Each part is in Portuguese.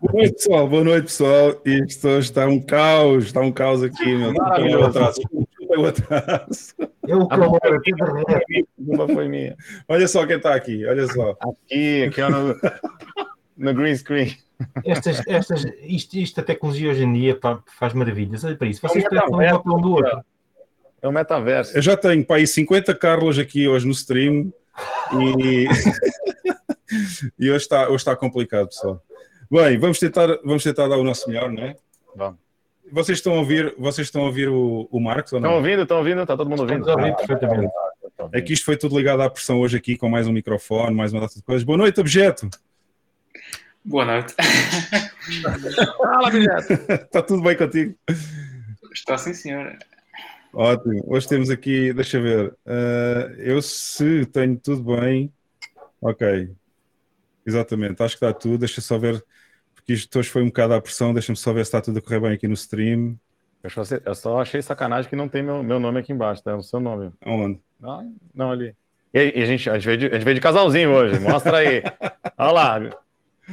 Boa noite, pessoal. Boa noite, pessoal. Isto hoje está um caos, está um caos aqui, meu. Maravilhoso. atraso. Eu o calor aqui derrete. Uma foi minha. Olha só quem está aqui, olha só. Aqui, aqui ó, no, no green screen. Estas, estas, isto, isto a tecnologia hoje em dia pá, faz maravilhas. Olha para isso. Vocês É um estão um papel do outro. É o metaverso. Eu já tenho para aí 50 Carlos aqui hoje no stream e, e hoje, está, hoje está complicado, pessoal. Bem, vamos tentar, vamos tentar dar o nosso melhor, não é? Vamos. Vocês estão a ouvir, vocês estão a ouvir o, o Marcos ou Estão não? ouvindo? Estão ouvindo? Está todo mundo ouvindo? Estamos a ouvir perfeitamente. É que isto foi tudo ligado à pressão hoje aqui, com mais um microfone, mais uma data de coisas. Boa noite, objeto! Boa noite. Fala. Está tudo bem contigo? Está sim, senhor. Ótimo. Hoje temos aqui, deixa eu ver. eh, eu se tenho tudo bem. Ok. Exatamente, acho que está tudo. Deixa só ver, porque isto hoje foi um bocado à pressão. Deixa-me só ver se está tudo a correr bem aqui no stream. Eu só, eu só achei sacanagem que não tem meu, meu nome aqui embaixo, tá? O seu nome. Onde? Não, não ali. E, e a, gente, a, gente veio de, a gente veio de casalzinho hoje. Mostra aí. Olha lá.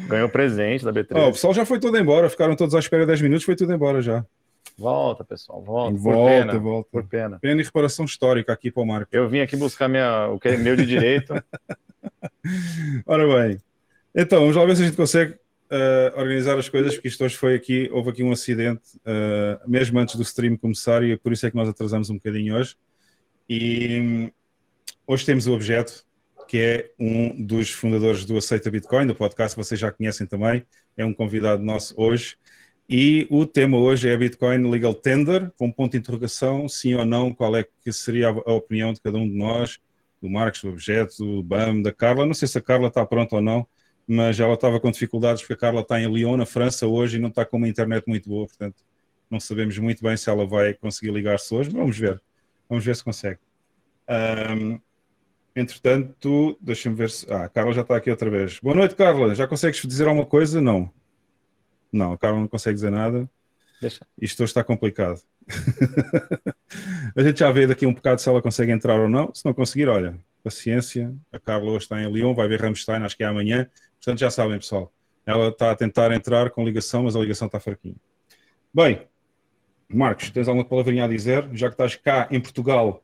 Ganhou presente da B3. Ó, o pessoal já foi todo embora, ficaram todos à espera 10 minutos, foi tudo embora já. Volta, pessoal. Volta. Volta, pena. volta. Por pena. Pena e reparação histórica aqui para o Marco. Eu vim aqui buscar minha, o que é meu de direito. Ora bem, então vamos lá ver se a gente consegue eh, organizar as coisas, porque isto hoje foi aqui, houve aqui um acidente, eh, mesmo antes do stream começar, e por isso é que nós atrasamos um bocadinho hoje. E hum, hoje temos o objeto, que é um dos fundadores do Aceita Bitcoin, do podcast vocês já conhecem também, é um convidado nosso hoje. E o tema hoje é Bitcoin Legal Tender, com ponto de interrogação, sim ou não, qual é que seria a opinião de cada um de nós, do Marcos, do Objeto, do BAM, da Carla. Não sei se a Carla está pronta ou não, mas ela estava com dificuldades porque a Carla está em Lyon, na França, hoje e não está com uma internet muito boa, portanto não sabemos muito bem se ela vai conseguir ligar-se hoje. Vamos ver, vamos ver se consegue. Ahm, entretanto, deixa-me ver se. Ah, a Carla já está aqui outra vez. Boa noite, Carla. Já consegues dizer alguma coisa? Não. Não, a Carla não consegue dizer nada. Deixa. Isto hoje está complicado. a gente já vê daqui um bocado se ela consegue entrar ou não. Se não conseguir, olha, paciência. A Carla hoje está em Lyon, vai ver Rammstein, acho que é amanhã. Portanto, já sabem, pessoal. Ela está a tentar entrar com ligação, mas a ligação está fraquinha. Bem, Marcos, tens alguma palavrinha a dizer? Já que estás cá em Portugal,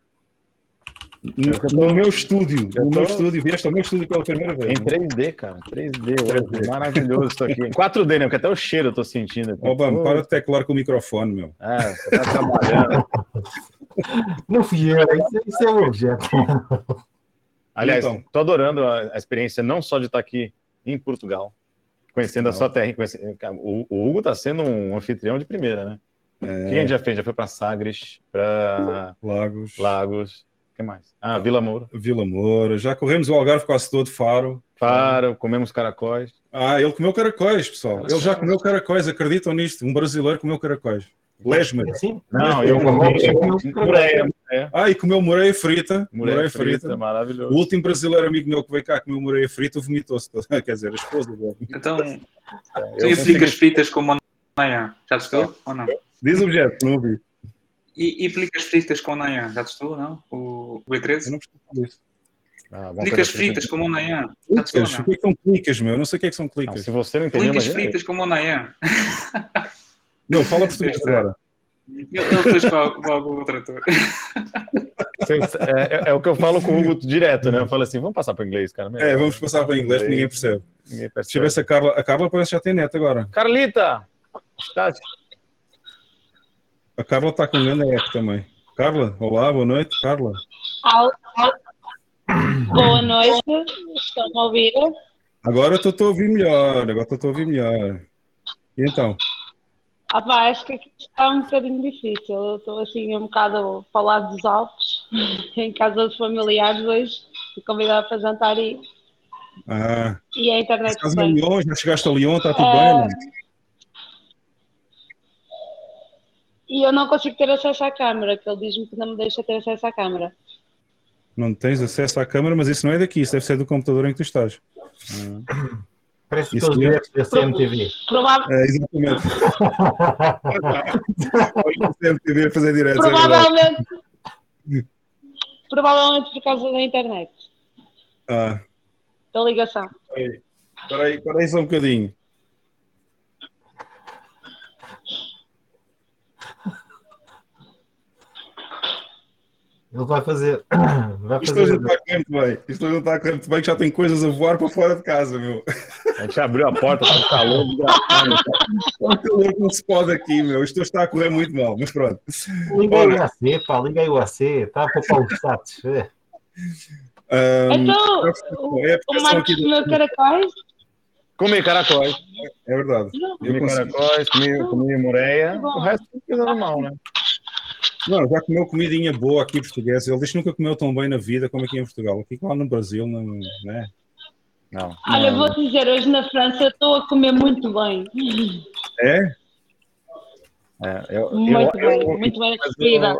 no, no meu estúdio, no meu tô- estúdio, vieste ao meu estúdio pela primeira Em vez. 3D, cara. 3D. hoje. Maravilhoso isso aqui. Em 4D, né? Porque até o cheiro eu tô sentindo. aqui. Ó, Bam, Pô, para de teclar com o microfone, meu. É, você tá trabalhando. Não fui eu, isso, isso é o objeto. Aliás, Então. tô adorando a, a experiência não só de estar aqui em Portugal, conhecendo a sua terra. conhecendo- o, o Hugo tá sendo um anfitrião de primeira, né? É. Quem a gente já fez? Já foi para Sagres, para Lagos, Lagos. O que mais? Ah, Vila Moura. Vila Moura, já corremos o Algarve quase todo, Faro. Faro, comemos caracóis. Ah, ele comeu caracóis, pessoal. Ele já comeu caracóis, acreditam nisto? Um brasileiro comeu caracóis. Lesma. Assim? Não, Mas eu comi. Mureia. Ah, e comeu moreia frita. Mureia frita, maravilhoso. O último brasileiro amigo meu que veio cá comeu moreia frita vomitou-se. todo. Quer dizer, a esposa dele. Então, Eu tu consegui- aplicas fritas com Monayan? Já testou ou não? Diz o objeto, não ouvi. E, e aplicas fritas com Monayan? Já testou ou não? O, o Eu B13? não percebi disso. Ah, fazer fritas com Monayan? Já testou ou Clicas, o não? que é que são clicas, meu? Eu não sei o que é que são Não, clicas. se você não entendeu, imagina aí. fritas com Monayan? Não, fala português agora. Fez com a- com algum trator. É, é- é o que eu falo com o Hugo direto, né? Eu falo assim, vamos passar para inglês, cara. É, vamos passar para inglês que ninguém percebe. Ninguém Deixa eu ver percebe. se a Carla. A Carla parece que já tem net agora. Carlita! Tá, A Carla está com grande app também. Carla, olá, boa noite, Carla. Al- Boa noite, estão a ouvir? Agora estou a ouvir melhor, agora estou a ouvir melhor. E então? Ah, pá, acho que aqui está um bocadinho difícil. Eu estou assim um bocado a falar dos Alpes, em casa dos familiares hoje, e convidada para jantar e, Ah, e a internet estás em. Lyon, já chegaste a Lyon, está tudo Ah. bem? E eu não consigo ter acesso à câmara, que ele diz-me que não me deixa ter acesso à câmara. não tens acesso à câmara, mas isso não é daqui, isso deve ser do computador em que tu estás. Parece Isso aqueles é- da CMTV. Prova- É, exatamente. CMTV a fazer direto. é provavelmente, provavelmente por causa da internet, Ah, da ligação. Espera aí, espera aí só um bocadinho. Ele vai fazer. Vai Isto hoje fazer. não está a correr muito bem. Isto não está a correr muito bem, que já tem coisas a voar para fora de casa, meu. A gente abriu a porta o calor. O calor que não se pode aqui, meu. Isto está a correr muito mal, mas pronto. Liga aí Ora. o AC, pá, liga aí o AC. Está a poupar os status. É. Ahm, Então, é a o, Marcos comeu caracóis? Comi caracóis. É verdade. Eu Comi caracóis, comi, comi moreia. O resto é normal, né? Não, já comeu comidinha boa aqui portuguesa. Ele diz que nunca comeu tão bem na vida como aqui em Portugal. Aqui lá no Brasil, não, né? Não. Olha, não. vou-te dizer, hoje na França estou a comer muito bem. É? É, eu, Muito eu- bem, eu- muito bem recebida. eu-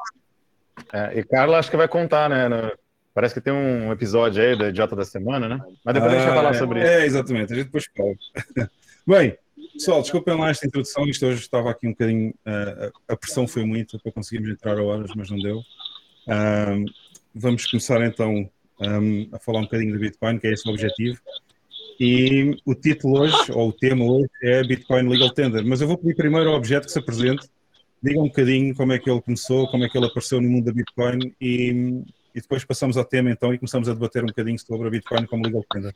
é, e Carla acho que vai contar, né? no- parece que tem um episódio aí do Idiota da Semana, né? Mas depois a gente vai Ah, falar é, sobre isso. É, exatamente. A gente depois fala. Bem, pessoal, desculpem lá esta introdução. Isto hoje estava aqui um bocadinho. ah, a pressão foi muita para conseguirmos entrar a horas, mas não deu. Vamos começar então ahm, a falar um bocadinho do Bitcoin, que é esse o objetivo. E o título hoje, ou o tema hoje, é Bitcoin Legal Tender. Mas eu vou pedir primeiro ao objeto que se apresente, diga um bocadinho como é que ele começou, como é que ele apareceu no mundo da Bitcoin e, e depois passamos ao tema então e começamos a debater um bocadinho sobre a Bitcoin como Legal Tender.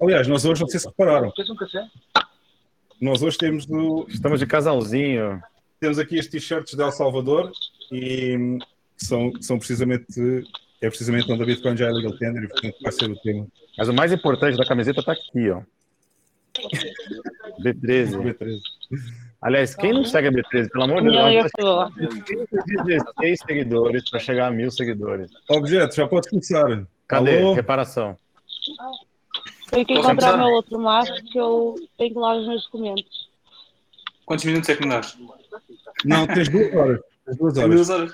Aliás, nós hoje, não sei se repararam, nós hoje temos, do, Estamos de casalzinho. temos aqui estes t-shirts de El Salvador e hum, são, são precisamente, é precisamente onde a Bitcoin já é Legal Tender e portanto vai ser o tema. Mas o mais importante da camiseta tá aqui, ó. B13. B13. Aliás, quem não segue a B13, pelo amor de Deus, pessoa. 16 seguidores para chegar a mil seguidores. Objeto, já pode começar. Cadê? Alô? Reparação. Tenho que encontrar o meu outro maço que eu tenho que lá os meus documentos. Quantos minutos é que me das? Não, tens duas horas. Tens duas Tem horas. duas horas.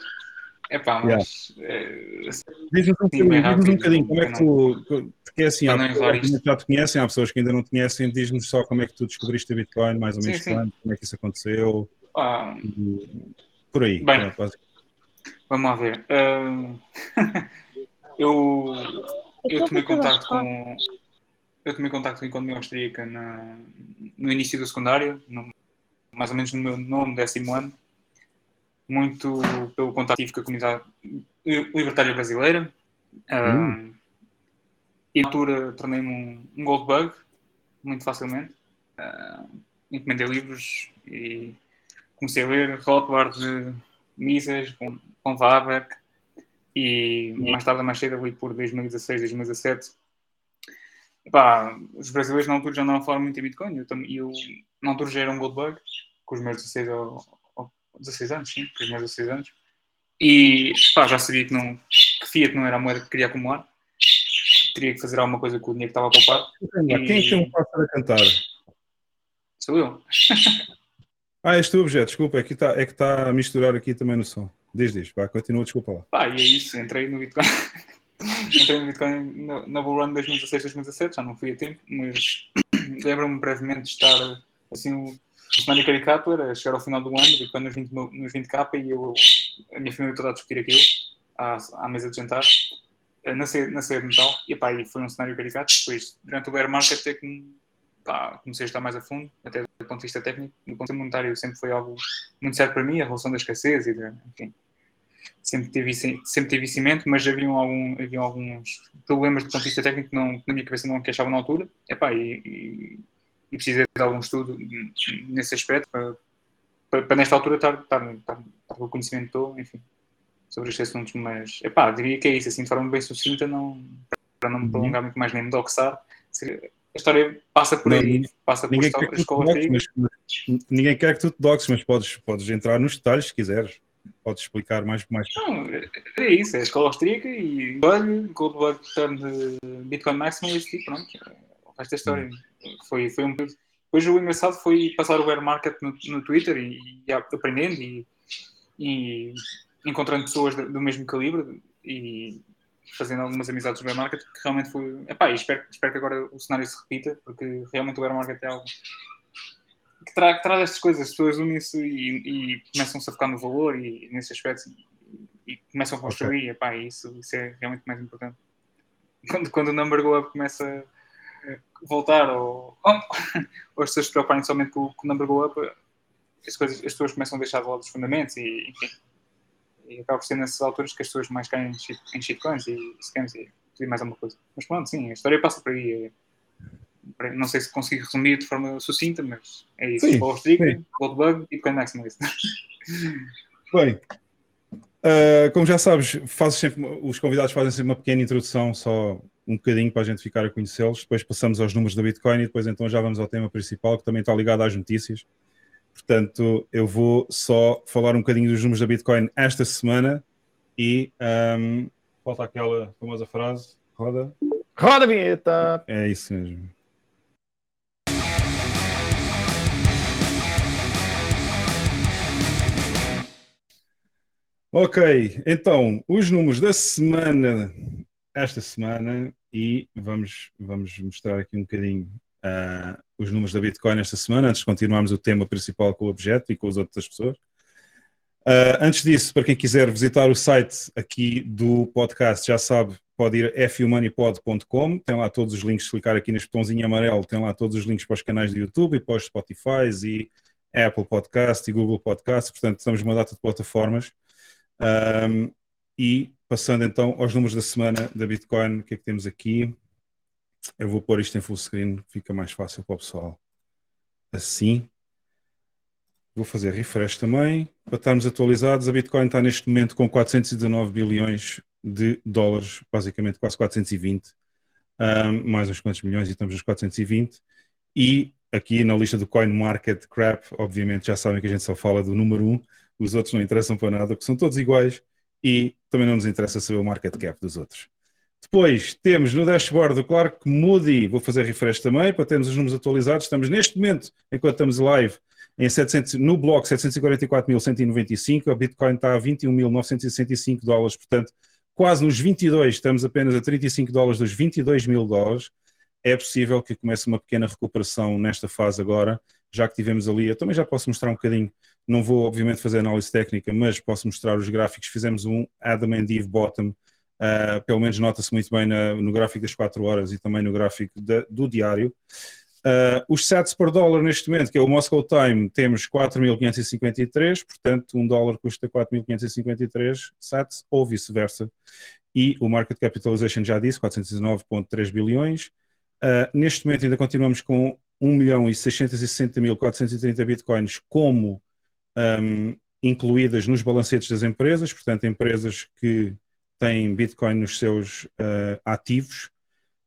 É pá, mas. é, Diz-nos um, Sim, bocadinho, diz-nos um bocadinho como é que tu. Porque é assim, há pessoas que já te conhecem, há pessoas que ainda não te conhecem. Diz-nos só como é que tu descobriste a Bitcoin, mais ou Sim, menos sim. quando, como é que isso aconteceu. ah, Por aí. Bem. Basic- vamos lá ver. Ah, eu, eu tomei contacto com. Eu tomei contacto com a economia austríaca na, no início do secundário, no- mais ou menos no meu nono, décimo ano, muito pelo contato que tive com a comunidade libertária brasileira. Ah, E na altura tornei-me um, um gold bug, muito facilmente. Ah, encomendei livros e comecei a ler Rothbard de Mises, com, com Warburg, e mais tarde, mais cedo, ali por 2016, 2017, Epá, os brasileiros na altura já não falavam muito em Bitcoin, eu, tam- eu na altura já era um gold bug, com os meus 16 ou, ou 16 anos, sim, com os meus 16 anos, e pá, já sabia que, não, que Fiat não era a moeda que queria acumular, teria que fazer alguma coisa com o dinheiro que estava a poupar, Quem é que tem um pássaro a cantar? sou eu. Ah, este objeto, desculpa, é que está é que tá a misturar aqui também no som. Diz, diz, vai, continua, desculpa lá. Pá, e é isso, entrei no Bitcoin. entrei no Bitcoin na, na Run 2016, 2017, já não fui a tempo, mas lembro-me brevemente de estar assim, o, cenário caricato era chegar ao final do ano, Bitcoin nos 20, mil- nos 20k e eu, a minha família toda a discutir aquilo à, à mesa de jantar, eh, na ceia de Natal, e pá, foi um cenário caricato. Depois, durante o bear market, até que pá, comecei a estar mais a fundo, até do ponto de vista técnico. Do ponto de vista monetário, sempre foi algo muito certo para mim, a relação da escassez e de, enfim sempre teve, sempre teve isso em mente, mas havia, algum, havia alguns problemas do ponto de vista técnico que, não, que na minha cabeça não encaixavam na altura. Epá, e, e, e precisei de algum estudo nesse aspecto para, para, para nesta altura estar, estar, estar, estar com o conhecimento todo, enfim, sobre estes assuntos. Mas, epá, diria que é isso, assim, de forma bem sucinta, não, para não me Uhum. prolongar muito mais nem me doxar. A história passa por aí, Não, passa por Ninguém escola, que doxes, mas, mas- ninguém quer que tu te doxes, mas podes, podes entrar nos detalhes se quiseres. Podes explicar mais. mais. Não, é- isso, é a escola austríaca e olha, Goldberg Turn de Bitcoin Maximalist e pronto, o resto da história. Foi, foi um. Depois o engraçado foi passar o bear market no, no Twitter e, e aprendendo e, e encontrando pessoas do, mesmo calibre e fazendo algumas amizades do bear market que realmente foi. Epá, espero, espero que agora o cenário se repita, porque realmente o bear market é algo que, tra que traz estas coisas, as pessoas unem-se e, e começam-se a focar no valor e nesse aspecto e, e começam a construir, epá, isso, isso é realmente mais importante. Quando, quando o number go up começa voltar ou, ou, ou as pessoas se preocuparem somente com, com o number go up, as, coisas, as pessoas começam a deixar de lado os fundamentos e, enfim. E acaba por ser nessas alturas que as pessoas mais caem em, shit, em shitcoins e scams e pedir mais alguma coisa. Mas pronto, sim, a história passa por aí. É, não sei se consigo resumir de forma sucinta, mas é isso. Sim, sim. Goldbug e Bitcoin Maximalist. Bem, uh, como já sabes, fazes sempre, os convidados fazem sempre uma pequena introdução, só um bocadinho para a gente ficar a conhecê-los. Depois passamos aos números da Bitcoin e depois então já vamos ao tema principal, que também está ligado às notícias. Portanto, eu vou só falar um bocadinho dos números da Bitcoin esta semana e um, falta aquela famosa frase. Roda. Roda a vinheta! É isso mesmo. Ok, então, os números da semana, esta semana, e vamos, vamos mostrar aqui um bocadinho uh, os números da Bitcoin esta semana, antes de continuarmos o tema principal com o objeto e com as outras pessoas. Uh, antes disso, para quem quiser visitar o site aqui do podcast, já sabe, pode ir a fumoneypod.com, tem lá todos os links, se clicar aqui neste botãozinho amarelo, tem lá todos os links para os canais do YouTube e para os Spotify e Apple Podcast e Google Podcast, portanto estamos numa data de plataformas. Um, e passando então aos números da semana da Bitcoin, o que é que temos aqui? Eu vou pôr isto em full screen, fica mais fácil para o pessoal. Assim. Vou fazer refresh também, para estarmos atualizados. A Bitcoin está neste momento com 419 bilhões de dólares, basicamente quase 420, um, mais uns quantos milhões e estamos nos 420. E aqui na lista do Coin Market Crap, obviamente já sabem que a gente só fala do número 1, os outros não interessam para nada, porque são todos iguais e também não nos interessa saber o market cap dos outros. Depois temos no dashboard do Clark Moody, vou fazer refresh também para termos os números atualizados. Estamos neste momento, enquanto estamos live, em 700, no bloco 744.195, a Bitcoin está a 21.965 dólares, portanto, quase nos 22, estamos apenas a 35 dólares dos 22 mil dólares. É possível que comece uma pequena recuperação nesta fase agora, já que tivemos ali. Eu também já posso mostrar um bocadinho, não vou obviamente fazer análise técnica, mas posso mostrar os gráficos. Fizemos um Adam and Eve Bottom, uh, pelo menos nota-se muito bem na, no gráfico das 4 horas e também no gráfico da, do diário. Uh, os sats por dólar neste momento, que é o Moscow Time, temos 4.553, portanto, um dólar custa 4.553 sats, ou vice-versa. E o market capitalization já disse, 419,3 bilhões. Uh, neste momento ainda continuamos com 1 milhão e 660.430 bitcoins como um, incluídas nos balancetes das empresas, portanto, empresas que têm bitcoin nos seus uh, ativos.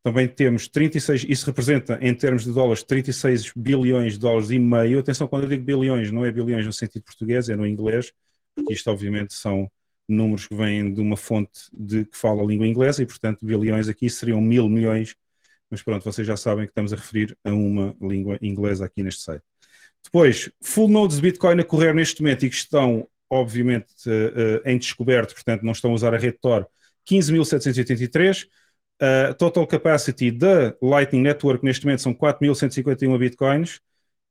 Também temos 36, isso representa em termos de dólares 36 bilhões de dólares e meio. Atenção, quando eu digo bilhões, não é bilhões no sentido português, é no inglês, porque isto obviamente são números que vêm de uma fonte de, que fala a língua inglesa e, portanto, bilhões aqui seriam mil milhões, mas pronto, vocês já sabem que estamos a referir a uma língua inglesa aqui neste site. Depois, full nodes de Bitcoin a correr neste momento e que estão, obviamente, uh, uh, em descoberto, portanto, não estão a usar a rede Tor, 15.783. Uh, total capacity da Lightning Network neste momento são 4.151 bitcoins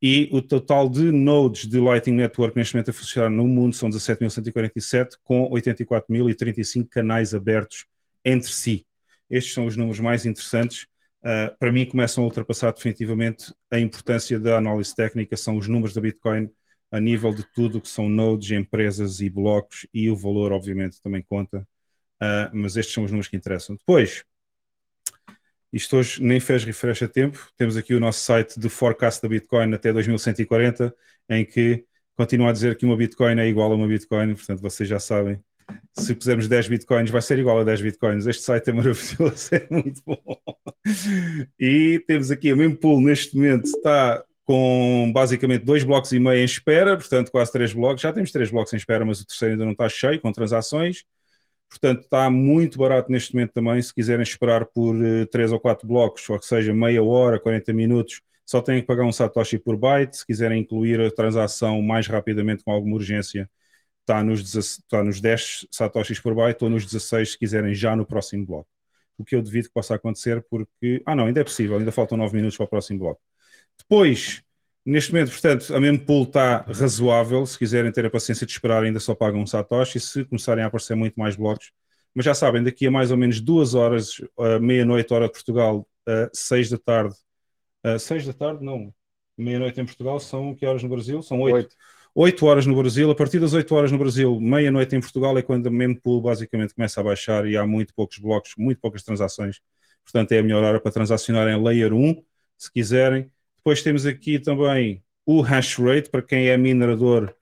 e o total de nodes de Lightning Network neste momento a funcionar no mundo são 17.147 com 84.035 canais abertos entre si. Estes são os números mais interessantes. Uh, para mim começam a ultrapassar definitivamente a importância da análise técnica, são os números da Bitcoin a nível de tudo que são nodes, empresas e blocos e o valor obviamente também conta, uh, mas estes são os números que interessam. Depois, isto hoje nem fez refresh a tempo. Temos aqui o nosso site de forecast da Bitcoin até 2140, em que continua a dizer que uma Bitcoin é igual a uma Bitcoin, portanto vocês já sabem. Se pusermos 10 Bitcoins, vai ser igual a 10 Bitcoins. Este site é maravilhoso, é muito bom. E temos aqui o mesmo pool neste momento, está com basicamente dois blocos e meio em espera, portanto quase três blocos. Já temos três blocos em espera, mas o terceiro ainda não está cheio com transações. Portanto, está muito barato neste momento também. Se quiserem esperar por uh, 3 ou 4 blocos, ou que seja meia hora, 40 minutos, só têm que pagar um Satoshi por byte. Se quiserem incluir a transação mais rapidamente com alguma urgência, está nos, está nos 10 Satoshis por byte ou nos 16 se quiserem já no próximo bloco. O que eu devido que possa acontecer porque. Ah, não, ainda é possível, ainda faltam 9 minutos para o próximo bloco. Depois, Neste momento, portanto, a mempool está razoável. Se quiserem ter a paciência de esperar, ainda só pagam um Satoshi. Se começarem a aparecer muito mais blocos, mas já sabem, daqui a mais ou menos duas horas, meia-noite, hora de Portugal, a 6 da tarde. Uh, 6 da tarde, não. Meia-noite em Portugal são que horas no Brasil? São 8. Oito. 8 horas no Brasil, a partir das 8 horas no Brasil, meia-noite em Portugal é quando a mempool basicamente começa a baixar e há muito poucos blocos, muito poucas transações. Portanto, é a melhor hora para transacionar em Layer 1, se quiserem. Depois temos aqui também o hash rate, para quem é minerador,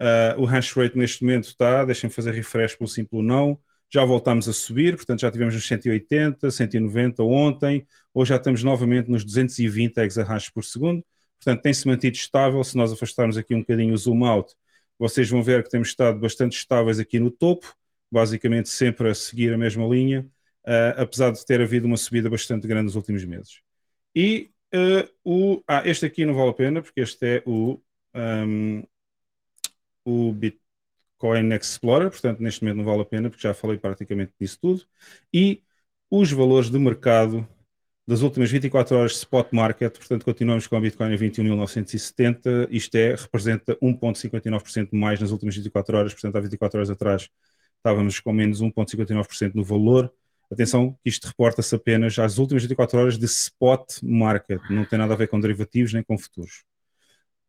uh, o hash rate neste momento está, deixem-me fazer refresh pelo simples não, já voltámos a subir, portanto já tivemos nos 180, 190 ontem, hoje já estamos novamente nos 220 exahash por segundo, portanto tem-se mantido estável, se nós afastarmos aqui um bocadinho o zoom out, vocês vão ver que temos estado bastante estáveis aqui no topo, basicamente sempre a seguir a mesma linha, uh, apesar de ter havido uma subida bastante grande nos últimos meses. E uh, o, ah, este aqui não vale a pena, porque este é o, um, o Bitcoin Explorer, portanto, neste momento não vale a pena, porque já falei praticamente disso tudo. E os valores de mercado das últimas 24 horas de spot market, portanto, continuamos com a Bitcoin a 21.970, isto é, representa 1,59% mais nas últimas 24 horas, portanto, há 24 horas atrás estávamos com menos 1,59% no valor. Atenção isto reporta-se apenas às últimas 24 horas de spot market, não tem nada a ver com derivativos nem com futuros.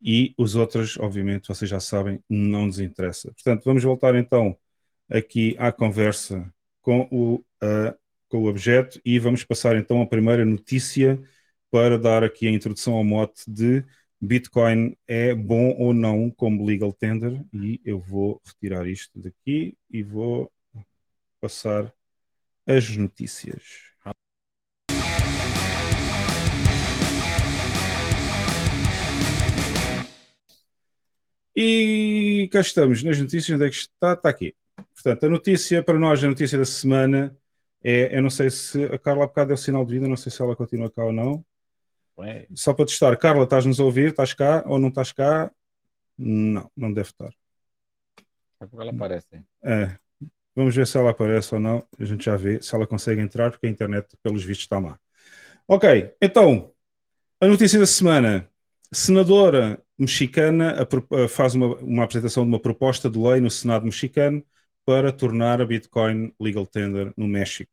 E os outros, obviamente, vocês já sabem, não nos interessa. Portanto, vamos voltar então aqui à conversa com o, uh, com o objeto e vamos passar então a primeira notícia para dar aqui a introdução ao mote de Bitcoin é bom ou não como legal tender e eu vou retirar isto daqui e vou passar as notícias. E cá estamos nas notícias. Onde é que está? Está aqui. Portanto, a notícia para nós, a notícia da semana é. Eu não sei se a Carla há bocado deu sinal de vida, não sei se ela continua cá ou não. Ué, Só para testar, Carla, estás-nos a ouvir? Estás cá ou não estás cá? Não, não deve estar. a pouco ela aparece. É. Vamos ver se ela aparece ou não. A gente já vê se ela consegue entrar, porque a internet, pelos vistos, está má. Ok, então, a notícia da semana. Senadora mexicana faz uma, uma apresentação de uma proposta de lei no Senado mexicano para tornar a Bitcoin legal tender no México.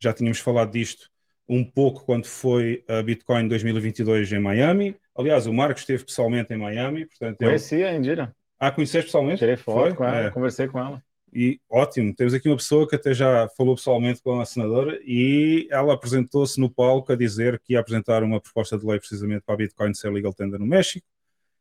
Já tínhamos falado disto um pouco quando foi a Bitcoin 2022 em Miami. Aliás, o Marcos esteve pessoalmente em Miami, portanto. Conheci a Indira. Ah, conheceste pessoalmente? Tirei foto Foi? com ela, É. conversei com ela. E ótimo, temos aqui uma pessoa que até já falou pessoalmente com a senadora e ela apresentou-se no palco a dizer que ia apresentar uma proposta de lei precisamente para a Bitcoin ser legal tender no México.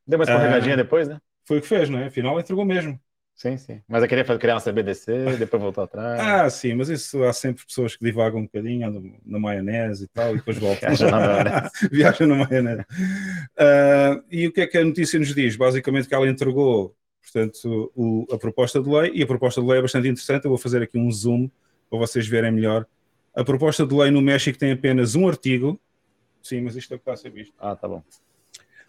Deu uma Ah. escorregadinha depois, né? Foi o que fez, não é? Afinal, entregou mesmo. Sim, sim. Mas eu queria fazer- criar uma CBDC, depois voltar atrás. Ah, sim, mas isso há sempre pessoas que divagam um bocadinho, andam na maionese e tal, e depois voltam. Viajam na maionese. Viajam na maionese. Ah, e o que é que a notícia nos diz? Basicamente que ela entregou, portanto, o- a proposta de lei, e a proposta de lei é bastante interessante, eu vou fazer aqui um zoom para vocês verem melhor. A proposta de lei no México tem apenas um artigo, sim, mas isto é o que está a ser visto. Ah, tá bom.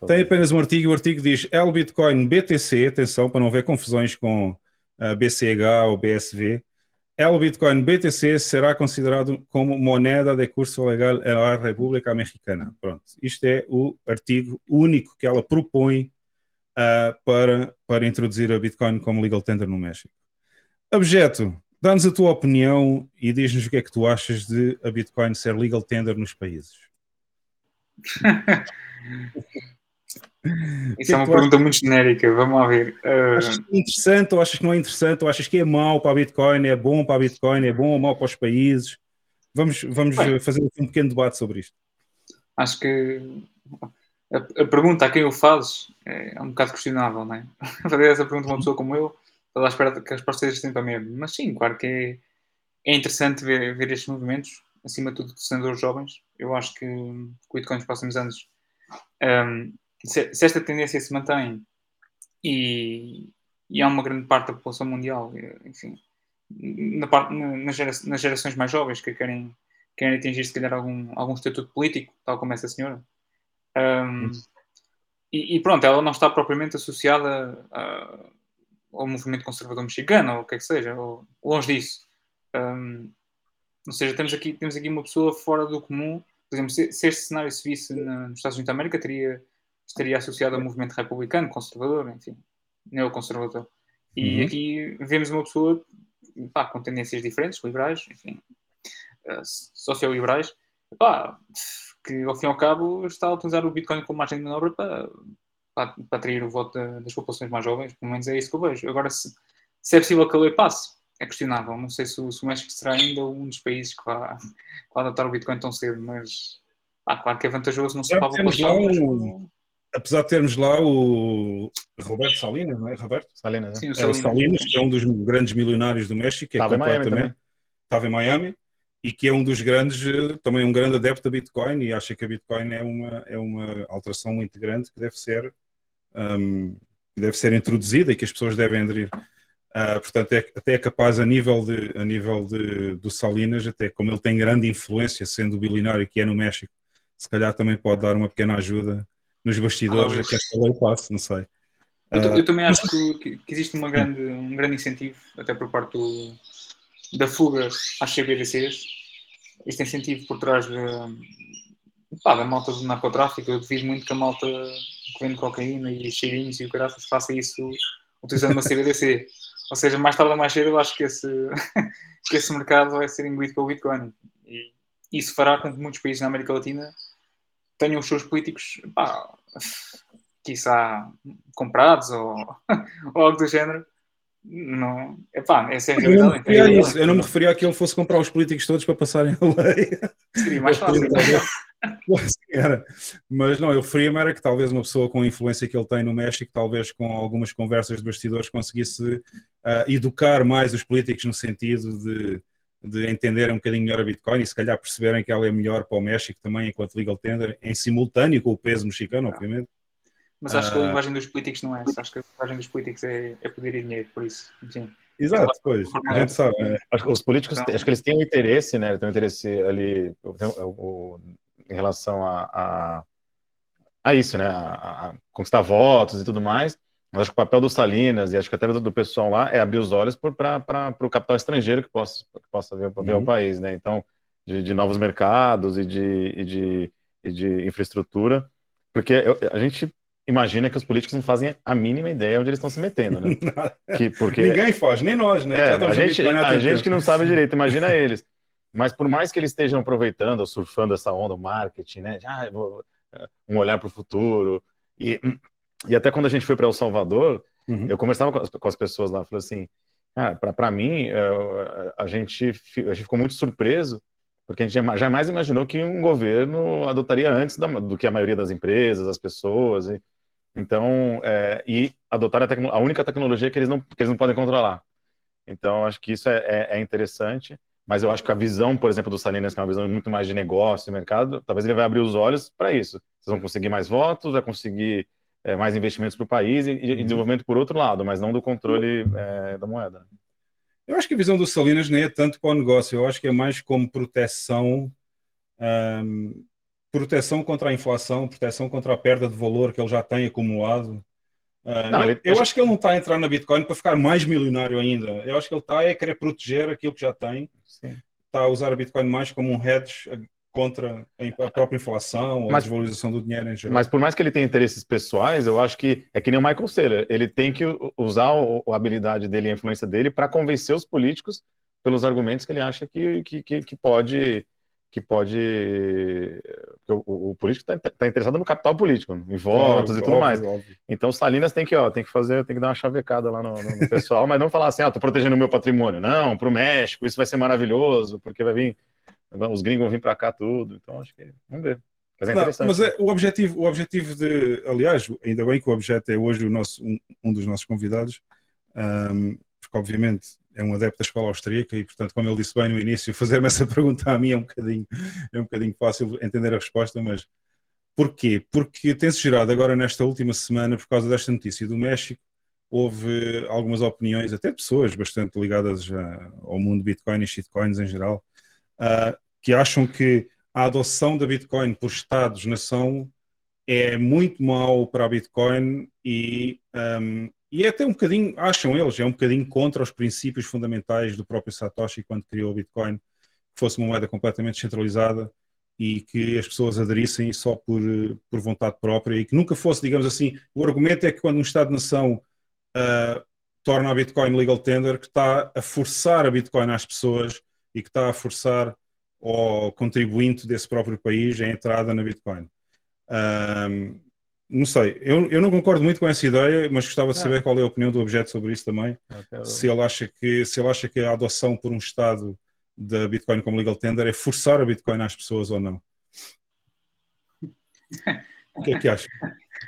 Tem apenas um artigo, e o artigo diz L Bitcoin BTC, atenção para não haver confusões com ah, BCH ou BSV. L Bitcoin BTC será considerado como moneda de curso legal na República Mexicana. Pronto, isto é o artigo único que ela propõe ah, para, para introduzir a Bitcoin como legal tender no México. Objeto, dá-nos a tua opinião e diz-nos o que é que tu achas de a Bitcoin ser legal tender nos países. Isso é uma tu pergunta muito genérica. Vamos lá ver. Ah, Achas que é interessante ou achas que não é interessante? Ou achas que é mau para a Bitcoin? É bom para a Bitcoin? É bom ou mau para os países? Vamos, vamos Bem. fazer um pequeno debate sobre isto. acho que a, a pergunta a quem o fazes é um bocado questionável, não é? Fazer essa pergunta a uma pessoa como eu, estou à espera que a resposta seja sempre a mesma. Mas sim, claro que é, é interessante ver, ver estes movimentos, acima de tudo de senadores jovens. Eu acho que o Bitcoin nos próximos anos, hum, se, se esta tendência se mantém e, e há uma grande parte da população mundial, eh, enfim, na parte, na- nas, gera- nas gerações mais jovens que querem, querem atingir se calhar algum, algum estatuto político, tal como essa senhora. Um, e, e pronto, ela não está propriamente associada a- ao movimento conservador mexicano, ou o que é que seja, ou longe disso. Um, ou seja, temos aqui, temos aqui uma pessoa fora do comum. Por exemplo, se, se este cenário se visse nos Estados Unidos da América, teria, estaria associado ao movimento republicano, conservador, enfim, neoconservador. E Uhum. aqui vemos uma pessoa pá, com tendências diferentes, liberais, enfim, eh, socioliberais, pá, que ao fim e ao cabo está a utilizar o Bitcoin como margem de manobra para, para, para atrair o voto da- das populações mais jovens, pelo menos é isso que eu vejo. Agora, se, se é possível que a lei passe, é questionável. Não sei se o, se o México será ainda um dos países que vai, adotar o Bitcoin tão cedo, mas pá, claro que é vantajoso não para um- Apesar de termos lá o Roberto Salinas, não é? Roberto? Salinas, né? sim, o É, o Salinas. Salinas, que é um dos grandes milionários do México, que é Estava em Miami completamente- estava em Miami e que é um dos grandes, também um grande adepto da Bitcoin e acha que a Bitcoin é uma, é uma alteração muito grande que deve ser, que deve ser introduzida e que as pessoas devem aderir. Ah, portanto, é, até é capaz a nível, de, a nível de, do Salinas, até como ele tem grande influência, sendo o bilionário que é no México, se calhar também pode dar uma pequena ajuda nos bastidores Ah, a que esta lei passe, não sei. Eu, Ah, eu também acho que, que- existe uma grande, um grande incentivo, até por parte do- da fuga às CBDCs, este incentivo por trás de, pá, da malta do narcotráfico. Eu duvido muito que a malta que vende cocaína e cheirinhos e o caraças faça isso utilizando uma CBDC. Ou seja, mais tarde ou mais cedo, eu acho que esse, que esse mercado vai ser engolido pelo Bitcoin. E isso fará com que muitos países na América Latina tenham os seus políticos, pá, quiçá comprados ou, ou algo do género. Não, epá, essa é a eu, não me realidade. a então, isso, eu não me referia a que ele fosse comprar os políticos todos para passarem a lei. Seria mais fácil. Era. Mas não, eu referia-me era que talvez uma pessoa com a influência que ele tem no México, talvez com algumas conversas de bastidores, conseguisse ah, educar mais os políticos no sentido de, de entenderem um bocadinho melhor a Bitcoin e se calhar perceberem que ela é melhor para o México também, enquanto legal tender, em simultâneo com o peso mexicano, obviamente. Mas acho que a Ah. linguagem dos políticos não é essa. Acho que a linguagem dos políticos é, é poder e dinheiro, por isso. Sim. Exato, pois, a gente sabe. é. Acho que os políticos, acho que eles têm um interesse, né? Têm um interesse ali o- o- o- em relação a, a, a isso, né? A, a conquistar votos e tudo mais. Acho que o papel dos Salinas e acho que até do do pessoal lá é abrir os olhos para o capital estrangeiro que possa, que possa ver, ver Uhum. o país, né? Então, de, de novos mercados e de, e de, e de infraestrutura. Porque eu- a gente imagina que os políticos não fazem a mínima ideia onde eles estão se metendo, né? Que, porque Ninguém faz, nem nós, né? é, Já a gente, a gente que não sabe direito, imagina eles. Mas por mais que eles estejam aproveitando surfando essa onda, o marketing, né? de, Ah, vou, eh, um olhar para o futuro. E, e até quando a gente foi para El Salvador, Uhum. eu conversava com as, com as pessoas lá, falei assim, ah, para mim, eh, a gente, a gente ficou muito surpreso, porque a gente jama- jamais imaginou que um governo adotaria antes da- do que a maioria das empresas, das pessoas. E, então, é, e adotar a, a única tecnologia que eles não, que eles não podem controlar. Então, acho que isso é, é- é interessante, mas eu acho que a visão, por exemplo, do Salinas, que é uma visão muito mais de negócio e mercado, talvez ele vai abrir os olhos para isso. Vocês vão conseguir mais votos, vai conseguir é, mais investimentos para o país e, e desenvolvimento por outro lado, mas não do controle é, da moeda. Eu acho que a visão do Salinas nem é tanto para o negócio, eu acho que é mais como proteção, hum, proteção contra a inflação, proteção contra a perda de valor que ele já tem acumulado. Ah, Não, eu, ele- eu acho que ele não está a entrar na Bitcoin para ficar mais milionário ainda. Eu acho que ele está a querer proteger aquilo que já tem, Sim. está a usar a Bitcoin mais como um hedge contra a própria inflação Mas- a desvalorização do dinheiro em geral. Mas por mais que ele tenha interesses pessoais, eu acho que é que nem o Michael Saylor. Ele tem que usar a habilidade dele e a influência dele para convencer os políticos pelos argumentos que ele acha que, que, que, que pode. Que pode. O, o- político está interessado no capital político, em votos e tudo Óbvio, mais. óbvio. Então, Salinas tem que, ó, tem que fazer, tem que dar uma chavecada lá no, no- no pessoal, mas não falar assim, ah, tô protegendo o meu patrimônio. Não, para o México, isso vai ser maravilhoso, porque vai vir, os gringos vão vir para cá tudo. Então, acho que, vamos ver. Mas é Não, mas é, o, objetivo, o objetivo de. Aliás, ainda bem que o objeto é hoje o nosso, um, um dos nossos convidados, ahm, porque obviamente é um adepto da escola austríaca e, portanto, como ele disse bem no início, fazer-me essa pergunta a mim é um bocadinho, é um bocadinho fácil entender a resposta, mas porquê? Porque tem-se gerado agora nesta última semana, por causa desta notícia do México, houve algumas opiniões, até pessoas bastante ligadas a- ao mundo Bitcoin e shitcoins em geral, ah, que acham que a adoção da Bitcoin por Estados-nação é muito mau para a Bitcoin e, um, e é até um bocadinho, acham eles, é um bocadinho contra os princípios fundamentais do próprio Satoshi quando criou o Bitcoin, que fosse uma moeda completamente descentralizada e que as pessoas aderissem só por, por vontade própria e que nunca fosse, digamos assim, o argumento é que quando um Estado-nação ah, torna a Bitcoin legal tender, que está a forçar a Bitcoin às pessoas e que está a forçar ou contribuinte desse próprio país a entrada na Bitcoin. Um, não sei, eu, eu não concordo muito com essa ideia, mas gostava de saber qual é a opinião do objeto sobre isso também. Se ele acha que se ele acha que a adoção por um Estado da Bitcoin como legal tender é forçar a Bitcoin às pessoas ou não. O que é que acha?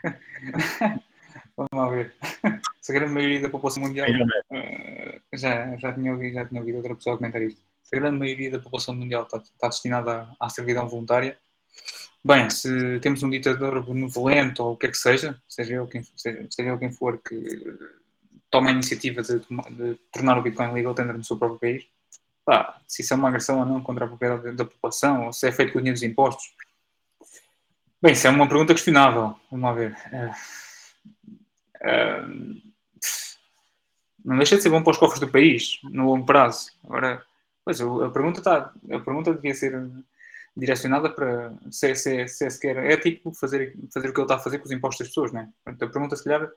Vamos lá ver. Se a grande maioria da população mundial eh, já, já, tinha ouvido, já tinha ouvido outra pessoa comentar isto. A grande maioria da população mundial está, está destinada à, à servidão voluntária, bem, se temos um ditador benevolente ou o que é que seja, seja ele quem, seja, seja ele quem for que tome a iniciativa de, de tornar o Bitcoin legal tender no seu próprio país, pá, se isso é uma agressão ou não contra a propriedade da- população, ou se é feito com o dinheiro dos impostos. Bem, isso é uma pergunta questionável. Vamos lá ver. Eh, eh, não deixa de ser bom para os cofres do país, no longo prazo. Agora, pois, a pergunta está, a pergunta devia ser direcionada para se, é- se, é- se é sequer ético fazer, fazer o que ele está a fazer com os impostos das pessoas, não é? Portanto, a pergunta, se calhar,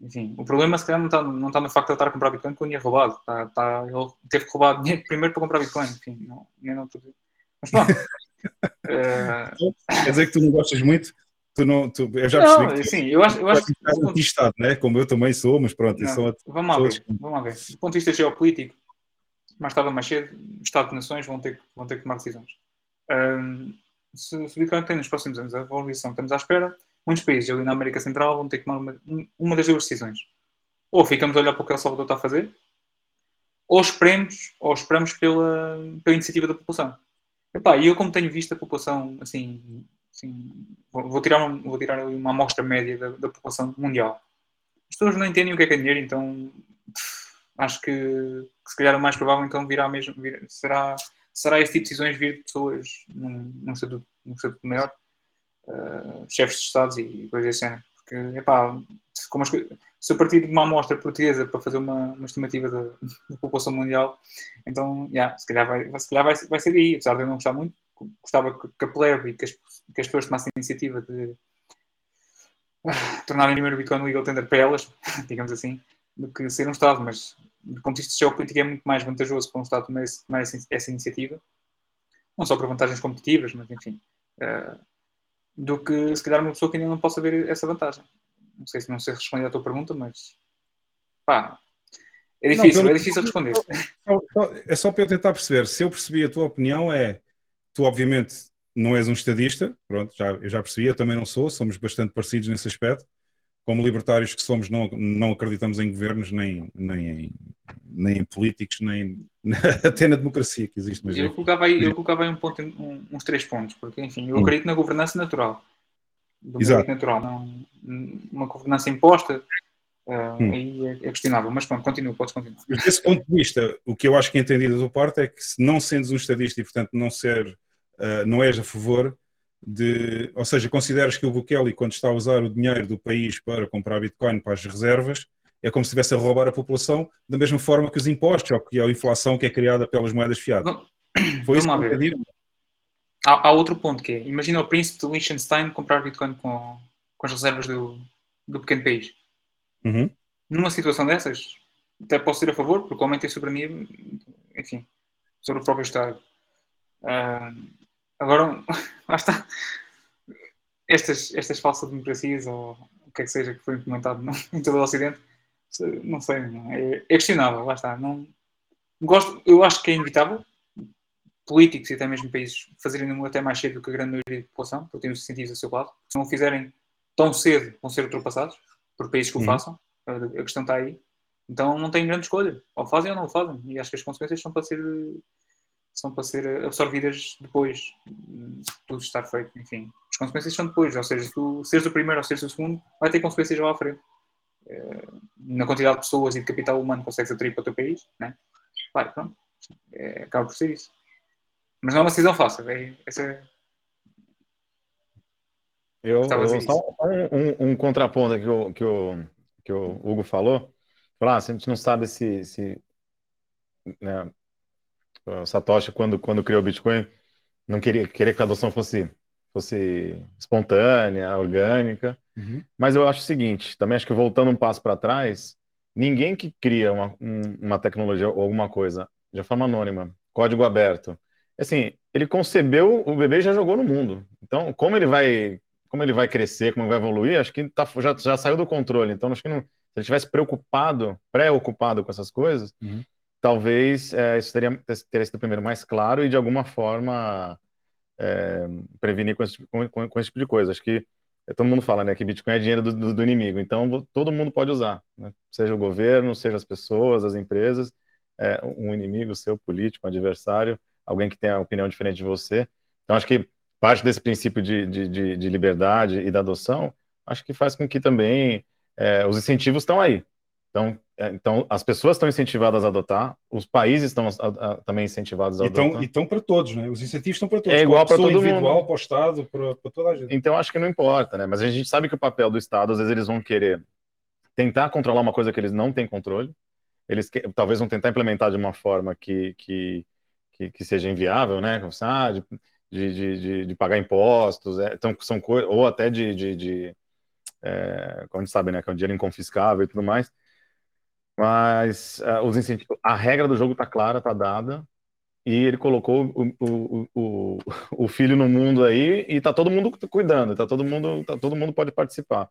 enfim, o problema, se calhar, não está, não está no facto de ele estar a comprar Bitcoin com o dinheiro roubado. Está, está, ele teve que roubar dinheiro primeiro para comprar Bitcoin, enfim, não, nem não estou. Mas pronto. Eh, Quer dizer que tu não gostas muito? Tu não, tu, eu já não, percebi que assim, eu acho, eu acho que. tu és anti-Estado, né? como eu também sou, mas pronto, Não, são vamos lá ver, vamos lá ver. Do ponto de vista geopolítico, mais tarde ou mais cedo, Estado-nações vão ter, vão ter que tomar decisões. Ahm, se, Bitcoin tem nos próximos anos a evolução que estamos à espera, muitos países ali na América Central vão ter que tomar uma, uma das duas decisões. Ou ficamos a olhar para o que El Salvador está a fazer, ou esperemos, ou esperamos pela, pela iniciativa da população. E eu como tenho visto a população, assim, assim vou, vou tirar, vou tirar ali uma amostra média da, da população mundial. As pessoas não entendem o que é que é dinheiro, então acho que, que se calhar o mais provável então virá mesmo, será, será esse tipo de decisões vir de pessoas num, num estatuto, num estatuto maior, eh, chefes de Estados e coisas género. Porque, epá, como as se eu partir de uma amostra portuguesa para fazer uma, uma estimativa da, da população mundial, então, yeah, se calhar, vai, se calhar vai, vai ser daí, apesar de eu não gostar muito, gostava que, a plebe e que as, que as pessoas tomassem a iniciativa de ah, tornarem primeiro o Bitcoin legal tender para elas, digamos assim, do que ser um Estado, mas do ponto de vista geopolítico é muito mais vantajoso para um Estado tomar, tomar essa, essa iniciativa, não só por vantagens competitivas, mas enfim, ah, do que se calhar uma pessoa que ainda não possa ver essa vantagem. Não sei se não sei responder à tua pergunta, mas pá, é Não, difícil, pelo- é difícil responder. É só para eu tentar perceber. Se eu percebi a tua opinião, é tu, obviamente, não és um estadista, pronto, já, eu já percebi, eu também não sou, somos bastante parecidos nesse aspecto. Como libertários que somos, não, não acreditamos em governos, nem, nem, em, nem em políticos, nem até na democracia que existe. Mas Eu colocava aí, eu colocava aí um ponto, um- uns três pontos, porque enfim, eu acredito na governança natural. Exato. natural, não uma governança imposta, ah, Hum. aí é, é questionável. Mas pronto, continua, podes continuar. Desse ponto de vista, o que eu acho que entendi da tua parte é que se não sendo um estadista e, portanto, não ser, ah, não és a favor de, ou seja, consideras que o Bukele, quando está a usar o dinheiro do país para comprar Bitcoin para as reservas, é como se estivesse a roubar a população da mesma forma que os impostos ou que a inflação que é criada pelas moedas fiadas. Vamos- Foi isso que eu? Há, há outro ponto que é, imagina o príncipe de Liechtenstein comprar Bitcoin com, com as reservas do, do pequeno país. Uhum. Numa situação dessas, até posso ser a favor, porque aumenta a soberania, enfim, sobre o próprio Estado. Ah, agora, lá está. Estas, estas falsas democracias, ou o que é que seja que foi implementado no- em todo o Ocidente, não sei, não é, é questionável, lá está. Não, gosto, eu acho que é inevitável políticos e até mesmo países fazerem até mais cedo do que a grande maioria da população, porque têm os incentivos a seu lado. Se não o fizerem tão cedo, vão ser ultrapassados por países que o Uhum. façam. A a questão está aí. Então não têm grande escolha. Ou fazem ou não o fazem. E acho que as consequências são para ser, são para ser absorvidas depois de tudo estar feito. Enfim, as consequências são depois. Ou seja, se tu seres o primeiro ou seres o segundo, vai ter consequências lá à frente. Eh, Na quantidade de pessoas e de capital humano que consegues atrair para o teu país, né? vai, pronto. É, acaba por ser isso. Mas não é uma decisão fácil. É, essa é- Eu, eu- só um, um- contraponto que o, que, o, que o Hugo falou. Falar, ah, se a gente não sabe se, se né, Satoshi, quando, quando criou o Bitcoin, não queria, queria que a adoção fosse, fosse espontânea, orgânica. Uhum. Mas eu acho o seguinte, também acho que voltando um passo para trás, ninguém que cria uma, um- uma tecnologia ou alguma coisa de forma anônima, código aberto, assim, ele concebeu o bebê e já jogou no mundo. Então, como ele vai, como ele vai crescer, como ele vai evoluir, acho que tá, já, já saiu do controle. Então, acho que não, se ele tivesse preocupado, preocupado com essas coisas, Uhum. Talvez é, isso teria, teria sido primeiro mais claro e de alguma forma é, prevenir com esse, com, com- com esse tipo de coisa. Acho que é, todo mundo fala, né, que Bitcoin é dinheiro do, do- do inimigo. Então, todo mundo pode usar, né? Seja o governo, seja as pessoas, as empresas, é, um inimigo seu, político, um adversário, alguém que tenha uma opinião diferente de você. Então, acho que parte desse princípio de, de, de, de liberdade e da adoção, acho que faz com que também é, os incentivos estão aí. Então, então, as pessoas estão incentivadas a adotar, os países estão a- a- também incentivados a E adotar. estão para todos, né? Os incentivos estão para todos. É igual para todo individual, mundo. para o Estado, para, toda a gente. Então, acho que não importa, né? Mas a gente sabe que o papel do Estado, às vezes, eles vão querer tentar controlar uma coisa que eles não têm controle. Eles que- talvez vão tentar implementar de uma forma que, que, que, que seja inviável, né? Como, ah, de, de, de, de- pagar impostos, é, então, são ou até de, de, de é, como a gente sabe, né? Que é um dinheiro inconfiscável e tudo mais. Mas ah, os incentivos, a regra do jogo está clara, está dada, e ele colocou o, o, o, o filho no mundo aí e tá todo mundo cuidando, tá todo mundo, tá, todo mundo pode participar.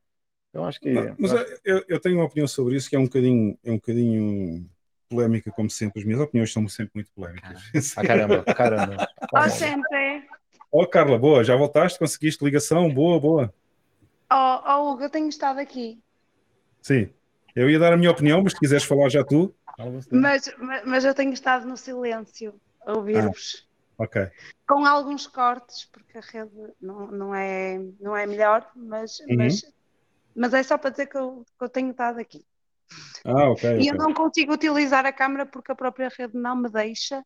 Então acho que Não, mas é, eu, eu tenho uma opinião sobre isso que é um bocadinho, é um bocadinho polémica, como sempre. As minhas opiniões são sempre muito polémicas. Ah, caramba, caramba. Ó, sempre. Oh, Carla, boa, já voltaste? Conseguiste ligação? Boa, boa. Ó, ó, Hugo, eu tenho estado aqui. Sim. Eu ia dar a minha opinião, mas se quiseres falar já tu. Mas, mas, eu tenho estado no silêncio a ouvir-vos. ok. Com alguns cortes, porque a rede não, não, é, não é melhor, mas, Uhum. mas, mas é só para dizer que eu, que eu tenho estado aqui. Ah, ok. E eu ok. não consigo utilizar a câmera porque a própria rede não me deixa,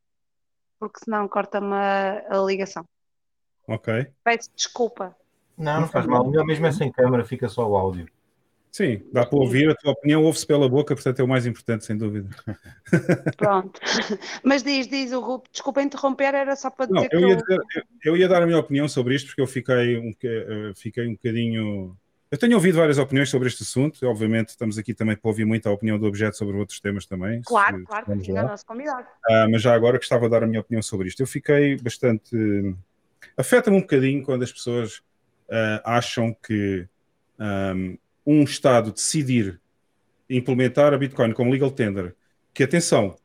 porque senão corta-me a, a ligação. Ok. Peço desculpa. Não, não faz mal. O meu mesmo é sem câmera, fica só o áudio. Sim, dá para ouvir, a tua opinião ouve-se pela boca, portanto é o mais importante, sem dúvida. Pronto. Mas diz, diz, Hugo, desculpa interromper, era só para Não, dizer eu que ia, eu... ia dar a minha opinião sobre isto porque eu fiquei um, eh, fiquei um bocadinho. Eu tenho ouvido várias opiniões sobre este assunto, obviamente estamos aqui também para ouvir muito a opinião do objeto sobre outros temas também. Claro, se- claro, que é o nosso convidado. Ah, mas já agora gostava de dar a minha opinião sobre isto. Eu fiquei bastante. Afeta-me um bocadinho quando as pessoas ah, acham que ahm, um Estado decidir implementar a Bitcoin como legal tender, que atenção,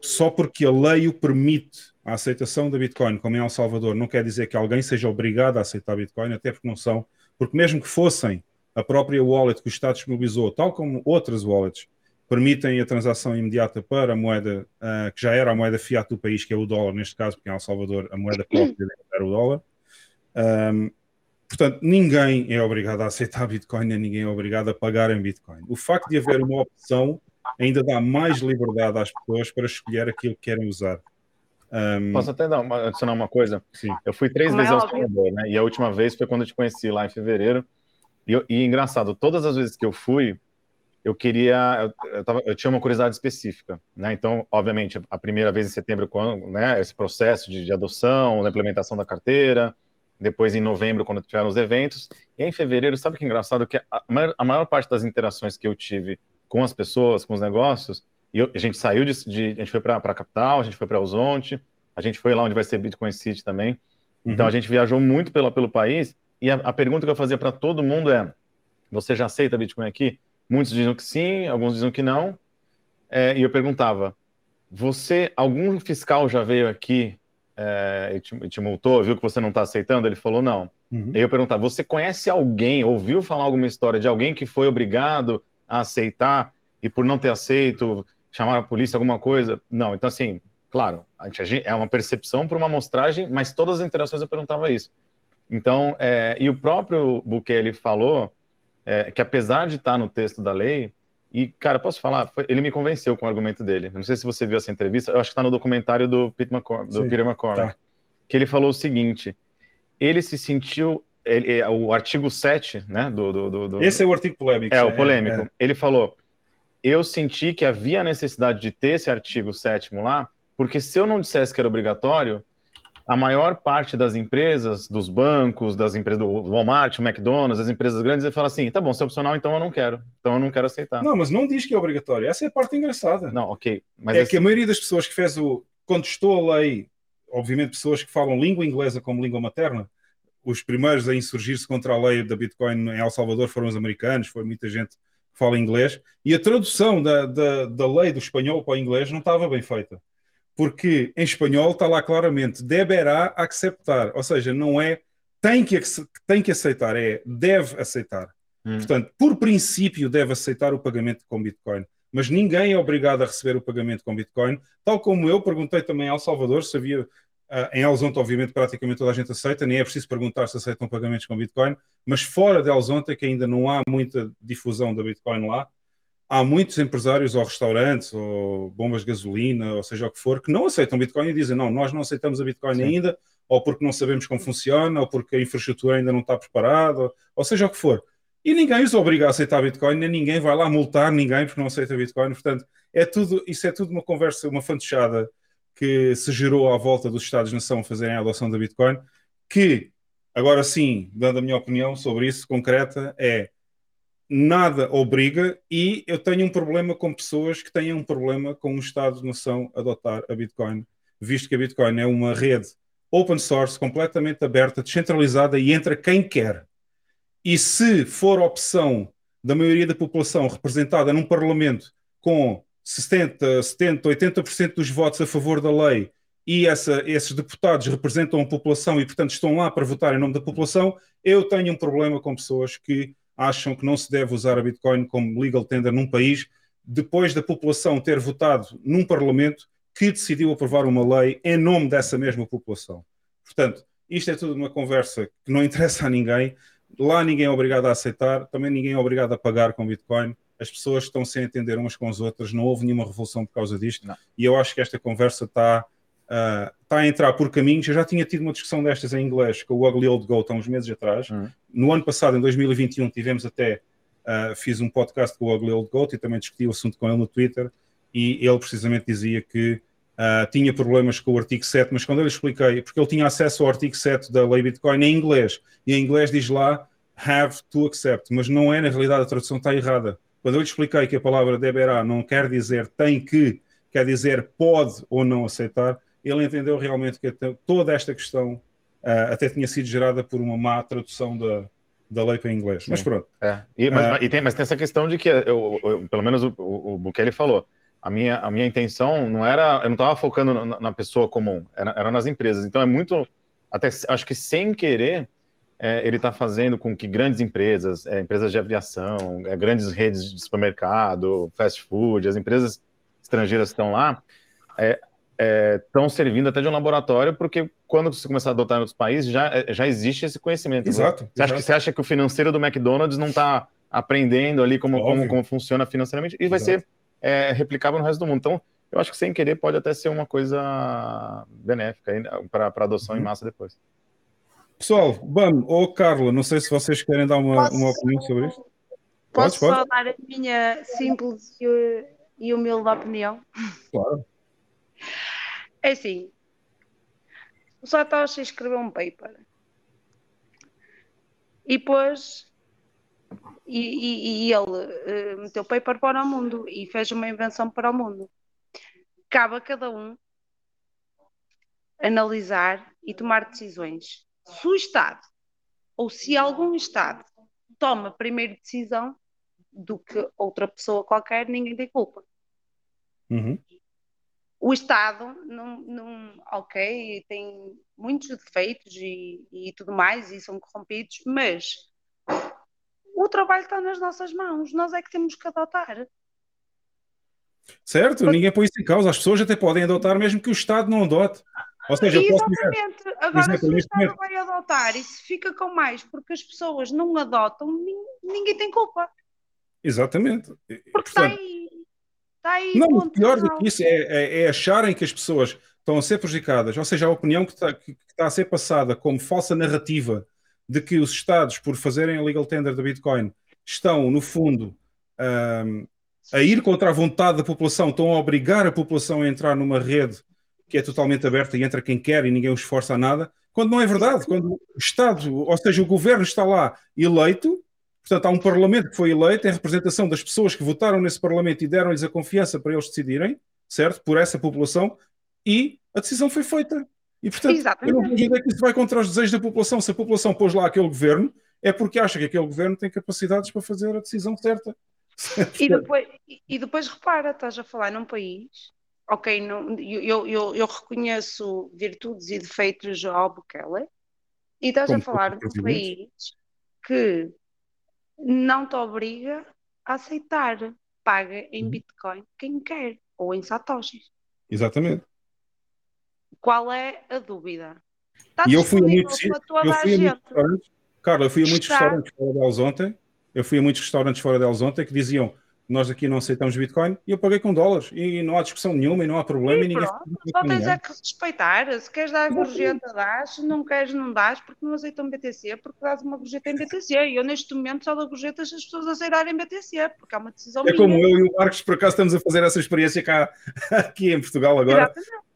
só porque a lei o permite a aceitação da Bitcoin, como em El Salvador, não quer dizer que alguém seja obrigado a aceitar Bitcoin, até porque não são, porque mesmo que fossem a própria wallet que o Estado disponibilizou, tal como outras wallets, permitem a transação imediata para a moeda ah, que já era a moeda fiat do país, que é o dólar, neste caso, porque em El Salvador a moeda própria era o dólar. Ahm, portanto, ninguém é obrigado a aceitar Bitcoin, nem ninguém é obrigado a pagar em Bitcoin. O facto de haver uma opção ainda dá mais liberdade às pessoas para escolher aquilo que querem usar. Ahm, Posso até dar uma- adicionar uma coisa? sim. Eu fui três Como é vezes ao óbvio. Salvador, né? E a última vez foi quando eu te conheci lá em fevereiro. E, eu- e engraçado, todas as vezes que eu fui, eu queria, eu, eu, tava- eu tinha uma curiosidade específica, né? Então, obviamente, a primeira vez em setembro, quando, né? Esse processo de, de adoção, da implementação da carteira, depois em novembro, quando tiveram os eventos, e em fevereiro, sabe que é engraçado que a maior, a maior parte das interações que eu tive com as pessoas, com os negócios, e eu- a gente saiu de, de- a gente foi para a capital, a gente foi para Horizonte, a gente foi lá onde vai ser Bitcoin City também. Então Uhum. a gente viajou muito pela, pelo país e a, a pergunta que eu fazia para todo mundo é: você já aceita Bitcoin aqui? Muitos diziam que sim, alguns diziam que não. É, e eu perguntava: você, algum fiscal já veio aqui é, e, te, te multou, viu que você não está aceitando? Ele falou não. Uhum. Eu perguntava: você conhece alguém, ouviu falar alguma história de alguém que foi obrigado a aceitar e por não ter aceito chamar a polícia, alguma coisa? Não. Então, assim, claro, a gente- é uma percepção para uma amostragem, mas todas as interações eu perguntava isso. Então, é, e o próprio Bukele falou é, que apesar de estar no texto da lei, e, cara, posso falar, ele me convenceu com o argumento dele. Não sei se você viu essa entrevista, eu acho que está no documentário do, Pete McCor- do Sim, Peter McCormack, tá. que ele falou o seguinte, ele se sentiu, ele- é, o artigo 7, né, do... do, do- Esse é o artigo polémico. é, o é, polêmico. é. Ele falou: eu senti que havia necessidade de ter esse artigo 7 lá, porque se eu não dissesse que era obrigatório, a maior parte das empresas, dos bancos, das empresas do Walmart, McDonald's, as empresas grandes, ele fala assim: tá bom, se é opcional, então eu não quero. Então eu não quero aceitar. Não, Não, mas não diz que é obrigatório. Essa é a parte engraçada. ok. Mas é esse- que a maioria das pessoas que fez o contestou a lei obviamente, pessoas que falam língua inglesa como língua materna. Os primeiros a insurgir-se contra a lei da Bitcoin em El Salvador foram os americanos, foi muita gente que fala inglês, e a tradução da, da, da lei do espanhol para o inglês não estava bem feita. Porque em espanhol está lá claramente deberá aceitar, ou seja, não é tem que, tem que aceitar, é deve aceitar. Hum. Portanto, por princípio, deve aceitar o pagamento com Bitcoin. Mas ninguém é obrigado a receber o pagamento com Bitcoin. Tal como eu perguntei também ao Salvador se havia. Uh, em Elzonte, obviamente, praticamente toda a gente aceita, nem é preciso perguntar se aceitam pagamentos com Bitcoin, mas fora de Elzonte, é que ainda não há muita difusão da Bitcoin lá, há muitos empresários ou restaurantes ou bombas de gasolina, ou seja o que for, que não aceitam Bitcoin e dizem não, nós não aceitamos a Bitcoin Sim. ainda, ou porque não sabemos como funciona, ou porque a infraestrutura ainda não está preparada, ou, ou seja o que for. E ninguém os obriga a aceitar Bitcoin, nem ninguém vai lá multar ninguém porque não aceita Bitcoin. Portanto, é tudo, isso é tudo uma conversa, uma fantochada que se gerou à volta dos Estados-nação fazerem a adoção da Bitcoin, que, agora sim, dando a minha opinião sobre isso concreta, é nada obriga e eu tenho um problema com pessoas que têm um problema com o Estado-nação adotar a Bitcoin, visto que a Bitcoin é uma rede open source, completamente aberta, descentralizada e entra quem quer. E se for opção da maioria da população representada num Parlamento com 70, 70, 80% dos votos a favor da lei e essa, esses deputados representam a população e, portanto, estão lá para votar em nome da população, eu tenho um problema com pessoas que acham que não se deve usar a Bitcoin como legal tender num país depois da população ter votado num Parlamento que decidiu aprovar uma lei em nome dessa mesma população. Portanto, isto é tudo uma conversa que não interessa a ninguém. Lá ninguém é obrigado a aceitar, também ninguém é obrigado a pagar com Bitcoin. As pessoas estão sem entender umas com as outras, não houve nenhuma revolução por causa disto. Não. E eu acho que esta conversa está uh, tá a entrar por caminhos. Eu já tinha tido uma discussão destas em inglês com o Ugly Old Goat há uns meses atrás. Uhum. No ano passado, em 2021, tivemos até, uh, fiz um podcast com o Ugly Old Goat e também discuti o assunto com ele no Twitter. E ele precisamente dizia que Uh, tinha problemas com o artigo 7, mas quando eu lhe expliquei, porque ele tinha acesso ao artigo 7 da lei Bitcoin em inglês, e em inglês diz lá have to accept, mas não é, na realidade, a tradução está errada. Quando eu lhe expliquei que a palavra deberá não quer dizer tem que, quer dizer pode ou não aceitar, ele entendeu realmente que toda esta questão uh, até tinha sido gerada por uma má tradução da, da lei para inglês. Mas pronto. É. E, mas, uh, e tem, mas tem essa questão de que, eu, eu, pelo menos o, o, o Bukele falou, a minha, a minha intenção não era, eu não estava focando na, na, pessoa comum, era, era, nas empresas. Então é muito, até acho que sem querer, é, ele está fazendo com que grandes empresas, é, empresas de aviação, é, grandes redes de supermercado, fast food, as empresas estrangeiras que estão lá, estão é, servindo até de um laboratório, porque quando você começar a adotar em outros países, já, é, já existe esse conhecimento. Exato. Você, exato. Acha, que, você acha que o financeiro do McDonald's não está aprendendo ali como, como, como, funciona financeiramente? E vai exato. ser é replicável no resto do mundo. Então, eu acho que sem querer pode até ser uma coisa benéfica para adoção uhum. em massa depois. Pessoal, vamos, ou Carla, não sei se vocês querem dar uma, uma opinião sobre isto. Posso pode, só pode? dar a minha simples e humilde opinião? Claro. É assim, o Satoshi escreveu um paper e depois e, e, e ele uh, meteu paper para o mundo e fez uma invenção para o mundo. Cabe a cada um analisar e tomar decisões. Se o Estado ou se algum Estado toma primeiro decisão do que outra pessoa qualquer, ninguém tem culpa. Uhum. O Estado, não, não, ok, tem muitos defeitos e, e tudo mais, e são corrompidos, mas o trabalho está nas nossas mãos, nós é que temos que adotar. Certo, ninguém põe isso em causa, as pessoas até podem adotar mesmo que o Estado não adote. Ou seja, Exatamente. Dizer, Agora, se o Estado vai adotar e se fica com mais porque as pessoas não adotam, ninguém tem culpa. Exatamente. Porque Portanto, está aí. Está aí não, o pior do que isso é, é, é, acharem que as pessoas estão a ser prejudicadas, ou seja, a opinião que está, que está a ser passada como falsa narrativa de que os Estados, por fazerem a legal tender da Bitcoin, estão, no fundo, um, a ir contra a vontade da população, estão a obrigar a população a entrar numa rede que é totalmente aberta e entra quem quer e ninguém os força a nada, quando não é verdade, quando o Estado, ou seja, o governo está lá eleito, portanto há um parlamento que foi eleito em representação das pessoas que votaram nesse parlamento e deram-lhes a confiança para eles decidirem, certo? Por essa população, e a decisão foi feita. E, portanto, eu não Exatamente. vejo onde é que isso vai contra os desejos da população. Se a população pôs lá aquele governo, é porque acha que aquele governo tem capacidades para fazer a decisão certa. E depois, e- depois repara, estás a falar num país, ok, não, eu, eu, eu, eu reconheço virtudes e defeitos ao Bukele, e estás Como a falar num presidentes. país que não te obriga a aceitar, paga em Uhum. Bitcoin quem quer, ou em Satoshis. Exatamente. Qual é a dúvida? Está E eu fui a muitos Eu fui a muitos restaurantes. Carla, eu fui a muitos Está. restaurantes fora deles ontem. Eu fui a muitos restaurantes fora deles ontem que diziam nós aqui não aceitamos Bitcoin e eu paguei com dólares e não há discussão nenhuma e não há problema e, E ninguém Só tens é que respeitar. Se queres dar a gorjeta, dás. Se não queres, não dás, porque não aceitam BTC, porque dás uma gorjeta em BTC. E eu, neste momento, só dou gorjetas se as pessoas aceitarem BTC, porque é uma decisão É minha. como eu e o Marcos, por acaso, estamos a fazer essa experiência cá, aqui em Portugal agora. Exatamente.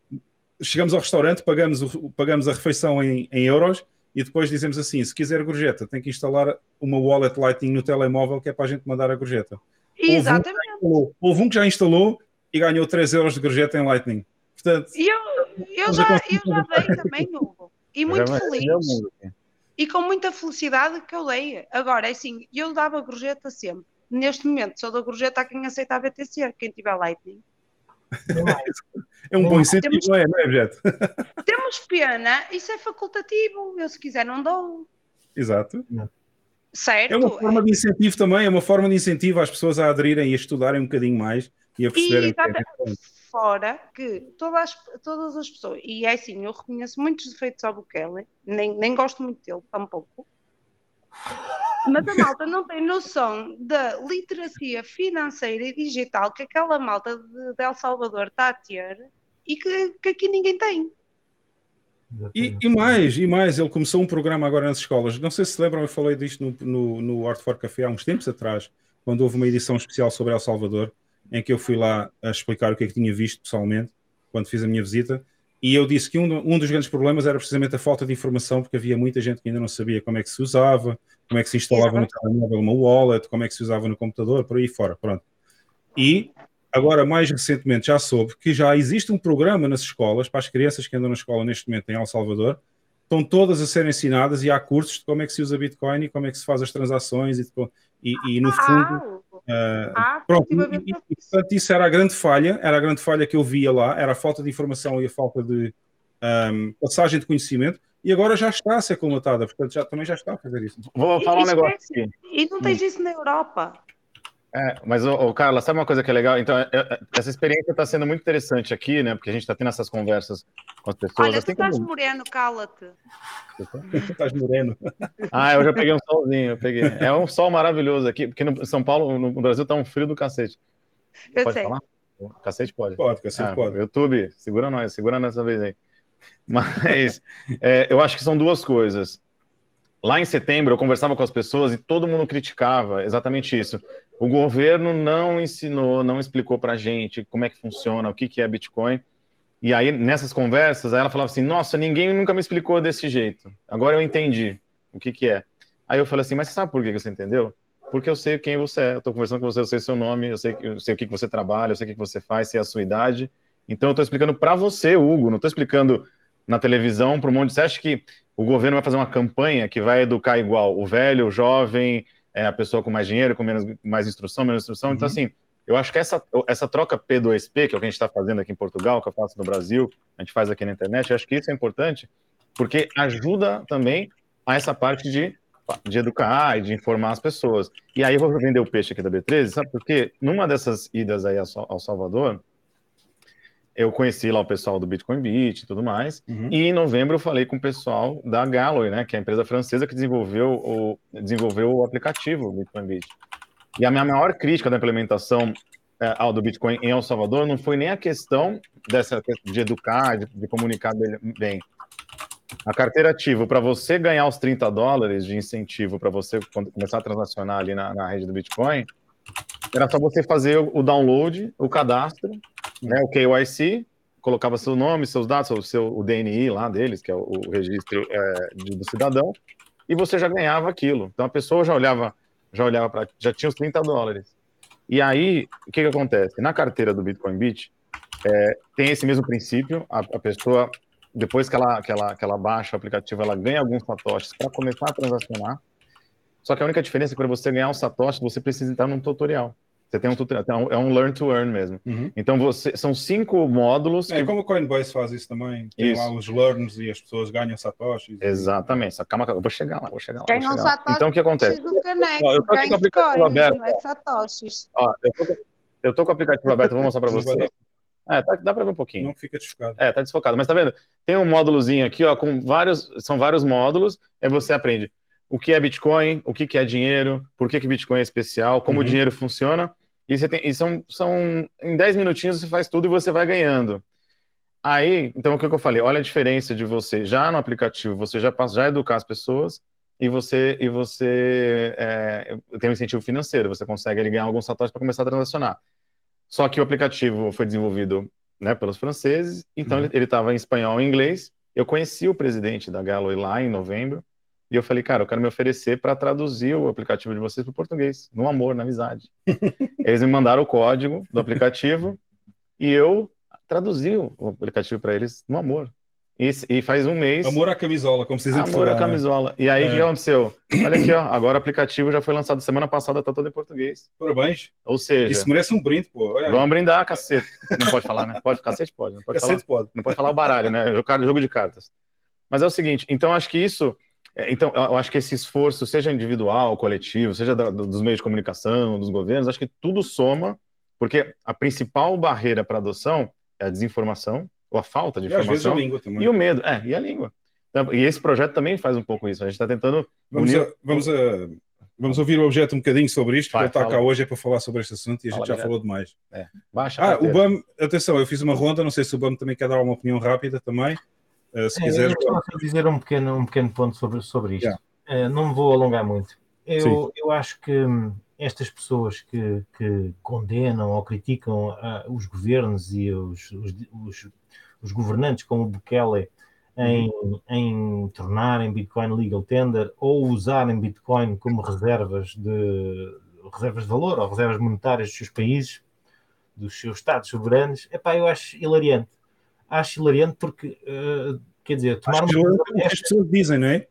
Chegamos ao restaurante, pagamos, o- pagamos a refeição em, em euros e depois dizemos assim: se quiser gorjeta, tem que instalar uma wallet Lightning no telemóvel que é para a gente mandar a gorjeta. Exatamente. Houve houve um que já instalou e ganhou 3 euros de gorjeta em Lightning. Portanto, E eu, eu, já, eu já dei também, Hugo. E muito feliz. E com muita felicidade que eu dei. Agora, é assim, eu dava gorjeta sempre. Neste momento, só dou gorjeta a quem aceita a BTC, quem tiver Lightning. é um bom incentivo, Temos- não é, não é, Objeto? Temos pena, isso é facultativo. Eu, se quiser, não dou. Exato. Certo? É uma forma de incentivo também, é uma forma de incentivo às pessoas a aderirem e a estudarem um bocadinho mais e a perceberem. que é diferente. fora que todas as, todas as pessoas, e é assim, eu reconheço muitos defeitos ao Bukele, nem, nem gosto muito dele, tampouco, mas a malta não tem noção da literacia financeira e digital que aquela malta de, de El Salvador está a ter e que, que aqui ninguém tem. E, e mais, e mais, ele começou um programa agora nas escolas. Não sei se lembram, eu falei disto no, no, no Art for Café há uns tempos atrás, quando houve uma edição especial sobre El Salvador, em que eu fui lá a explicar o que é que tinha visto pessoalmente, quando fiz a minha visita, e eu disse que um, um dos grandes problemas era precisamente a falta de informação, porque havia muita gente que ainda não sabia como é que se usava, como é que se instalava no telemóvel uma wallet, como é que se usava no computador, por aí fora, pronto. E agora, mais recentemente, já soube que já existe um programa nas escolas, para as crianças que andam na escola neste momento em El Salvador, estão todas a ser ensinadas e há cursos de como é que se usa Bitcoin e como é que se faz as transações e, e, e, no fundo... Ah, Hugo, ah, ah, Pronto, e, e- e, portanto, isso era a grande falha, era a grande falha que eu via lá, era a falta de informação e a falta de ahm, passagem de conhecimento, e agora já está a ser colmatada, portanto já, também já está a fazer isso. Vou falar um negócio aqui. e não tens isso na Europa. É, mas, ô, ô, Carla, sabe uma coisa que é legal? Então, é- é- essa experiência está sendo muito interessante aqui, né? Porque a gente está tendo essas conversas com as pessoas. Olha, tu assim estás como- moreno, cala-te. Estás moreno. Ah, eu já peguei um solzinho, eu peguei. É um sol maravilhoso aqui, porque no São Paulo, no Brasil, tá um frio do cacete. Eu pode sei. falar? Cacete pode. Pode, cacete Ah, pode. YouTube, segura nós, segura nessa vez aí. Mas é, eu acho que são duas coisas. Lá em setembro, eu conversava com as pessoas e todo mundo criticava exatamente isso. O governo não ensinou, não explicou para gente como é que funciona, o que, que é Bitcoin. E aí, nessas conversas, ela falava assim: Nossa, ninguém nunca me explicou desse jeito. Agora eu entendi o que, que é. Aí eu falei assim: Mas você sabe por que você entendeu? Porque eu sei quem você é. Eu estou conversando com você, eu sei seu nome, eu sei, eu sei o que, que você trabalha, eu sei o que, que você faz, sei a sua idade. Então eu estou explicando para você, Hugo, não estou explicando na televisão para monte de. Você acha que o governo vai fazer uma campanha que vai educar igual o velho, o jovem, é, a pessoa com mais dinheiro, com menos, mais instrução, menos instrução? Então, Uhum. assim, eu acho que essa, essa troca P2P, que é o que a gente está fazendo aqui em Portugal, que eu faço no Brasil, a gente faz aqui na internet, eu acho que isso é importante, porque ajuda também a essa parte de, de educar e de informar as pessoas. E aí eu vou vender o peixe aqui da B13, sabe por quê? Numa dessas idas aí ao Salvador, eu conheci lá o pessoal do Bitcoin Beach e tudo mais, Uhum. e em novembro eu falei com o pessoal da Galway, né, que é a empresa francesa que desenvolveu o, desenvolveu o aplicativo Bitcoin Beach. E a minha maior crítica da implementação é, ao do Bitcoin em El Salvador não foi nem a questão dessa de educar, de, de comunicar bem-. A carteira ativa, para você ganhar os 30 dólares de incentivo para você começar a transacionar ali na, na rede do Bitcoin, era só você fazer o download, o cadastro, né, o KYC, colocava seu nome, seus dados, o seu o DNI lá deles, que é o, registro é, do cidadão, e você já ganhava aquilo. Então a pessoa já olhava, já olhava para, já tinha os 30 dólares. E aí, o que, que acontece? Na carteira do Bitcoin Beach, é, tem esse mesmo princípio, a, a pessoa depois que ela, que, ela, que ela baixa o aplicativo, ela ganha alguns satoshis para começar a transacionar. Só que a única diferença é que para você ganhar um satoshi, você precisa entrar num tutorial. Você tem um tutorial, é um learn to earn mesmo. Uhum. Então você são cinco módulos. É que- como o Coinbase faz isso também. Tem Isso. lá os learns e as pessoas ganham satoshis. Exatamente. Só calma, eu vou chegar lá, vou chegar lá. Vou chegar lá. Então o que acontece? do caneco, Ó, eu tô com o aplicativo aberto. não é satoshis. Ó, eu, tô, eu tô com o aplicativo aberto, vou mostrar para você. É, tá- dá para ver um pouquinho. Não fica desfocado. É, tá desfocado. Mas tá vendo? Tem um módulozinho aqui, ó, com vários. São vários módulos. Aí você aprende o que é Bitcoin, o que, que é dinheiro, por que, que Bitcoin é especial, como Uhum. o dinheiro funciona. E, você tem, e são, são. Em 10 minutinhos você faz tudo e você vai ganhando. Aí, então o que eu falei? Olha a diferença de você já no aplicativo, você já passa, já educar as pessoas e você e você é, tem um incentivo financeiro, você consegue ali, ganhar alguns satoshis para começar a transacionar. Só que o aplicativo foi desenvolvido né, pelos franceses, então Uhum. ele- ele estava em espanhol e inglês. Eu conheci o presidente da Galloway lá em novembro e eu falei, cara, eu quero me oferecer para traduzir o aplicativo de vocês para o português, no amor, na amizade. eles me mandaram o código do aplicativo e eu traduzi o aplicativo para eles no amor. E, e faz um mês. Amor à camisola, como em Amor à né? camisola. E aí, o que É. aconteceu? Olha aqui, ó. Agora o aplicativo já foi lançado semana passada, tá todo em português. Parabéns. Ou seja, Isso merece um brinde, pô. Olha, vamos brindar, cacete. Não pode falar, né? Pode, cacete pode. Não pode, falar, cacete pode. não pode falar o baralho, né? Jogo jogo de cartas. Mas é o seguinte, então acho que isso. É, Então, eu acho que esse esforço, seja individual, coletivo, seja da- do- dos meios de comunicação, dos governos, acho que tudo soma, porque a principal barreira para adoção é a desinformação, ou a falta de E às vezes a informação, língua também. e o medo, é, e a língua. Então, E esse projeto também faz um pouco isso. A gente está tentando Vamos, unir- a, vamos, a, vamos ouvir o objeto um bocadinho sobre isto, Vai, porque ele está cá hoje é para falar sobre este assunto e a gente Fala, já direto. falou demais. baixa a Ah, o. BAM, atenção, eu fiz uma ronda, não sei se o BAM também quer dar uma opinião rápida também. Uh, se É, quiser, eu dizer um pequeno, um pequeno ponto sobre, sobre isto. Yeah. Eh, não me vou alongar muito. Eu, Sim. eu acho que hum, estas pessoas que, que condenam ou criticam ah, os governos e os, os, os, os governantes, como o Bukele, em, em tornarem Bitcoin legal tender ou usarem Bitcoin como reservas de, reservas de valor ou reservas monetárias dos seus países, dos seus Estados soberanos, epá, eu acho hilariante. Acho hilariante porque, eh, quer dizer, tomar acho uma que as pessoas dizem, não é?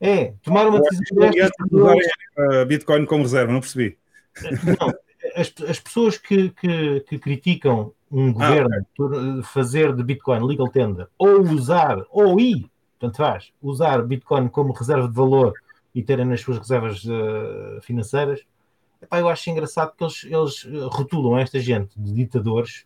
é, tomar uma decisão pessoas, uh, Bitcoin como reserva, não percebi. não, as, as pessoas que, que, que criticam um governo por eh, fazer de Bitcoin legal tender ou usar, ou ir, tanto faz, usar Bitcoin como reserva de valor e terem nas suas reservas eh, financeiras, epá, eu acho engraçado que eles, eles eh, rotulam esta gente de ditadores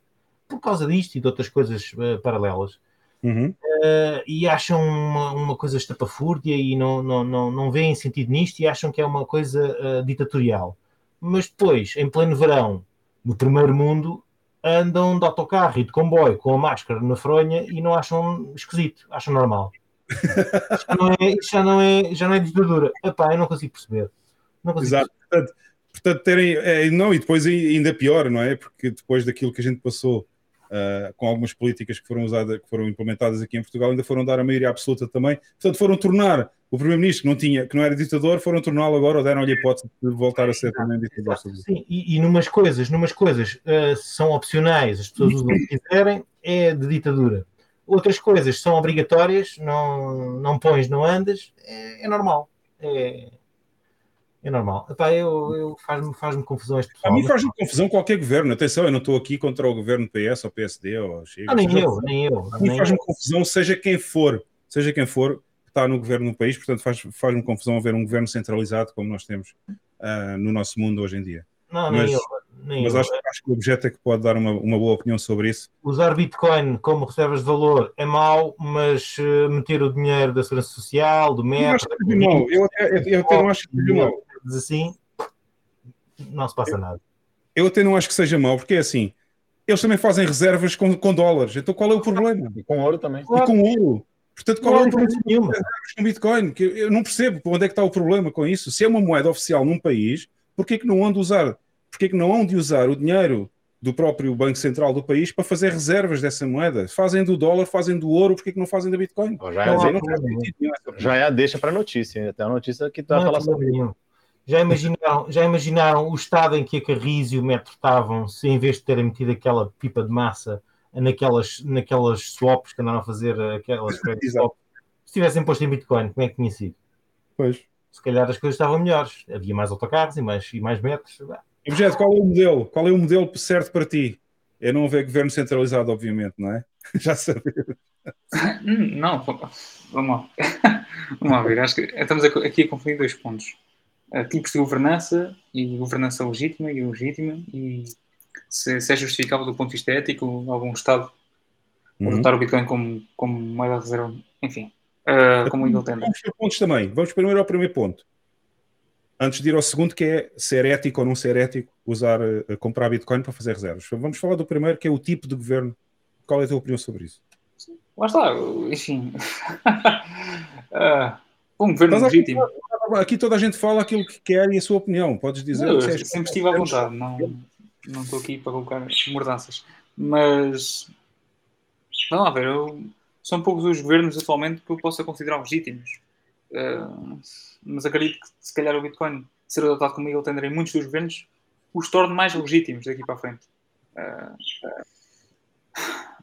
por causa disto e de outras coisas eh, paralelas. Uhum. Uh, e acham uma, uma coisa estapafúrdia e não, não, não, não veem sentido nisto e acham que é uma coisa uh, ditatorial. Mas depois, em pleno verão, no primeiro mundo, andam de autocarro e de comboio com a máscara na fronha e não acham esquisito, acham normal. Isto já não é, já não é, já não é ditadura. Epá, eu não consigo perceber. Não consigo Exato. Portanto, portanto, terem. é, não, e depois ainda pior, não é? Porque depois daquilo que a gente passou uh, com algumas políticas que foram usadas, que foram implementadas aqui em Portugal, ainda foram dar a maioria absoluta também. Portanto, foram tornar o primeiro-ministro que não tinha, que não era ditador, foram torná-lo agora, ou deram-lhe a hipótese de voltar a ser também ditador. Sim, e, e numas coisas, numas coisas uh, são opcionais, as pessoas usam o que quiserem, é de ditadura. Outras coisas são obrigatórias, não, não pões, não andas, é, é normal. É, é normal. Epá, eu, eu faz-me faz confusão este pessoal. A mim faz-me confusão qualquer governo. Atenção, eu não estou aqui contra o governo PS ou PSD ou Chega. Ah, nem eu, nem eu. A mim faz-me confusão, seja quem for, seja quem for, que está no governo no país, portanto faz-me faz confusão haver um governo centralizado como nós temos uh, no nosso mundo hoje em dia. Não, nem mas, eu. Nem mas eu. acho, acho, que o objeto é que pode dar uma, uma, boa opinião sobre isso. Usar Bitcoin como reservas de valor é mau, mas uh, meter o dinheiro da Segurança Social, do MEP... Eu, não, eu, até, eu até não acho que seja mau. Assim, não se passa eu, nada. Eu até não acho que seja mau, porque é assim, eles também fazem reservas com, com dólares, então qual é o problema? E com ouro também. E com ouro. Portanto, qual não é o problema nenhuma. com Bitcoin? Que eu não percebo onde é que está o problema com isso. Se é uma moeda oficial num país, porquê que não hão de usar, porquê que não hão de usar o dinheiro do próprio Banco Central do país para fazer reservas dessa moeda? Fazem do dólar, fazem do ouro, porquê que não fazem da Bitcoin? Já é, Não há não, já é a deixa para a notícia, até a notícia que está a falar nenhum. Já imaginaram, já imaginaram o estado em que a Carris e o Metro estavam se em vez de terem metido aquela pipa de massa naquelas, naquelas swaps que andaram a fazer, aquelas swaps, se tivessem posto em Bitcoin, como é que tinha sido? Pois. Se calhar as coisas estavam melhores. Havia mais autocarros e mais, e mais metros. Objeto, qual é o modelo? Qual é o modelo certo para ti? É não haver governo centralizado, obviamente, não é? Já sabemos. Não, vamos lá. vamos lá ver. Acho que estamos aqui a confundir dois pontos. Tipos de governança e governança legítima e ilegítima e se, se, é justificável do ponto de vista ético algum Estado uhum. adotar o Bitcoin como, como moeda de reserva, enfim, uh, como tender. Vamos por pontos também. Vamos primeiro ao primeiro ponto. Antes de ir ao segundo, que é ser ético ou não ser ético usar, uh, comprar Bitcoin para fazer reservas. Vamos falar do primeiro, que é o tipo de governo. Qual é a tua opinião sobre isso? Lá está, enfim. uh, um governo legítimo. Aqui, aqui, toda a gente fala aquilo que quer e a sua opinião. Podes dizer. Eu, eu sempre estive à vontade, não, não estou aqui para colocar mordanças. Mas. Vamos lá ver, eu, são poucos os governos atualmente que eu possa considerar legítimos. Uh, mas acredito que se calhar o Bitcoin ser adotado como legal tender em muitos dos governos os torne mais legítimos daqui para a frente. Uh,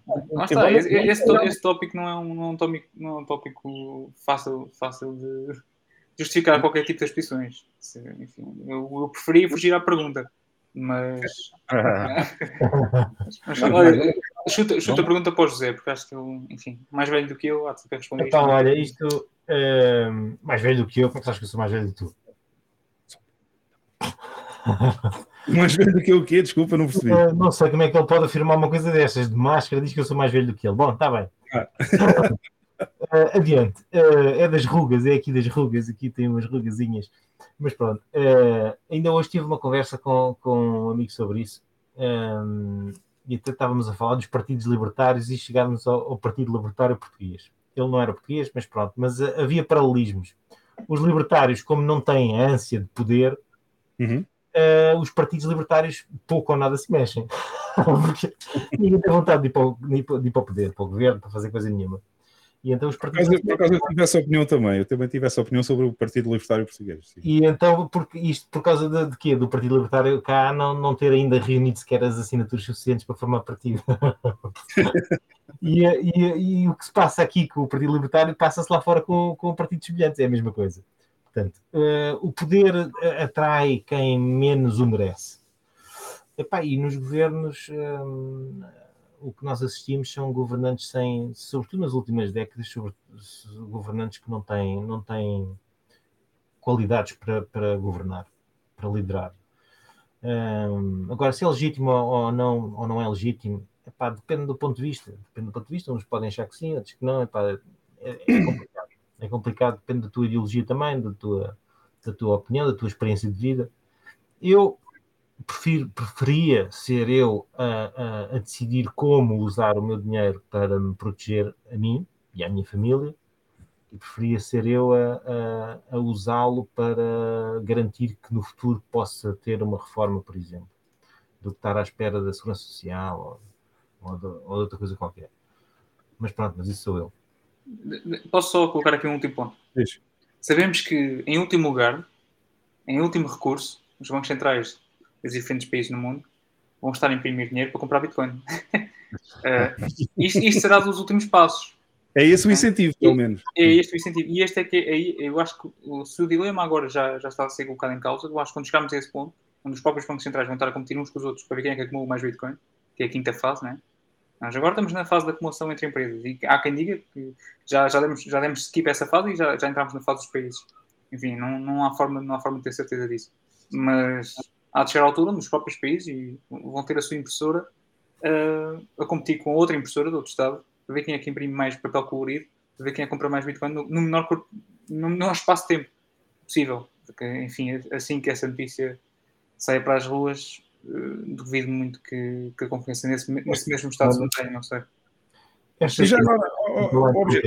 ah, está, esse, esse, esse, tópico não é um, não é um, tópico, não é um tópico fácil, fácil de justificar qualquer tipo de expressões. Enfim, eu, eu preferia fugir à pergunta, mas. mas olha, chuta, chuta a pergunta para o José, porque acho que ele, enfim, mais velho do que eu, há de responder Então, isto. olha, isto. Uh, mais velho do que eu, como é que achas que eu sou mais velho do que tu? Mais velho do que eu o quê? Desculpa, não percebi. Uh, não sei como é que ele pode afirmar uma coisa destas. De máscara, diz que eu sou mais velho do que ele. Bom, está bem. Ah. uh, adiante. Uh, é das rugas, é aqui das rugas. Aqui tem umas rugazinhas. Mas pronto. ainda hoje tive uma conversa com, com um amigo sobre isso. Um, e até estávamos a falar dos partidos libertários e chegámos ao, ao Partido Libertário Português. Ele não era português, mas pronto. Mas havia paralelismos. Os libertários, como não têm a ânsia de poder, uhum uh, os partidos libertários pouco ou nada se mexem. Ninguém tem vontade de ir, para o, de ir para o poder, para o governo, para fazer coisa nenhuma. E então os partidos. Por acaso, eu tive essa opinião também. Eu também tive essa opinião sobre o Partido Libertário Português. Sim. E então, porque isto por causa de, de quê? Do Partido Libertário cá não, não ter ainda reunido sequer as assinaturas suficientes para formar partido. e, e, e, o que se passa aqui com o Partido Libertário passa-se lá fora com, com partidos semelhantes. É a mesma coisa. Portanto, uh, o poder eh, atrai quem menos o merece. Epá, e nos governos, um, eh, o que nós assistimos são governantes sem, sobretudo nas últimas décadas, sobre, governantes que não têm, não têm qualidades para, para governar, para liderar. Um, agora, se é legítimo ou não, ou não é legítimo, epá, depende do ponto de vista. Depende do ponto de vista. Uns podem achar que sim, outros que não. Epá, é, é complicado. É complicado, depende da tua ideologia também, da tua, da tua opinião, da tua experiência de vida. Eu prefiro, preferia ser eu a, a, a, decidir como usar o meu dinheiro para me proteger a mim e à minha família, e preferia ser eu a, a usá-lo para garantir que no futuro possa ter uma reforma, por exemplo, do que estar à espera da segurança social ou, ou, de, ou de outra coisa qualquer. Mas pronto, mas isso sou eu. Posso só colocar aqui um último ponto? Isso. Sabemos que, em último lugar, em último recurso, os bancos centrais dos diferentes países no mundo vão estar a imprimir dinheiro para comprar Bitcoin. uh, isto, isto, será dos últimos passos. É esse o incentivo, pelo menos. É este o incentivo. E este é que é, eu acho que se o dilema agora já, já está a ser colocado em causa, eu acho que quando chegarmos a esse ponto, onde os próprios bancos centrais vão estar a competir uns com os outros para ver quem é que acumula mais Bitcoin, que é a quinta fase, né? Nós agora estamos na fase da acumulação entre empresas e há quem diga que já, já, demos, já demos skip essa fase e já, já entramos na fase dos países. Enfim, não, não, há forma, não há forma de ter certeza disso. Mas há de chegar à altura nos próprios países e vão ter a sua impressora uh, a competir com outra impressora de outro Estado para ver quem é que imprime mais papel colorido, para ver quem é que compra mais Bitcoin no, no menor, no menor espaço de tempo possível. Porque, enfim, assim que essa notícia saia para as ruas, duvido muito que, que a confiança nesse, nesse mesmo estado se mantenha, não sei. Já agora,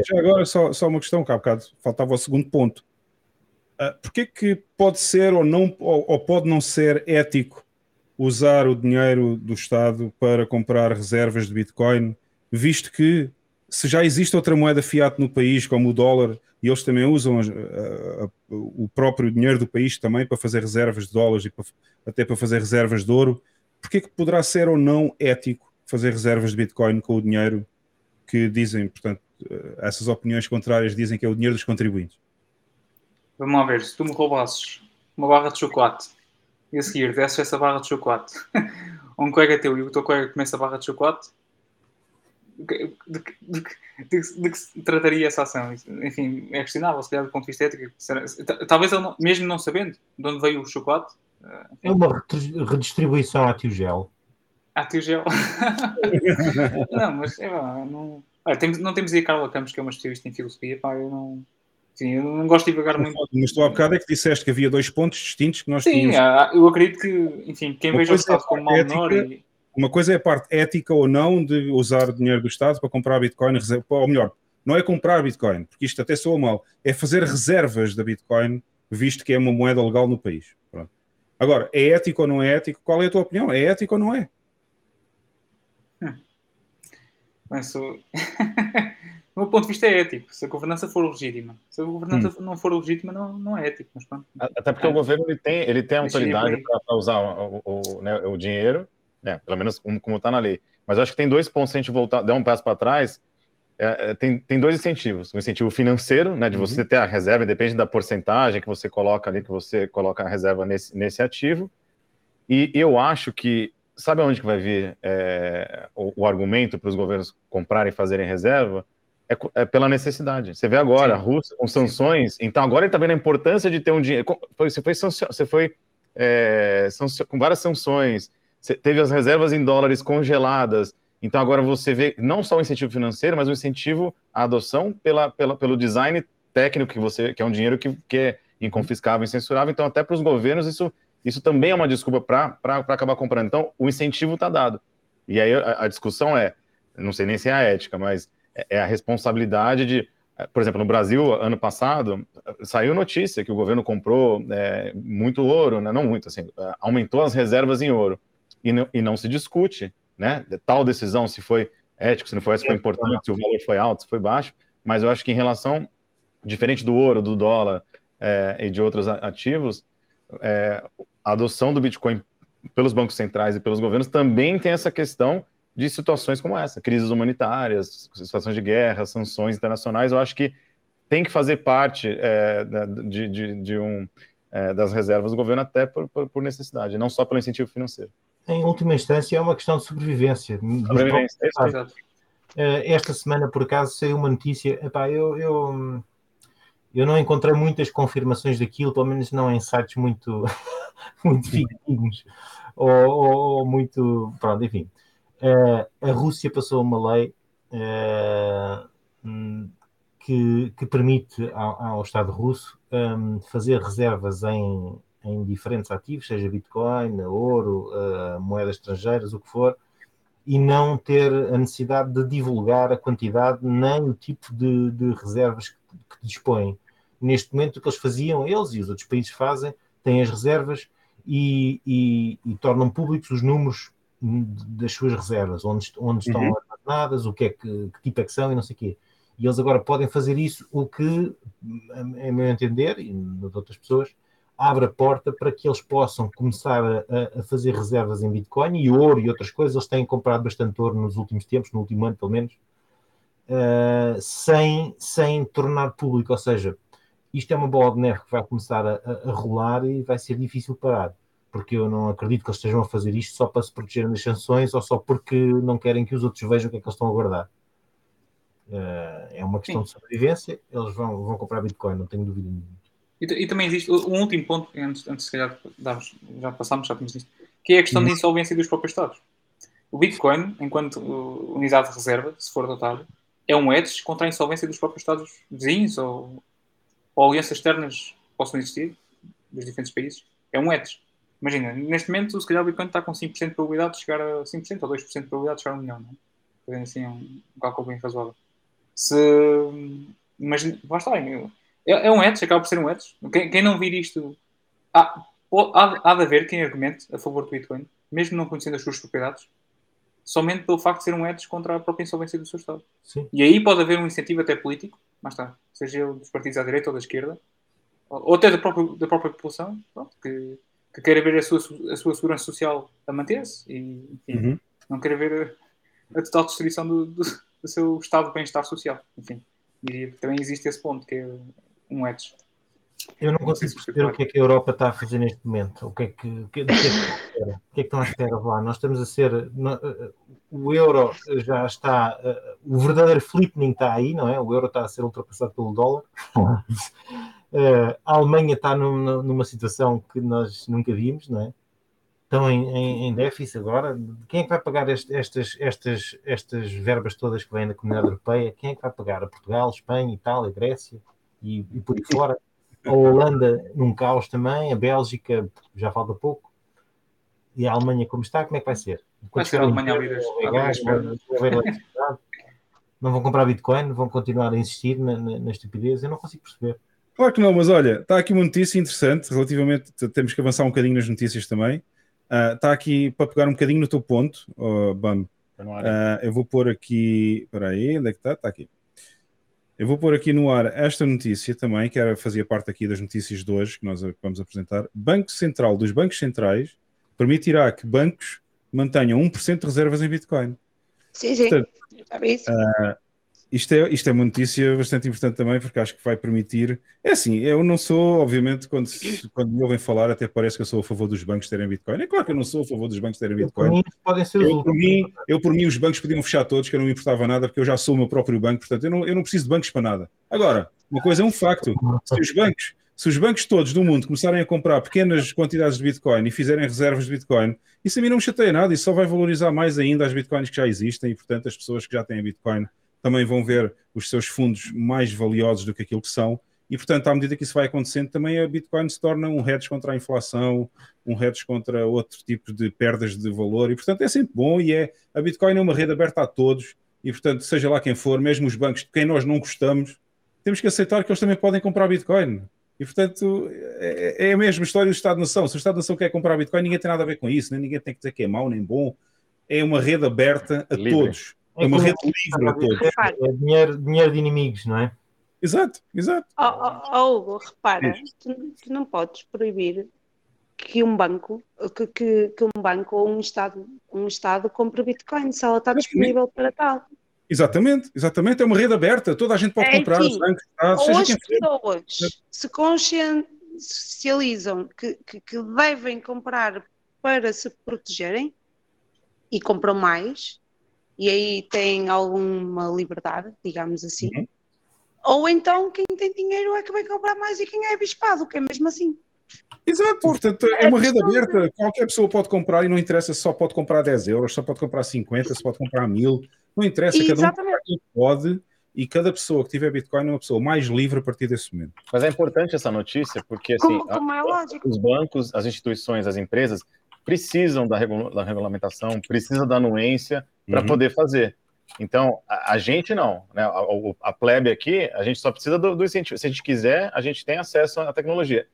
já agora só, só uma questão, cá há bocado faltava o segundo ponto. Uh, Porquê que pode ser ou, não, ou, ou, pode não ser ético usar o dinheiro do Estado para comprar reservas de Bitcoin, visto que se já existe outra moeda fiat no país, como o dólar, e eles também usam a, a, o próprio dinheiro do país também para fazer reservas de dólares e para, até para fazer reservas de ouro, porquê que poderá ser ou não ético fazer reservas de Bitcoin com o dinheiro que dizem, portanto, eh, essas opiniões contrárias dizem que é o dinheiro dos contribuintes. Vamos lá ver, se tu me roubasses uma barra de chocolate e a seguir desses essa barra de chocolate um colega teu e o teu colega começa a barra de chocolate, de que, de, que, de, que, de que se trataria essa ação? Enfim, é questionável, se calhar, do ponto de vista ético. Talvez ele, não, mesmo não sabendo de onde veio o chocolate. Enfim. É uma redistribuição à tio gel. À tio gel. não, mas é, não, olha, temos, não temos aí a Carla Campos, que é uma especialista em filosofia. Pá, eu não. Sim, eu não gosto de divagar muito. Mas tu há bocado é que disseste que havia dois pontos distintos que nós Sim, tínhamos. eu acredito que, enfim, quem veja o Estado é como mal menor. E... Uma coisa é a parte ética ou não de usar dinheiro do Estado para comprar Bitcoin, ou melhor, não é comprar Bitcoin, porque isto até soa mal, é fazer reservas da Bitcoin, visto que é uma moeda legal no país. Pronto. Agora, é ético ou não é ético? Qual é a tua opinião? É ético ou não é? Hum. Mas sou... do meu ponto de vista, é ético. Se a governança for legítima. Se a governança hum. não for legítima, não, não é ético. Mas pronto. Até porque é. o governo ele tem, ele tem autoridade para usar o, o, né, o dinheiro, né, pelo menos como está na lei. Mas acho que tem dois pontos, se a gente voltar, der um passo para trás, é, é, tem, tem dois incentivos. Um incentivo financeiro, né, de uhum. você ter a reserva, depende da porcentagem que você coloca ali, que você coloca a reserva nesse, nesse ativo. E eu acho que, sabe onde que vai vir é, o, o, argumento para os governos comprarem e fazerem reserva? É, é, pela necessidade. Você vê agora Sim. a Rússia com sanções, então agora ele está vendo a importância de ter um dinheiro. Você foi, você foi é, com várias sanções, teve as reservas em dólares congeladas. Então agora você vê não só o incentivo financeiro, mas o incentivo à adoção pela, pela, pelo design técnico que você que é um dinheiro que, que é inconfiscável, incensurável. Então até para os governos isso isso também é uma desculpa para acabar comprando. Então o incentivo está dado. E aí a, a discussão é, não sei nem se é a ética, mas é a responsabilidade de, por exemplo, no Brasil, ano passado, saiu notícia que o governo comprou é, muito ouro, né? não muito, assim, aumentou as reservas em ouro, e não, e não se discute, né, tal decisão, se foi ético, se não foi, se foi importante, se o valor foi alto, se foi baixo, mas eu acho que em relação, diferente do ouro, do dólar é, e de outros ativos, é, a adoção do Bitcoin pelos bancos centrais e pelos governos também tem essa questão de situações como essa, crises humanitárias, situações de guerra, sanções internacionais, eu acho que tem que fazer parte é, de, de, de, um, é, das reservas do governo até por, por, por, necessidade, não só pelo incentivo financeiro. Em última instância, é uma questão de sobrevivência. sobrevivência é Esta semana, por acaso, saiu uma notícia. Epá, eu, eu, eu não encontrei muitas confirmações daquilo, pelo menos não em sites muito, muito fidedignos ou, ou, ou muito. Pronto, enfim Uh, a Rússia passou uma lei uh, que, que, permite ao, ao Estado russo um, fazer reservas em, em, diferentes ativos, seja Bitcoin, ouro, uh, moedas estrangeiras, o que for, e não ter a necessidade de divulgar a quantidade nem o tipo de, de reservas que, que dispõem. Neste momento, o que eles faziam, eles e os outros países fazem, têm as reservas e, e, e tornam públicos os números das suas reservas, onde, onde estão uhum. armazenadas, o que é que, que, tipo é que são e não sei o quê. E eles agora podem fazer isso, o que, a meu entender, e de outras pessoas, abre a porta para que eles possam começar a, a, fazer reservas em Bitcoin e ouro e outras coisas. Eles têm comprado bastante ouro nos últimos tempos, no último ano pelo menos, uh, sem, sem tornar público. Ou seja, isto é uma bola de neve que vai começar a, a, a rolar e vai ser difícil parar porque eu não acredito que eles estejam a fazer isto só para se protegerem das sanções ou só porque não querem que os outros vejam o que é que eles estão a guardar. Uh, é uma questão Sim. de sobrevivência, eles vão, vão comprar Bitcoin, não tenho dúvida nenhuma. E, e, também existe um último ponto, antes, antes se calhar já passámos, já tínhamos visto, que é a questão da insolvência dos próprios Estados. O Bitcoin, enquanto unidade de reserva, se for adotado, é um hedge contra a insolvência dos próprios Estados vizinhos ou, ou alianças externas que possam existir dos diferentes países. É um hedge. Imagina, neste momento, se calhar o Bitcoin está com 5% de probabilidade de chegar a 5% ou 2% de probabilidade de chegar a 1 milhão, não é? Fazendo assim um, um cálculo bem razoável. Se. Imagina, lá está, é, é um edge, acaba por ser um edge. Quem, quem não vir isto. Há, há, há de haver quem argumente a favor do Bitcoin, mesmo não conhecendo as suas propriedades, somente pelo facto de ser um edge contra a própria insolvência do seu Estado. Sim. E aí pode haver um incentivo até político, mas está, seja ele dos partidos à direita ou da esquerda, ou até da própria, da própria população, pronto, que que queira ver a sua, a sua segurança social a manter-se e enfim, uhum. não queira ver a total destruição do, do, do seu estado de bem-estar social. Enfim, diria que também existe esse ponto, que é um edge. Eu não consigo perceber o que é que a Europa está a fazer neste momento. O que é que, o que, é que, o que, é que estão à espera lá? Nós estamos a ser. O euro já está. O verdadeiro flippening está aí, não é? O euro está a ser ultrapassado pelo dólar. A Alemanha está numa, numa situação que nós nunca vimos, não é? Estão em, em, em déficit agora. Quem é que vai pagar este, estas, estas, estas verbas todas que vêm da Comunidade Europeia? Quem é que vai pagar? A Portugal, Espanha, Itália, Grécia e, e por aí fora? a Holanda num caos também, a Bélgica já falta pouco, e a Alemanha como está, como é que vai ser? Vai ser a Alemanha abrir Não vão comprar Bitcoin, vão continuar a insistir na, na, na, estupidez, eu não consigo perceber. Claro que não, mas olha, está aqui uma notícia interessante, relativamente, temos que avançar um bocadinho nas notícias também. Uh, está aqui para pegar um bocadinho no teu ponto, oh, Bam. Uh, eu vou pôr aqui, espera aí, onde é que está? Está aqui. Eu vou pôr aqui no ar esta notícia também, que era, fazia parte aqui das notícias de hoje que nós vamos apresentar. Banco Central dos bancos centrais permitirá que bancos mantenham 1% de reservas em Bitcoin. Sim, sim. Portanto, uh, isto é, isto é uma notícia bastante importante também, porque acho que vai permitir. É assim, eu não sou, obviamente, quando, quando me ouvem falar, até parece que eu sou a favor dos bancos terem Bitcoin. É claro que eu não sou a favor dos bancos terem Bitcoin. Podem ser eu, por mim, eu, por mim, os bancos podiam fechar todos, que eu não me importava nada, porque eu já sou o meu próprio banco, portanto, eu não, eu não preciso de bancos para nada. Agora, uma coisa é um facto: se os bancos. Se os bancos todos do mundo começarem a comprar pequenas quantidades de Bitcoin e fizerem reservas de Bitcoin, isso a mim não me chateia nada, isso só vai valorizar mais ainda as Bitcoins que já existem e, portanto, as pessoas que já têm Bitcoin também vão ver os seus fundos mais valiosos do que aquilo que são. E, portanto, à medida que isso vai acontecendo, também a Bitcoin se torna um hedge contra a inflação, um hedge contra outro tipo de perdas de valor. E, portanto, é sempre bom. E é, a Bitcoin é uma rede aberta a todos. E, portanto, seja lá quem for, mesmo os bancos de quem nós não gostamos, temos que aceitar que eles também podem comprar Bitcoin. E, portanto, é, é a mesma história do Estado-nação. Se o Estado-nação quer comprar Bitcoin, ninguém tem nada a ver com isso. Nem ninguém tem que dizer que é mau nem bom. É uma rede aberta a Livre. todos. É uma rede livre a todos. É dinheiro, dinheiro de inimigos, não é? Exato, exato. Oh, oh, oh Hugo, repara, tu, tu, não podes proibir que um banco, que, que, que, um banco ou um Estado, um Estado compre Bitcoin se ela está disponível para tal. Exatamente, exatamente, é uma rede aberta, toda a gente pode é comprar, os bancos, Estados, ou as pessoas se consciencializam que, que, que devem comprar para se protegerem e compram mais, e aí tem alguma liberdade, digamos assim. Uhum. Ou então quem tem dinheiro é que vai comprar mais e quem é bispado, que é mesmo assim. Exato, portanto é uma rede aberta, qualquer pessoa pode comprar e não interessa se só pode comprar 10 euros, só pode comprar 50, se pode comprar 1000, não interessa, Exatamente. cada um pode e cada pessoa que tiver Bitcoin é uma pessoa mais livre a partir desse momento. Mas é importante essa notícia porque assim, como, como é os bancos, as instituições, as empresas precisam da, regula da regulamentação, precisam da anuência para uhum. poder fazer. Então, a, a gente não, né? A, a, plebe aqui, a gente só precisa do, do, incentivo. Se a gente quiser, a gente tem acesso à tecnologia.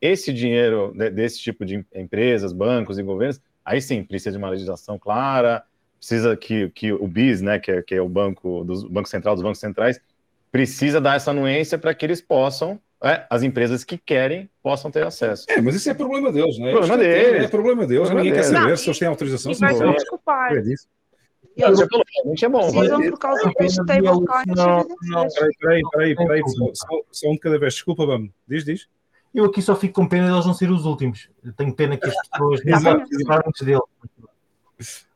Esse dinheiro de, desse tipo de empresas, bancos e governos, aí sim, precisa de uma legislação clara, precisa que, que o BIS, né, que é, que é o banco, dos, banco central dos bancos centrais, precisa dar essa anuência para que eles possam é, as empresas que querem possam ter acesso. É, mas isso é problema deles, não é? Problema deles. É problema deles, ninguém quer saber não, se eles têm autorização. Se não, vai desculpar. É disso. Realmente é bom. Precisam por causa do stablecoin. Não, não, peraí, peraí, peraí, só um de cada vez. Desculpa, vamos. Diz, diz. Eu aqui só fico com pena de eles não serem os últimos. Eu tenho pena que as pessoas não antes dele.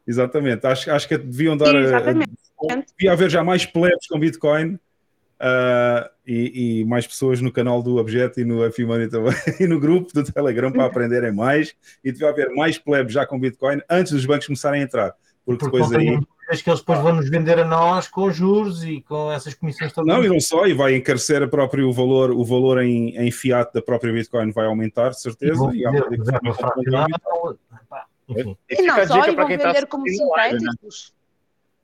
Exatamente. Acho, acho que deviam dar. Exatamente. devia haver já mais plebes com Bitcoin Uh, e, e, mais pessoas no canal do Objeto e no F-Money também, e no grupo do Telegram para aprenderem mais. E deve haver mais plebes já com Bitcoin antes dos bancos começarem a entrar. Porque, porque depois aí. Que eles depois vão nos vender a nós com juros e com essas comissões todas. Não, e não só, e vai encarecer a próprio o valor, o valor em, em fiat da própria Bitcoin vai aumentar, de certeza. E, vão vender, e, e não só, e vão vender tá como sintéticos.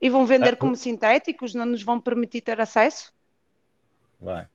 E vão vender como sintéticos, não nos vão permitir ter acesso? Vai.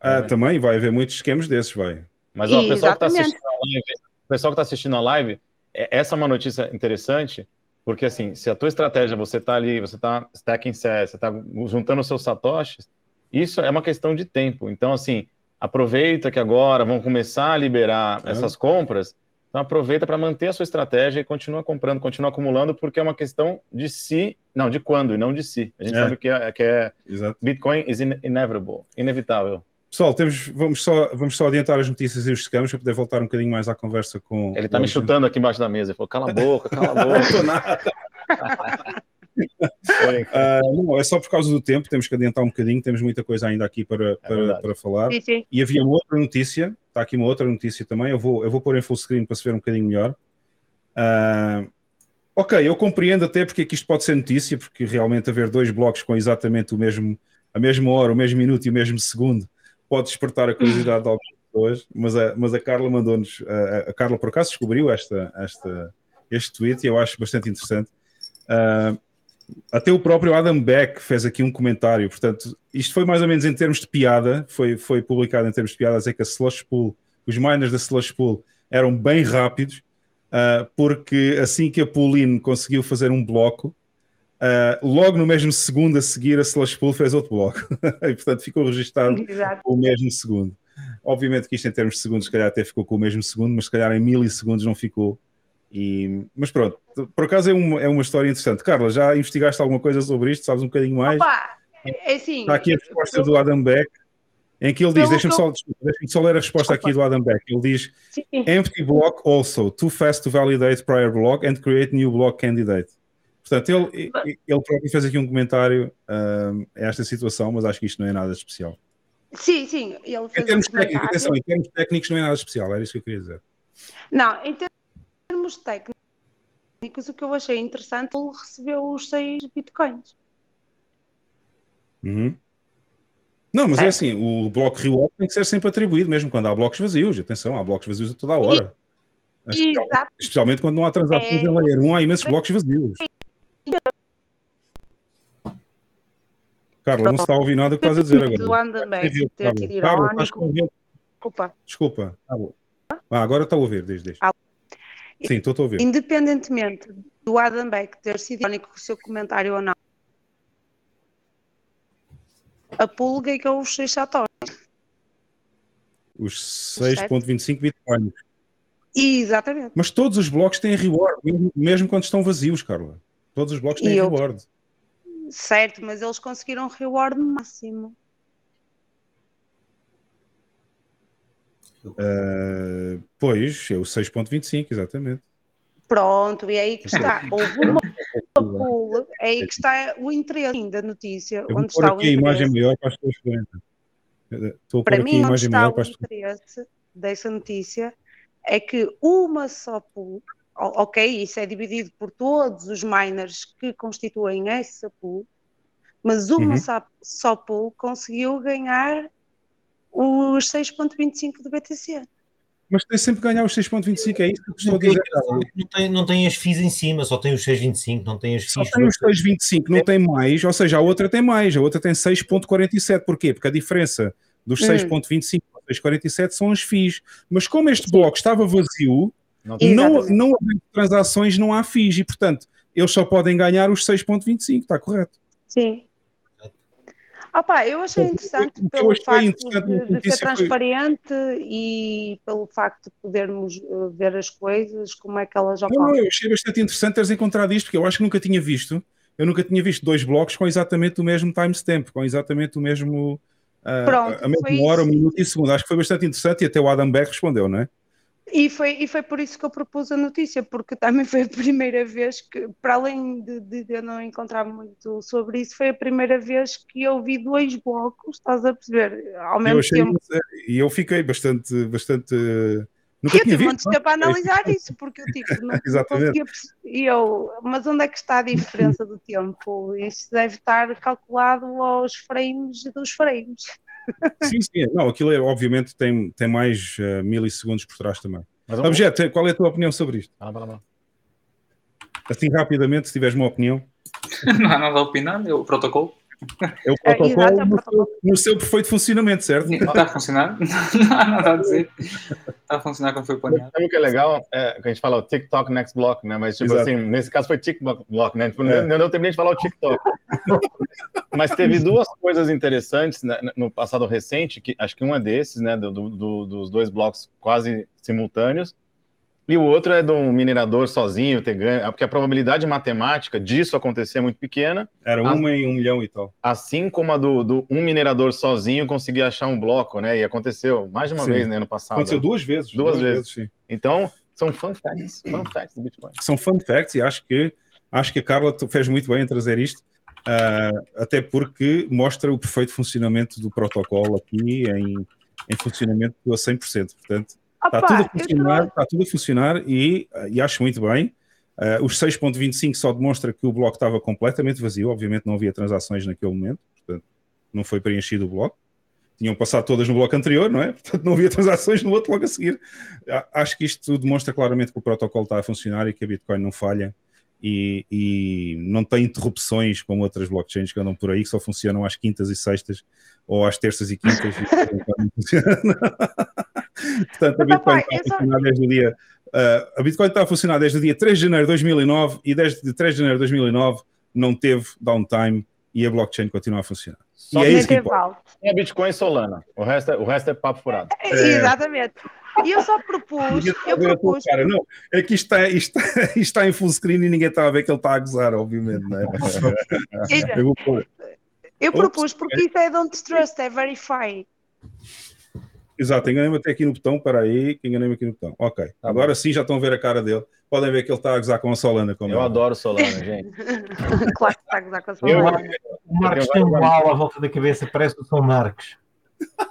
Ah, também vai haver muitos esquemas desses, vai. Mas ó, o pessoal que está assistindo a live, o pessoal que está assistindo a live, essa é uma notícia interessante, porque assim, se a tua estratégia você está ali, você está stacking set, você está juntando os seus satoshis, isso é uma questão de tempo. Então, assim, aproveita que agora vão começar a liberar é. essas compras Então aproveita para manter a sua estratégia e continua comprando, continua acumulando, porque é uma questão de si, não, de quando e não de si. A gente É. sabe que é, que é Exato. Bitcoin is in- inevitable, inevitável. Pessoal, temos, vamos, só, vamos só adiantar as notícias e os scams para poder voltar um bocadinho mais à conversa com. Ele tá com me chutando aqui embaixo da mesa. Ele falou: cala a boca, cala a boca. Não, nada. Foi. Ah, não, é só por causa do tempo, temos que adiantar um bocadinho, temos muita coisa ainda aqui para, para, verdade. para falar. Sim, sim. E havia uma outra notícia, está aqui uma outra notícia também, eu vou, eu vou pôr em full screen para se ver um bocadinho melhor. Ah, ok, eu compreendo até porque é que isto pode ser notícia, porque realmente haver dois blocos com exatamente o mesmo, a mesma hora, o mesmo minuto e o mesmo segundo pode despertar a curiosidade de algumas pessoas, mas a, mas a Carla mandou-nos, a, a Carla por acaso descobriu esta, esta, este tweet e eu acho bastante interessante. Ah, até o próprio Adam Beck fez aqui um comentário, portanto, isto foi mais ou menos em termos de piada, foi, foi publicado em termos de piada, a dizer que a Slush Pool, os miners da Slush Pool eram bem rápidos, ah, porque assim que a Pauline conseguiu fazer um bloco, ah, logo no mesmo segundo a seguir a Slush Pool fez outro bloco, e portanto ficou registado Exato. o mesmo segundo. Obviamente que isto em termos de segundos, se calhar até ficou com o mesmo segundo, mas se calhar em milissegundos não ficou. E, mas pronto, por acaso é uma, é uma história interessante. Carla, já investigaste alguma coisa sobre isto? Sabes um bocadinho mais? Opa, é assim. Está aqui a resposta do Adam Beck, em que ele diz: deixa-me eu- só, deixa-me só ler a resposta aqui do Adam Beck. Ele diz: Sim. Empty block also, too fast to validate prior block and create new block candidate. Portanto, ele, ele próprio fez aqui um comentário um, a esta situação, mas acho que isto não é nada especial. Sim, sim, ele Em fez termos um técnicos, atenção, em termos técnicos não é nada especial, era isso que eu queria dizer. Não, em termos técnicos, o que eu achei interessante, ele recebeu os 6 bitcoins. Uhum. Não, mas é Certo. assim, o bloco reward tem que ser sempre atribuído, mesmo quando há blocos vazios. Atenção, há blocos vazios a toda a hora. Especial- Exato. Especialmente quando não há transações É. em layer 1, há imensos blocos vazios. Carla, não se está a ouvir nada que estás a dizer Do agora. Ter irónico. com medo? Desculpa. Desculpa. Ah, agora está a ouvir, desde desde. Ah. Sim, estou a ouvir. Independentemente do Adam Beck ter sido irónico com o seu comentário ou não, a pulga que é os 6 satoshis. Os 6.25 bitcoins. Exatamente. Mas todos os blocos têm reward, mesmo, mesmo quando estão vazios, Carla. Todos os blocos têm eu- reward. Certo, mas eles conseguiram reward máximo. Ah, pois, é o 6.25, exatamente. Pronto, e é aí que está. Houve uma pool, é aí que está o interesse da notícia. Eu onde está o aqui a imagem maior para as pessoas verem. Estou Para mim, onde imagem está o interesse dessa notícia é que uma só pool, o- ok, isso é dividido por todos os miners que constituem essa pool, mas uma Uhum. só, só pool conseguiu ganhar os 6.25 do BTC. Mas tem sempre que ganhar os 6.25, é isso que eu estou a Não tem, dizer. não, tem, não tem as FIIs em cima, só tem os 6,25, não tem as Só FIIs. tem os 6.25, não tem mais, ou seja, a outra tem mais, a outra tem 6.47. Porquê? Porque a diferença dos Hum. 6.25 para 6.47 são as FIIs. Mas como este bloco estava vazio, Não E- não, não transações, não há FIIs e, portanto, eles só podem ganhar os 6.25, está correto? Sim. Opa, eu achei interessante eu pelo achei facto interessante de, de ser notícia foi- transparente e pelo facto de podermos eh, ver as coisas, como é que elas ocorrem. eu achei bastante interessante teres encontrado isto, porque eu acho que nunca tinha visto. Eu nunca tinha visto dois blocos com exatamente o mesmo timestamp, com exatamente o mesmo. ah, Pronto, a mesma hora, um minuto e segundo. Acho que foi bastante interessante e até o Adam Beck respondeu, não é? E foi, e foi por isso que eu propus a notícia, porque também foi a primeira vez que, para além de, de eu não encontrar muito sobre isso, foi a primeira vez que eu vi dois blocos, estás a perceber? Ao Eu mesmo achei tempo. e eu fiquei bastante, bastante. Nunca Eu tinha tive visto. muito tempo a analisar isso, porque eu tipo, não, Exatamente. E eu, mas onde é que está a diferença do tempo? Isso deve estar calculado aos frames dos frames. Sim, sim. Não, aquilo é, obviamente tem, tem mais uh, milissegundos por trás também. Mas Objeto, qual é a tua opinião sobre isto? Fala, fala, fala. Assim, rapidamente, se tiveres uma opinião. Não há nada a opinar, é o protocolo. É o É, protocolo, exato, é o no, protocolo. Seu, no seu perfeito funcionamento, certo? Está a funcionar? Não há nada a dizer. Está a funcionar como foi planeado. Sabe o que é legal? É, que a gente fala o TikTok next block, né? Mas, tipo Exato. assim, nesse caso foi TikTok block, né? Tipo, É. eu não terminei de falar o TikTok. Mas teve duas coisas interessantes né, no passado recente, que acho que um é desses, né? do- do- dos dois blocos quase simultâneos. E o outro é de um minerador sozinho ter ganho, porque a probabilidade matemática disso acontecer é muito pequena. Era uma em um milhão e tal. Assim como a do, do um minerador sozinho conseguir achar um bloco, né? E aconteceu mais de uma Sim. vez né, ano passado. Aconteceu duas vezes. Duas vezes. sim. Então, são fun facts, fun facts do Bitcoin. São fun facts e acho que, acho que a Carla fez muito bem em trazer isto, ah, até porque mostra o perfeito funcionamento do protocolo aqui em, em funcionamento a 100%. Portanto, Está tudo a funcionar, está tudo a funcionar e, e acho muito bem. Uh, os 6.25 só demonstra que o bloco estava completamente vazio, obviamente não havia transações naquele momento, portanto não foi preenchido o bloco. Tinham passado todas no bloco anterior, não é? Portanto não havia transações no outro logo a seguir. Acho que isto demonstra claramente que o protocolo está a funcionar e que a Bitcoin não falha e, e não tem interrupções como outras blockchains que andam por aí que só funcionam às quintas e sextas ou às terças e quintas. e. Portanto, a Mas, Bitcoin está a eu funcionar desde o dia. uh, a Bitcoin está a funcionar desde o dia 3 de janeiro de 2009 e desde 3 de janeiro de 2009 não teve downtime e a blockchain continua a funcionar. Só e é isso que importa. É Bitcoin e Solana. O resto é, o resto é papo furado. Exatamente. E eu só propus, a eu a tua propus, cara. Não, é que isto está, isto, está, isto está em full screen e ninguém está a ver que ele está a gozar, obviamente. Não é? Veja, Eu eu propus porque isso é don't trust, é verify. Exato, enganei-me até aqui no botão, para aí, que enganei-me aqui no botão. Ok, Tá agora sim já estão a ver a cara dele. Podem ver que ele está a gozar com a Solana. Como Eu é. adoro Solana, gente. Claro que está a gozar com a sua Eu-. O Marcos tem um mal à volta da cabeça, parece o São Marcos.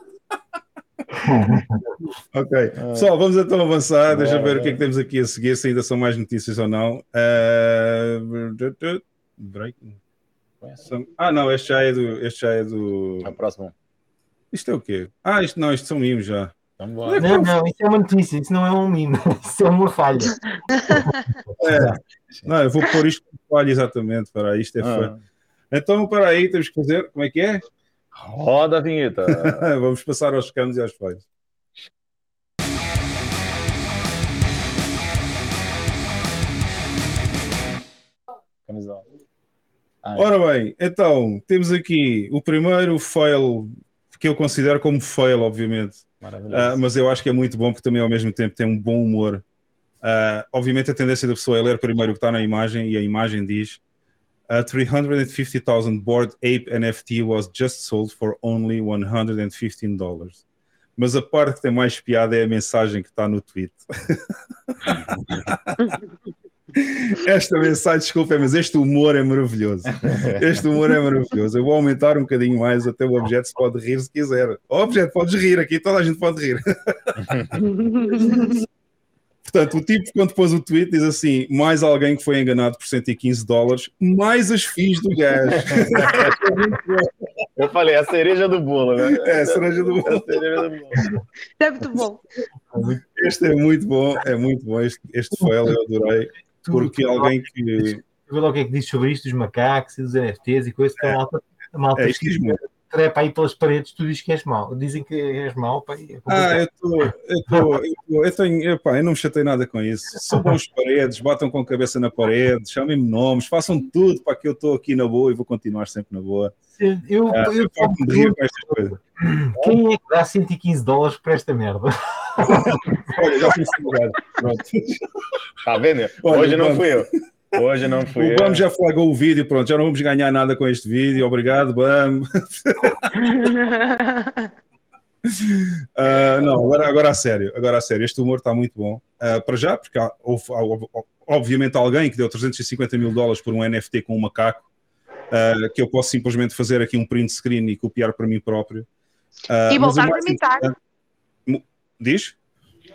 Ok, pessoal, vamos então avançar. Deixa eu ver o que é que temos aqui a seguir, se ainda são mais notícias ou não. Ah, break. São- Ah, não, este já é do. Este já é do. A próxima. Isto é o quê? Ah, isto não, isto são mimos já. Vamos embora. Não, não, isso é uma notícia, isso não é um mimo, isso é uma falha. É. Não, eu vou pôr isto como falha exatamente. Para isto é. Ah. Então, para aí, temos que fazer. Como é que é? Roda a vinheta. Vamos passar aos canos e. Camisola. Ah, Ora bem, então, temos aqui o primeiro fail que eu considero como fail, obviamente. Ah, mas eu acho que é muito bom porque também ao mesmo tempo tem um bom humor. Ah, obviamente a tendência da pessoa é ler primeiro o que está na imagem e a imagem diz a 350,000 Bored Ape NFT was just sold for only 115 dollars. Mas a parte que tem mais piada é a mensagem que está no tweet. Esta mensagem, desculpa, mas este humor é maravilhoso. Este humor é maravilhoso. Eu vou aumentar um bocadinho mais, até o objeto se pode rir se quiser. Ó, objeto, podes rir aqui, toda a gente pode rir. Portanto, o tipo, quando pôs o tweet, diz assim: mais alguém que foi enganado por 115 dólares, mais as FIIs do gajo. Eu falei, a cereja do bolo, né? É, cereja do bolo. A cereja do bolo. É muito bom. Este é muito bom, é muito bom. Este, este fail eu adorei, porque alguém que. Vê lá o que é que diz sobre isto, dos macacos e dos NFTs e coisas que a malta, a malta É, trepa aí pelas paredes, tu dizes que és mau. Dizem que és mau, pá, é Ah, eu estou. Eu, tô- eu, tô- eu tenho. Epá, eu não me chatei nada com isso. Subam as paredes, batam com a cabeça na parede, chamem-me nomes, façam tudo para que eu estou aqui na boa e vou continuar sempre na boa. Eu, Ah, eu, eu com estas coisas. quem é que dá 115 dólares para esta merda? Olha, já fui segurado. Pronto. Tá vendo? Olha, Hoje não fui eu. Hoje não fui O eu. BAM já flagou o vídeo, pronto, já não vamos ganhar nada com este vídeo. Obrigado, BAM. Ah, não, agora, agora a sério, agora a sério, este humor está muito bom. Ah, para já, porque há, houve, há, obviamente alguém que deu 350 mil dólares por um NFT com um macaco, ah, que eu posso simplesmente fazer aqui um print screen e copiar para mim próprio. E mas o voltares mais a mintar. interessante- Diz?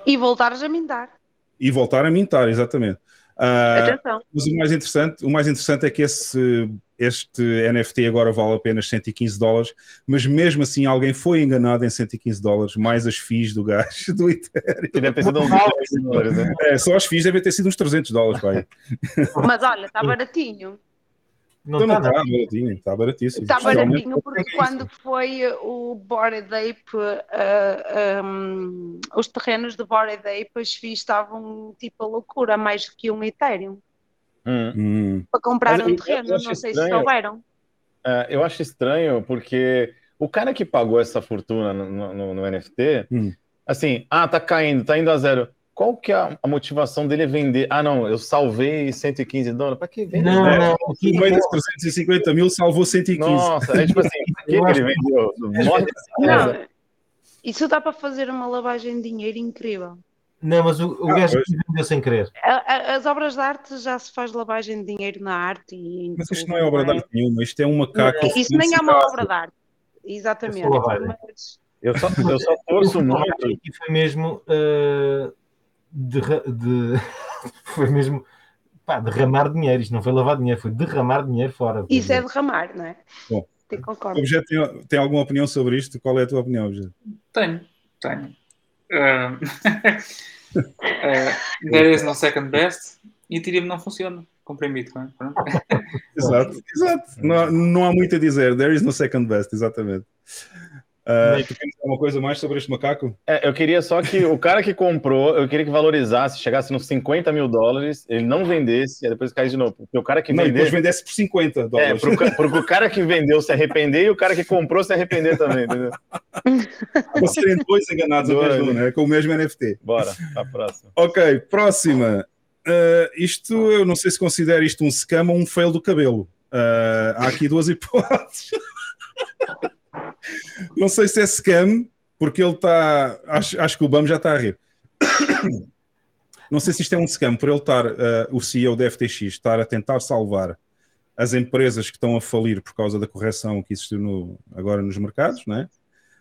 E voltares a mintar. E voltar a mintar, exatamente. Ah, Atenção. Mas o mais interessante, o mais interessante é que esse, este NFT agora vale apenas 115 dólares, mas mesmo assim alguém foi enganado em 115 dólares, mais as FIIs do gajo do Ethereum. Que deve ter sido um milhão de dólares, né? É, só as FIIs devem ter sido uns 300 dólares, pai. Mas olha, está baratinho. Não está nada. baratinho, está baratíssimo. Está baratinho porque quando foi o Bored Ape, ah, um, os terrenos do Bored Ape, as FIIs estavam tipo a loucura, mais do que um Ethereum. Hum. Hum, Para comprar Mas um terreno, não sei se estranho. souberam. É, eu acho estranho porque o cara que pagou essa fortuna no, no- no NFT, Hum. assim, ah, tá caindo, tá indo a zero. Qual que é a, a motivação dele vender? Ah, não, eu salvei 115 dólares. Para que vender? Não, É, não, aqui, meio das 350 mil salvou 115. Nossa, é tipo assim, por que, que ele vendeu? Não, isso dá para fazer uma lavagem de dinheiro incrível. não, mas o, o Ah, gajo pois. vendeu sem querer. A- a- As obras de arte já se faz lavagem de dinheiro na arte e em Mas isto não é obra de arte nenhuma, isto é um macaco. Isso nem é uma obra de arte. Exatamente. É Eu só, eu só torço muito. Aqui foi mesmo uh, derra- de, foi mesmo pá, derramar dinheiro. Isto não foi lavar dinheiro, foi derramar dinheiro fora. Isso é derramar, não é? Bom. Te O concordo. Objeto tem, tem alguma opinião sobre isto? Qual é a tua opinião, Objeto? Tenho, tenho. Um, uh, there is no second best e teoria não funciona. Comprimido, não é? Pronto. Exato, exato. Não, não há muito a dizer. There is no second best, exatamente. Uh, tu queres dizer alguma coisa mais sobre este macaco? É, eu queria só que o cara que comprou, eu queria que valorizasse, chegasse nos 50 mil dólares, ele não vendesse, e depois caísse de novo. Porque o cara que e depois vendeu. vendesse por 50 É, dólares. pro, ca- pro cara que vendeu se arrepender e o cara que comprou se arrepender também, entendeu? Para serem dois enganados mesmo, né? com o mesmo NFT. Bora, pra próxima. Ok, próxima. Uh, isto, eu não sei se considero isto um scam ou um fail do cabelo. Uh, há aqui duas hipóteses. Não sei se é scam, porque ele está. Acho, acho que o BAM já está a rir. Não sei se isto é um scam por ele estar, uh, o CEO da FTX, estar a tentar salvar as empresas que estão a falir por causa da correção que existiu no- agora nos mercados, não é?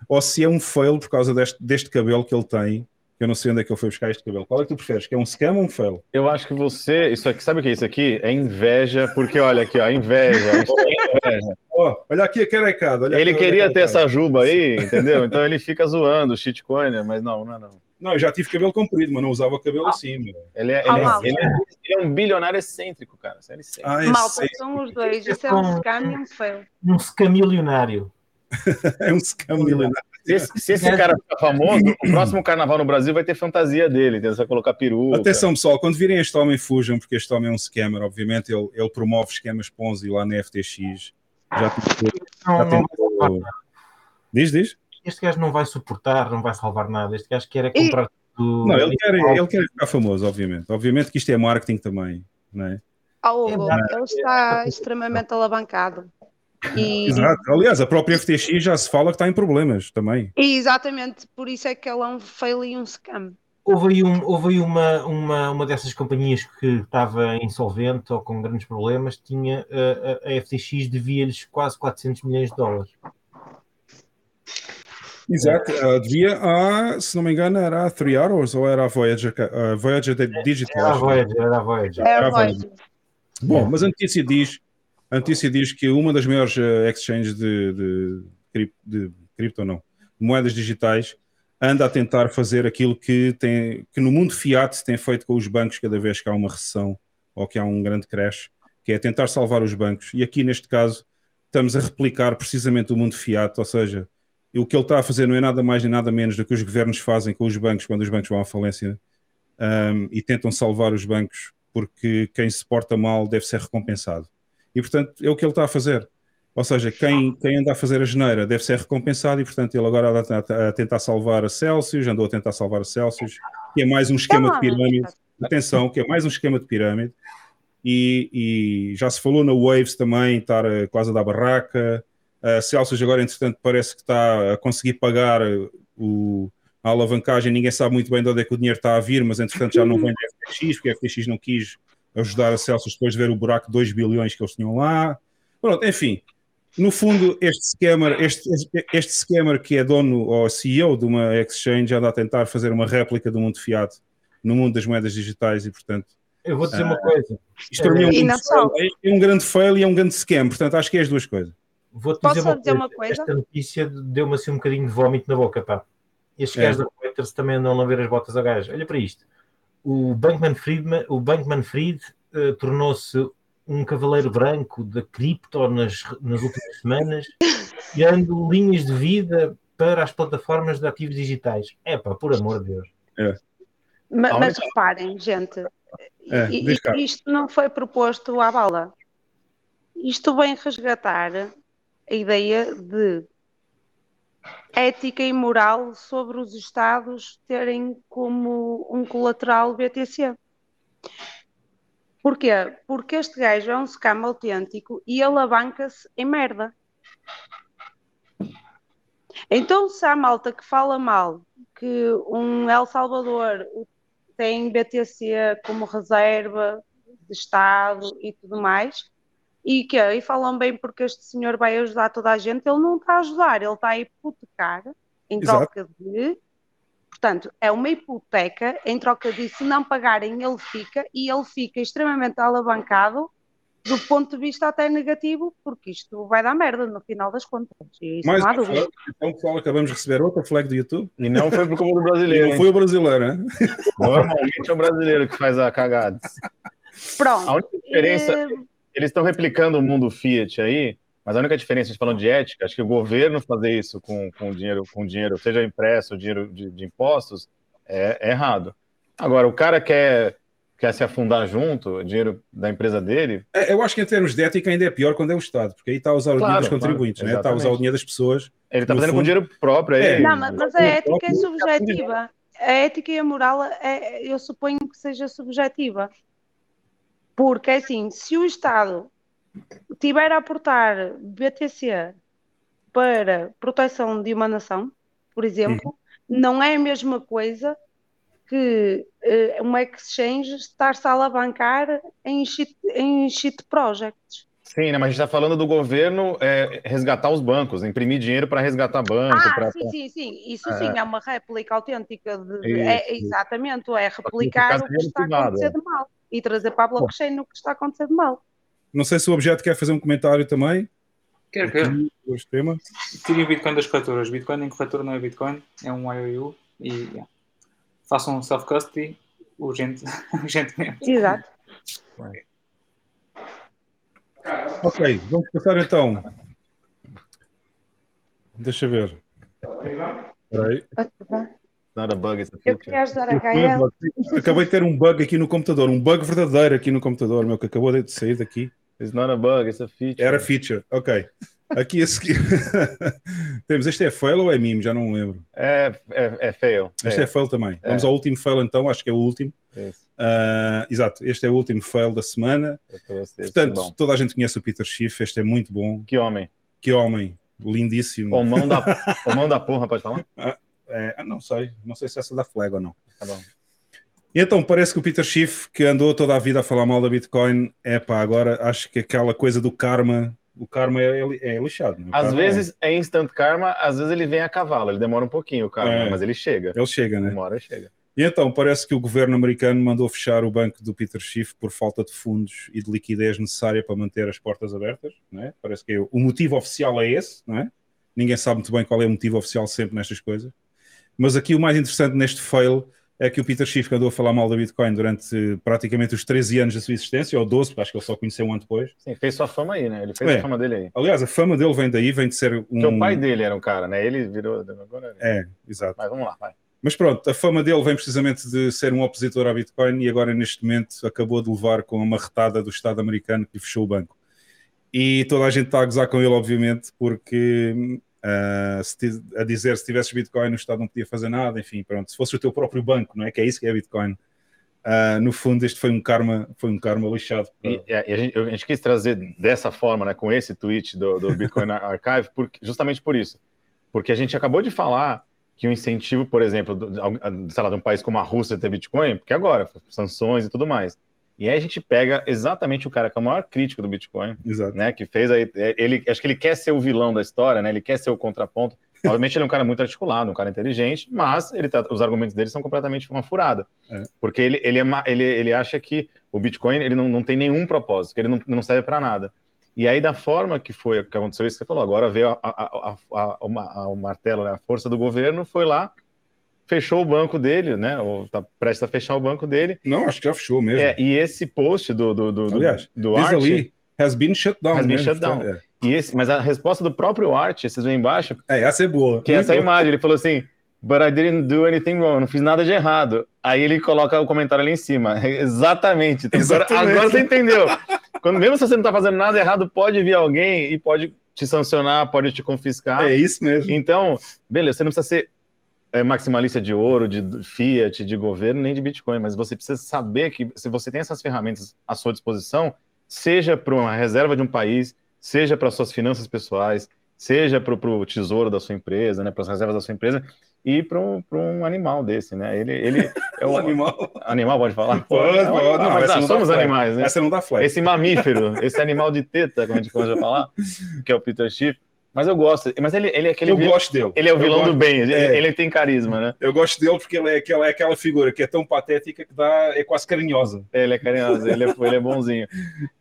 Ou se é um fail por causa deste, deste cabelo que ele tem, que eu não sei onde é que ele foi buscar este cabelo. Qual é que tu preferes? Que é um scam ou um fail? Eu acho que você, isso aqui, sabe o que é isso aqui? É inveja, porque olha aqui, ó, inveja. inveja. Ó, olha aqui a carecada. olha Ele aqui, queria ter essa juba aí, entendeu? Então ele fica zoando o shitcoiner, mas não, não é não. Não, eu já tive cabelo comprido, mas não usava cabelo assim. meu. Ele é, Ah, ele é- ele é- ele é um bilionário excêntrico, cara. Sério, excêntrico. Ah, é, sei. são os dois. Isso é um scam e um fail. um scamilionário. é um scam milionário. Se esse, se esse cara ficar famoso, o próximo carnaval no Brasil vai ter fantasia dele, entendeu? Você vai colocar peruca. Atenção, pessoal, quando virem este homem, fujam, porque este homem é um scammer. Obviamente, ele, ele promove esquemas Ponzi lá na FTX. Já tentou. Não, Já não-. Diz, diz? este gajo não vai suportar, não vai salvar nada. Este gajo quer é comprar tudo. Não, ele quer, ele quer ficar famoso, obviamente. Obviamente que isto é marketing também, não é? Oh, É Hugo, ele está extremamente alavancado. E, Exato. Aliás, a própria FTX já se fala que está em problemas também. e exatamente por isso é que ele é um fail e um scam. Houve aí, um- houve aí uma, uma, uma dessas companhias que estava insolvente ou com grandes problemas, tinha eh, a, a FTX devia-lhes quase 400 milhões de dólares. Exato. Uh, devia a, se não me engano, era a Three Arrows ou era a Voyager, a Voyager de- Digital? Era a Voyager, era a Voyager. Era a Voyager. Bom, mas a notícia diz, a notícia diz que uma das maiores eh, exchanges de, de, crip- de cripto, não, moedas digitais, anda a tentar fazer aquilo que, tem, que no mundo fiat se tem feito com os bancos cada vez que há uma recessão ou que há um grande crash, que é tentar salvar os bancos. E aqui, neste caso, estamos a replicar precisamente o mundo fiat, ou seja, o que ele está a fazer não é nada mais nem nada menos do que os governos fazem com os bancos quando os bancos vão à falência um, e tentam salvar os bancos porque quem se porta mal deve ser recompensado. E, portanto, é o que ele está a fazer. Ou seja, quem, quem anda a fazer a geneira deve ser recompensado e, portanto, ele agora anda a, tentar salvar a Celsius, andou a tentar salvar a Celsius, que é mais um esquema de pirâmide. Atenção, que é mais um esquema de pirâmide. E, e já se falou na Waves também, estar eh, quase a dar barraca. A Celsius agora, entretanto, parece que está a conseguir pagar eh, o, a alavancagem. Ninguém sabe muito bem de onde é que o dinheiro está a vir, mas entretanto já não vem da FTX, porque a FTX não quis ajudar a Celsius depois de ver o buraco de 2 bilhões que eles tinham lá. Pronto, enfim. No fundo, este scammer, este, este scammer que é dono ou CEO de uma exchange anda a tentar fazer uma réplica do mundo fiat no mundo das moedas digitais e, portanto, Eu vou dizer uma coisa. isto é um, é um grande fail e é um grande scam. Portanto, acho que é as duas coisas. Vou-te Posso dizer, uma, dizer uma coisa. coisa? Esta notícia deu-me assim um bocadinho de vómito na boca, pá. Estes É. gajos da Reuters também andam a ver as botas a gajo. Olha para isto. O Bankman Friedman, o Bankman Fried eh, tornou-se um cavaleiro branco da cripto nas, nas últimas semanas, criando linhas de vida para as plataformas de ativos digitais. É pá, por amor de Deus. Ma- Ah, Mas reparem, gente, É, isto não foi proposto à bala. Isto vem resgatar a ideia de ética e moral sobre os Estados terem como um colateral BTC. Porquê? Porque este gajo é um scam autêntico e alavanca-se em merda. Então, se há malta que fala mal que um El Salvador tem BTC como reserva de Estado e tudo mais, e que e falam bem porque este senhor vai ajudar toda a gente, ele não está a ajudar, ele está a hipotecar em troca Exato. de. Portanto, é uma hipoteca, em troca de se não pagarem, ele fica e ele fica extremamente alavancado do ponto de vista até negativo, porque isto vai dar merda no final das contas. E isso Mais não há dúvida. Então, pessoal, acabamos de receber outra flag do YouTube. E não foi por culpa do brasileiro. Não foi o brasileiro, né? Normalmente é o brasileiro que faz a cagada. Pronto. A única diferença. É... Eles estão replicando o mundo Fiat aí, mas a única diferença, a gente falando de ética, acho que o governo fazer isso com, com dinheiro, com dinheiro, seja impresso, dinheiro de, de impostos, é, é, errado. Agora, o cara quer, quer se afundar junto, o dinheiro da empresa dele. É, eu acho que em termos de ética ainda é pior quando é o Estado, porque aí está a usar o dinheiro dos contribuintes, claro, né? está a usar o dinheiro das pessoas. Ele está fazendo fundo. com dinheiro próprio. É. Não, mas, mas a ética é subjetiva. A ética e a moral, é, eu suponho que seja subjetiva. Porque, assim, se o Estado tiver a aportar BTC para proteção de uma nação, por exemplo, uhum. não é a mesma coisa que uh, uma exchange estar-se a alavancar em shit, em shit projects. Sim, né, mas a gente está falando do governo é, resgatar os bancos, imprimir dinheiro para resgatar banco. Ah, pra... sim, sim, sim. Isso é... sim é uma réplica autêntica. De, é, exatamente, é replicar o que está a acontecer de mal e trazer para a blockchain Bom, no que está a acontecer de mal. Não sei se o objeto quer fazer um comentário também. Quero, quero. Tirem o Bitcoin das corretoras. Bitcoin em corretora não é Bitcoin, é um IOU e yeah. façam um self-custody urgente, urgentemente. Exato. Ok, vamos passar então. Deixa ver. Espera aí. Not a bug, Eu queria ajudar a Gael. Acabei de ter um bug aqui no computador, um bug verdadeiro aqui no computador, meu, que acabou de sair daqui. It's not a bug, it's a feature. Era feature, ok. Aqui a seguir. Temos, este é fail ou é meme? Já não lembro. É, é, é fail. Este é, é fail também. É. Vamos ao último fail então, acho que é o último. Uh, exato, este é o último fail da semana. Portanto, toda a gente conhece o Peter Schiff, este é muito bom. Que homem. Que homem, lindíssimo. O mão da, o mão da porra, pode falar? Ah, é, não sei, não sei se essa da flag ou não. Tá bom. E então parece que o Peter Schiff, que andou toda a vida a falar mal da Bitcoin, é pá, agora acho que aquela coisa do karma, o karma é, é, é lixado. Né? Às vezes é. é. instant karma, às vezes ele vem a cavalo, ele demora um pouquinho o karma, é. mas ele chega. Ele chega, né? Hora chega. E então parece que o governo americano mandou fechar o banco do Peter Schiff por falta de fundos e de liquidez necessária para manter as portas abertas. Né? Parece que o motivo oficial é esse, não é? Ninguém sabe muito bem qual é o motivo oficial sempre nestas coisas. Mas aqui o mais interessante neste fail é que o Peter Schiff andou a falar mal da Bitcoin durante praticamente os 13 anos da sua existência, ou 12, porque acho que ele só conheceu um ano depois. Sim, fez sua fama aí, né? Ele fez é. a fama dele aí. Aliás, a fama dele vem daí, vem de ser um... Porque o pai dele era um cara, né? Ele virou... Agora... É, exato. Mas vamos lá, vai. Mas pronto, a fama dele vem precisamente de ser um opositor à Bitcoin e agora neste momento acabou de levar com uma retada do Estado americano que fechou o banco. E toda a gente está a gozar com ele, obviamente, porque Uh, a dizer se tivesses Bitcoin o Estado não podia fazer nada, enfim, pronto, se fosse o teu próprio banco, não é? Que é isso que é Bitcoin. Uh, no fundo, este foi um karma, foi um karma lixado. E, e a, gente, a, gente, quis trazer dessa forma, né, com esse tweet do, do Bitcoin Archive, porque, justamente por isso. Porque a gente acabou de falar que o incentivo, por exemplo, do, sei lá, de um país como a Rússia ter Bitcoin, porque agora, sanções e tudo mais. E aí a gente pega exatamente o cara que é o maior crítico do Bitcoin, Exato. né? Que fez aí, ele, acho que ele quer ser o vilão da história, né? Ele quer ser o contraponto. Obviamente ele é um cara muito articulado, um cara inteligente, mas ele tá, os argumentos dele são completamente uma furada, é. porque ele, ele, é, ele, ele acha que o Bitcoin ele não, não tem nenhum propósito, que ele não, não serve para nada. E aí da forma que foi que aconteceu isso que você falou, agora veio a, a, a, a o martelo, né? a força do governo foi lá fechou o banco dele, né? Ou tá prestes a fechar o banco dele. Não, acho que já fechou mesmo. É, e esse post do do do, Aliás, do Art has been shut down. Has been shut down. É. E esse, mas a resposta do próprio Art, vocês veem embaixo. É, essa é boa. Que é essa imagem, ele falou assim: But I didn't do anything wrong, não fiz nada de errado. Aí ele coloca o comentário ali em cima. Exatamente. Então, Exatamente. Agora, agora você entendeu. Quando mesmo se você não está fazendo nada errado, pode vir alguém e pode te sancionar, pode te confiscar. É isso mesmo. Então, beleza, você não precisa ser maximalista de ouro, de fiat, de governo, nem de Bitcoin, mas você precisa saber que se você tem essas ferramentas à sua disposição, seja para uma reserva de um país, seja para suas finanças pessoais, seja para o tesouro da sua empresa, né, para as reservas da sua empresa, e para um, um animal desse, né? Ele, ele é um animal. Animal pode falar? Pode, Não, pode. não, mas, ah, somos animais, né? Essa não dá flash. Esse mamífero, esse animal de teta, como a gente pode falar, que é o Peter Schiff. Mas eu gosto. Mas ele, ele é aquele. Eu vil- gosto dele. Ele é o vilão gosto- do bem. Ele, É. ele tem carisma, né? Eu gosto dele porque ele é aquela, é aquela figura que é tão patética que dá, é quase carinhosa. Ele é carinhoso, ele é, ele é bonzinho.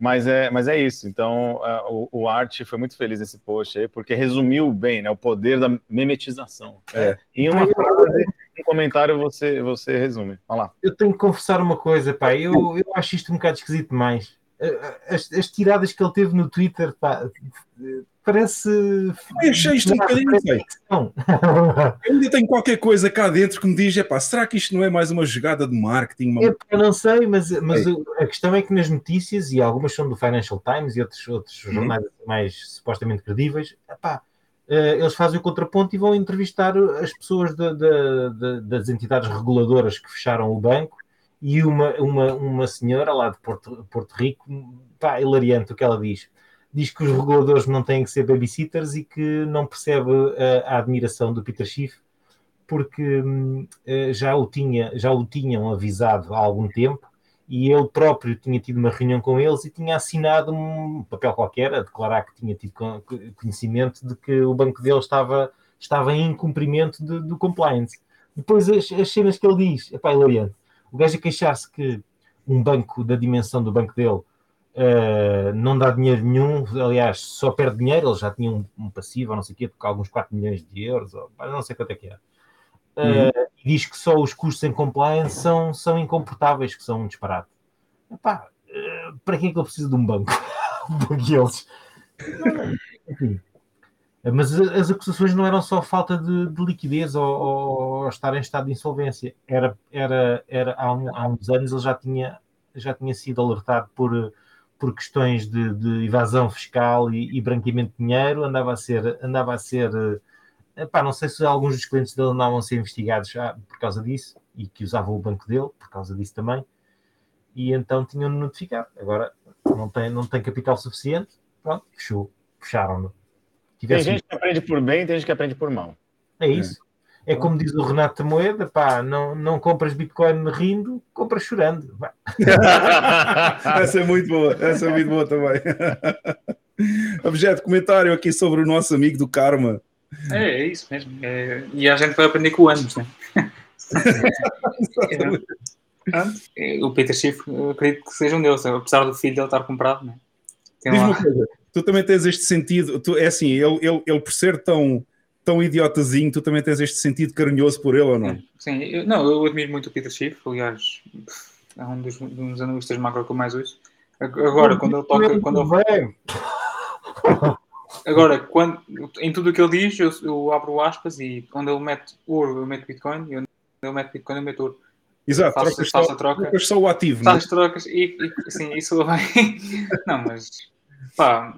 Mas é, mas é isso. Então, ah, o, o Art foi muito feliz nesse post aí, porque resumiu bem né, o poder da memetização. É. Em uma frase, um comentário, você, você resume. Olha lá. Eu tenho que confessar uma coisa, pá. Eu, eu acho isto um bocado esquisito demais. As, as tiradas que ele teve no Twitter, pá, parece. Eu achei isto um bocadinho. Eu ainda tenho qualquer coisa cá dentro que me diz: epá, será que isto não é mais uma jogada de marketing? Uma... Eu, eu não sei, mas, mas o- a questão é que nas notícias, e algumas são do Financial Times e outros, outros Uhum. jornais mais supostamente credíveis, epá, eh, eles fazem o contraponto e vão entrevistar as pessoas da- da- da- das entidades reguladoras que fecharam o banco e uma, uma, uma senhora lá de Porto, Porto Rico, pá, hilariante o que ela diz. Diz que os reguladores não têm que ser babysitters e que não percebe eh, a admiração do Peter Schiff porque hum, eh, já, o tinha, já o tinham avisado há algum tempo e ele próprio tinha tido uma reunião com eles e tinha assinado um papel qualquer a declarar que tinha tido con- conhecimento de que o banco dele estava, estava em incumprimento de- do compliance. Depois as, as cenas que ele diz, epá, hilariante. O gajo a queixar-se que um banco da dimensão do banco dele eh, não dá dinheiro nenhum, aliás, só perde dinheiro, ele já tinha um, um passivo, não sei o quê, de alguns 4 milhões de euros, ou, não sei quanto é que é. Uhum. Eh, e diz que só os custos em compliance são, são incomportáveis, que são um disparate. Epá, eh, para que é que ele precisa de um banco? Daqueles. Enfim. Mas as acusações não eram só falta de, de liquidez ou, ou estar em estado de insolvência. Era, era, era, há, um- há uns anos ele já tinha, já tinha sido alertado por, por questões de, de evasão fiscal e, e branqueamento de dinheiro. Andava a ser, andava a ser eh, epá, não sei se alguns dos clientes dele andavam a ser investigados já por causa disso e que usavam o banco dele por causa disso também. E então tinham-no notificado. Agora não tem, não tem capital suficiente. Pronto, fechou. Fecharam-no. Tem gente que aprende por bem, tem gente que aprende por mal. É isso. É como diz o Renato Moeda, pá, não, não compras Bitcoin rindo, compras chorando. Vá. essa é muito boa, essa é muito boa também. Objeto, comentário aqui sobre o nosso amigo do Karma. É, é isso mesmo. É, e a gente vai aprender com anos, né? Pronto, é, o Peter Schiff, acredito que seja um deles, apesar do filho dele estar comprado, né? Tem lá- uma coisa, tu também tens este sentido, tu, é assim, ele, ele, ele por ser tão, tão idiotazinho, tu também tens este sentido carinhoso por ele ou não? Sim, eu, não, eu admiro muito o Peter Schiff, aliás, é um dos, dos analistas macro que eu mais ouço. Agora, quando ele toca, quando ele Agora, quando, em tudo o que ele diz, eu, eu abro aspas e quando ele mete ouro, eu meto Bitcoin, e quando ele mete Bitcoin, eu meto ouro. Exato, Faço- trocas, faço só, a troca. trocas só o ativo, é? Faz trocas e, e sim, isso vai. Não, mas pá,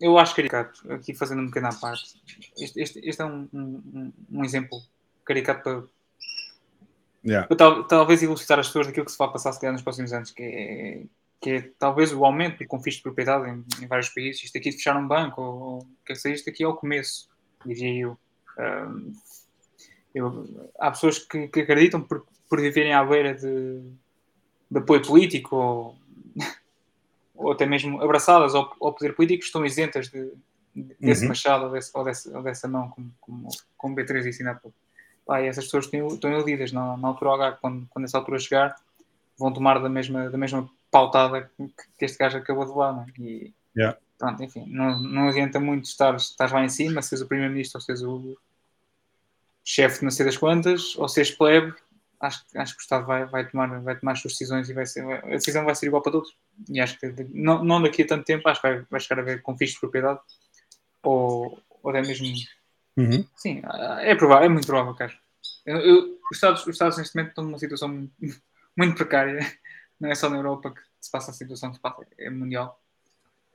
eu acho caricato, aqui fazendo um pequeno à parte. Este, este, este é um, um, um exemplo caricato para, Yeah. tal- talvez ilustrar as pessoas daquilo que se vai passar se calhar nos próximos anos, que é, que é talvez o aumento do confisco de propriedade em, em vários países. Isto aqui de fechar um banco, ou, ou o que é que seja, isto aqui é o começo, diria eu. Ahm, eu- há pessoas que, que acreditam por, por viverem à beira de, de apoio político ou, ou até mesmo abraçadas ao, ao poder político, estão isentas de, de- desse Uhum. machado ou, desse, ou, desse- ou dessa mão, como, como, como o B3 disse ainda há pouco. Pá, e essas pessoas estão, estão iludidas na, na altura H, quando, quando essa altura chegar, vão tomar da mesma, da mesma pautada que, este gajo acabou de lá. Não é? E, Yeah. pronto, enfim, não, não adianta muito estar, estar lá em cima, seres o primeiro-ministro ou seres o chefe de não sei das quantas, ou seres plebe, acho, que- acho que o Estado vai, vai, tomar, vai tomar as suas decisões e vai ser, a decisão vai ser igual para todos. E acho que não, não daqui a tanto tempo, acho que vai, vai chegar a haver confisco de propriedade ou, ou até mesmo Uhum. Sim, é provável, é muito provável, cara. Eu, eu- os, Estados, os Estados neste momento estão numa situação muito, muito precária. Não é só na Europa que se passa a situação que se passa, é mundial.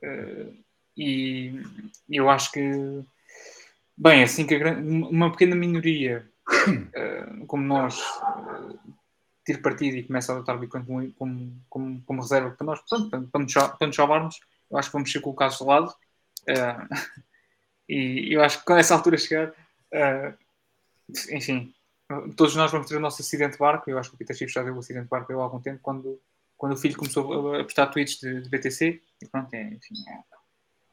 Eh, e eu acho que, bem, assim que gran... uma pequena minoria uh, como nós uh, tire partido e começa a adotar o Bitcoin como, como, como, como reserva para nós, portanto, para, para, nos, para nos salvarmos, eu acho que vamos ser colocados de lado. Uh, e eu acho que quando essa altura chegar, enfim, todos nós vamos ter o nosso acidente de barco. Eu acho que o Peter Schiff já deu o acidente de barco há algum tempo, quando, quando o filho começou a postar tweets de, de BTC. E pronto, é, enfim, é,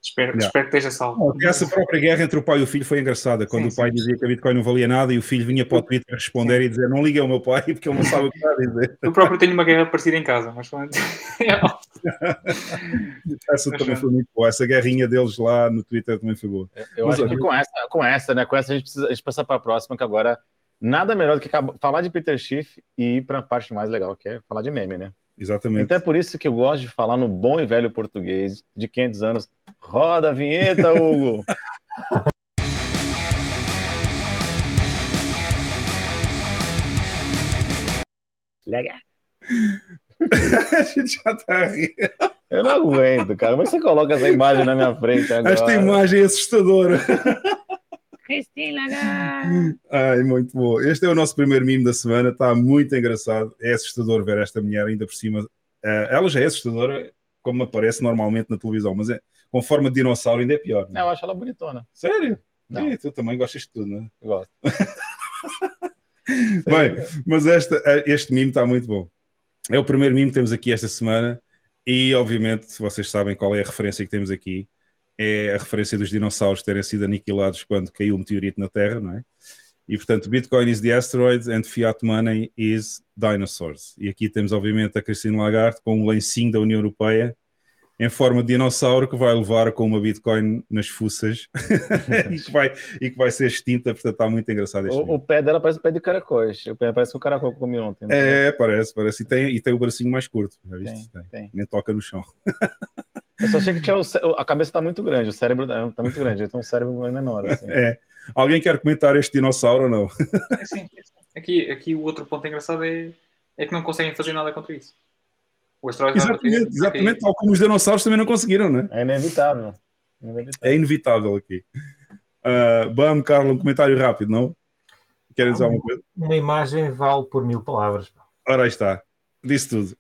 espero, yeah. espero que esteja salvo. essa própria guerra entre o pai e o filho foi engraçada. Quando sim, o pai sim. dizia que a Bitcoin não valia nada e o filho vinha para o Twitter responder sim. e dizer não liga ao meu pai porque ele não sabe o que está a dizer. Eu próprio tenho uma guerra parecida em casa, mas essa mas, também foi muito boa. Essa guerrinha deles lá no Twitter também foi boa. Eu mas, acho que com essa, com essa, né? Com essa a gente precisa a gente passa para a próxima, que agora nada melhor do que falar de Peter Schiff e ir para a parte mais legal, que é falar de meme, né? Exatamente. Então é por isso que eu gosto de falar no bom e velho português de 500 anos. Roda a vinheta, Hugo! Legal. a gente já tá rindo. Eu não aguento, cara. Como é que você coloca essa imagem na minha frente agora? Esta imagem é assustadora. Cristina Ai, muito bom. Este é o nosso primeiro mimo da semana, está muito engraçado. É assustador ver esta mulher ainda por cima. Uh, ela já é assustadora, como aparece normalmente na televisão, mas é, com forma de dinossauro ainda é pior. Não, eu acho ela bonitona. Sério? Não. E, tu também gostas de tudo, não é? Eu gosto. Bem, mas esta, eh, este mimo está muito bom. É o primeiro mimo que temos aqui esta semana e, obviamente, vocês sabem qual é a referência que temos aqui é a referência dos dinossauros terem sido aniquilados quando caiu um meteorito na Terra, não é? E portanto, Bitcoin is the asteroid and fiat money is dinosaurs. E aqui temos, obviamente, a Christine Lagarde com um lencinho da União Europeia em forma de dinossauro que vai levar com uma Bitcoin nas fuças e, que vai, e que vai ser extinta. Portanto, está muito engraçado este o, o, pé dela parece o pé de caracóis. O pé parece o caracol que comi ontem. É, parece, parece. E tem, e tem o bracinho mais curto. Já viste? Tem, tem. Nem toca no chão. Eu só achei que tinha o, a cabeça está muito grande, o cérebro está muito grande, então o cérebro é menor. Assim. É. Alguém quer comentar este dinossauro ou não? É sim, aqui, aqui o outro ponto engraçado é, é que não conseguem fazer nada contra isso. Exatamente, exatamente tal como os dinossauros também não conseguiram, né? É inevitável. É inevitável, é inevitável aqui. Uh, Bam, Carlos, um comentário rápido, não? Querem dizer alguma coisa? Uma imagem vale por mil palavras. Ora, aí está. Disse tudo.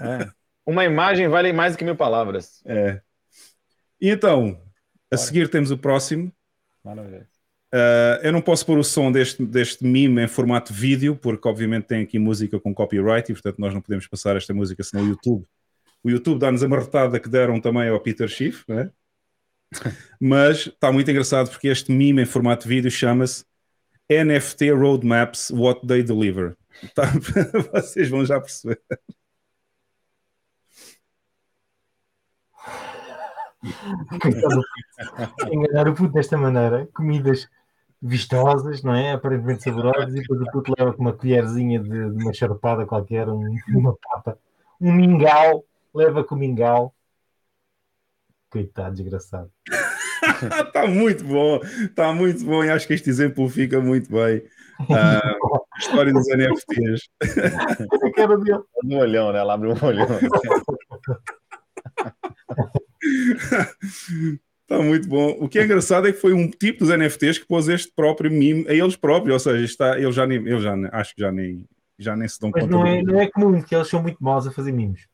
É. Uma imagem vale mais do que mil palavras. É. E então, a seguir temos o próximo. Maravilha. Uh, eu não posso pôr o som deste, deste meme em formato vídeo, porque obviamente tem aqui música com copyright e portanto nós não podemos passar esta música senão o YouTube. O YouTube dá-nos a marretada que deram também ao Peter Schiff, né? mas está muito engraçado porque este meme em formato vídeo chama-se NFT Roadmaps What They Deliver. Tá? Vocês vão já perceber. Enganar o puto desta maneira, comidas vistosas, não é? Aparentemente saborosas, e depois o puto leva com uma colherzinha de, de uma charpada qualquer, um, uma papa, um mingau, leva com mingau. Coitado, desgraçado. Está muito bom, está muito bom, e acho que este exemplo fica muito bem. Uh, história dos NFTs. Eu quero ver. Um olhão, né? Ela abre um olhão. Está muito bom. O que é engraçado é que foi um tipo dos NFTs que pôs este próprio meme a eles próprios, ou seja, está, eles já nem, eles já, acho que já nem, já nem se dão mas conta. Não é, não é comum, porque eles são muito maus a fazer memes.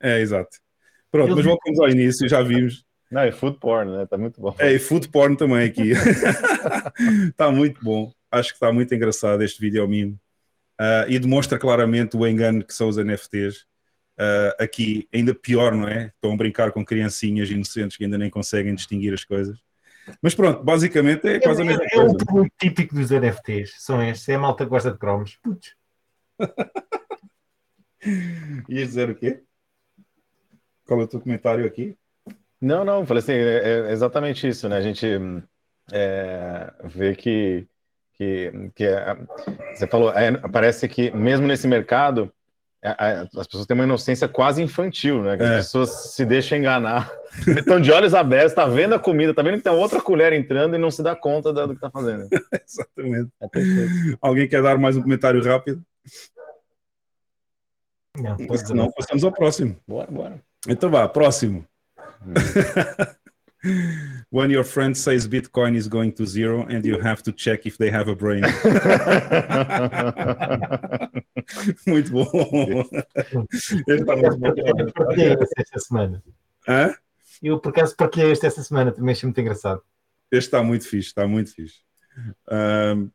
É, exato. Pronto, eles... mas voltamos ao início, já vimos. Não, é food porn, né? Está muito bom. É, e food porn também aqui. Está muito bom. Acho que está muito engraçado este vídeo meme. Uh, e demonstra claramente o engano que são os NFTs Uh, aqui ainda pior, não é? Estão a brincar com criancinhas inocentes que ainda nem conseguem distinguir as coisas. Mas pronto, basicamente é quase a mesma é, coisa. É o público típico dos NFTs, são estes. É a malta que gosta de cromos. Putz. Ias dizer o quê? Qual é o teu comentário aqui? Não, não, falei assim, é, é exatamente isso, né? A gente é, vê que, que, que é, você falou, é, parece que mesmo nesse mercado as pessoas têm uma inocência quase infantil, né? Que as é. pessoas se deixam enganar. Estão de olhos abertos, tá vendo a comida, tá vendo que tem outra colher entrando e não se dá conta do que tá fazendo. Exatamente. É Alguém quer dar mais um comentário rápido? Não, não, passamos ao próximo. Bora, bora. Então vá, próximo. When your friend says Bitcoin is going to zero and you have to check if they have a brain. muito bom. Este está muito bom. Eu partilhei este esta semana. Hã? Eu, por acaso, partilhei este esta semana, também achei muito engraçado. Este está muito fixe, está muito fixe. Ahm,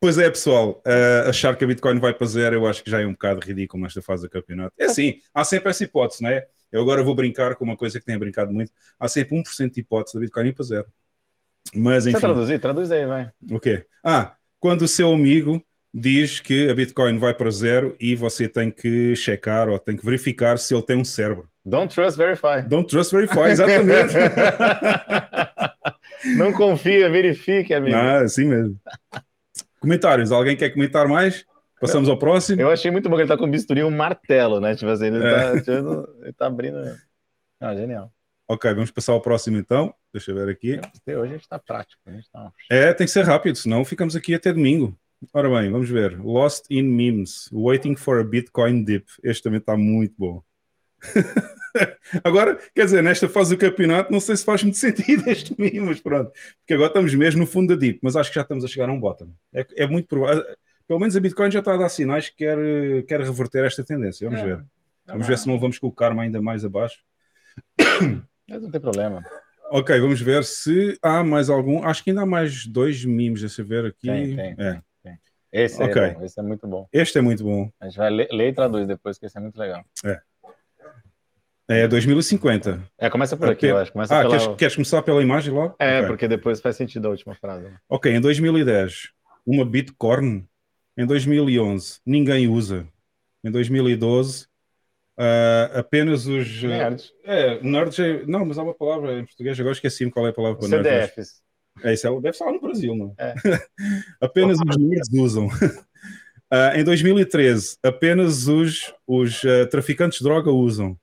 pois é, pessoal, ah, achar que a Bitcoin vai para zero, eu acho que já é um bocado ridículo nesta fase do campeonato. É assim, há sempre essa hipótese, não é? Eu agora vou brincar com uma coisa que tenho brincado muito. Há sempre 1% de hipótese da Bitcoin ir para zero. Mas, Você enfim, traduzir? Traduz aí, vai. o quê? Ah, quando o seu amigo diz que a Bitcoin vai para zero e você tem que checar ou tem que verificar se ele tem um cérebro. Don't trust, verify. Don't trust verify, exatamente. Não confia, verifique, amigo. É assim mesmo. Comentários, alguém quer comentar mais? Passamos ao próximo. Eu achei muito bom que ele tá com bisturi e um martelo, né? Tipo assim, ele, É. tá, ele tá abrindo. Ah, genial. Ok, vamos passar ao próximo então. Deixa eu ver aqui. Hoje a gente tá prático. A gente tá... É, tem que ser rápido, senão ficamos aqui até domingo. Ora bem, vamos ver. Lost in Memes, Waiting for a Bitcoin Dip. Este também está muito bom. agora, quer dizer, nesta fase do campeonato, não sei se faz muito sentido este meme, mas pronto. Porque agora estamos mesmo no fundo da dip, mas acho que já estamos a chegar a um bottom. É, é muito provável. Pelo menos a Bitcoin já está a dar sinais que quer, quer reverter esta tendência. Vamos É. ver. Vamos ver se não vamos colocar-me ainda mais abaixo. Mas não tem problema. Ok, vamos ver se há mais algum. Acho que ainda há mais dois memes, deixa eu ver aqui. Tem, tem, É. Esse Ok. é bom, esse é muito bom. Este é muito bom. A gente vai ler, ler e traduz depois, que esse é muito legal. É 2050. É, começa por aqui, eu acho. Começa Ah, pela... queres, queres começar pela imagem logo? É, Ok. porque depois faz sentido a última frase. Ok, em 2010, uma Bitcoin. Em 2011, ninguém usa. Em 2012, ah, apenas os. ah, Nerds. é, nerds. é- Não, mas há uma palavra em português, agora esqueci-me qual é a palavra para nerds. É isso, é- deve estar lá no Brasil, não? É. apenas os nerds usam. Ah, em 2013, apenas os, os ah, traficantes de droga usam.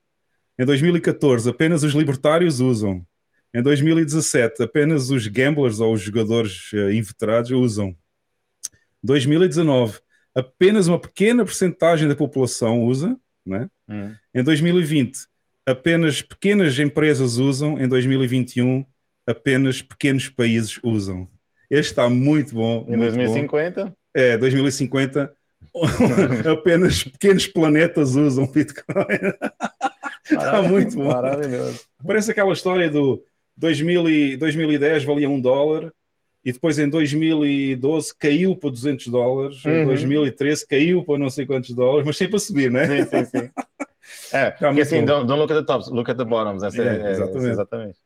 Em 2014, apenas os libertários usam. Em 2017, apenas os gamblers ou os jogadores ah, inveterados usam. 2019, apenas uma pequena porcentagem da população usa, né? Hum. Em 2020, apenas pequenas empresas usam. Em 2021, apenas pequenos países usam. Este está muito bom. Em muito bom. 2050, É, 2050, apenas pequenos planetas usam Bitcoin. Está muito bom. Maravilhoso. Parece aquela história do 2000 e 2010 valia um dólar e depois em 2012 caiu para 200 dólares, em Uhum. 2013 caiu para não sei quantos dólares, mas sempre a subir, né? Sim, sim, sim. É, porque muito assim, don't, don't look at the tops, look at the bottoms. Essa É, é, exatamente. é, exatamente.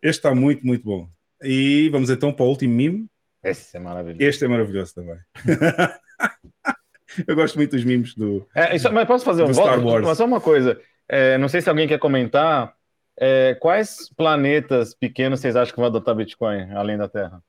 Este está muito, muito bom. E vamos então para o último meme. Esse é maravilhoso. Este é maravilhoso também. Eu gosto muito dos memes do. É, isso- mas posso fazer um? Star Wars. Mas só uma coisa. É, não sei se alguém quer comentar. é, quais planetas pequenos vocês acham que vão adotar Bitcoin, além da Terra?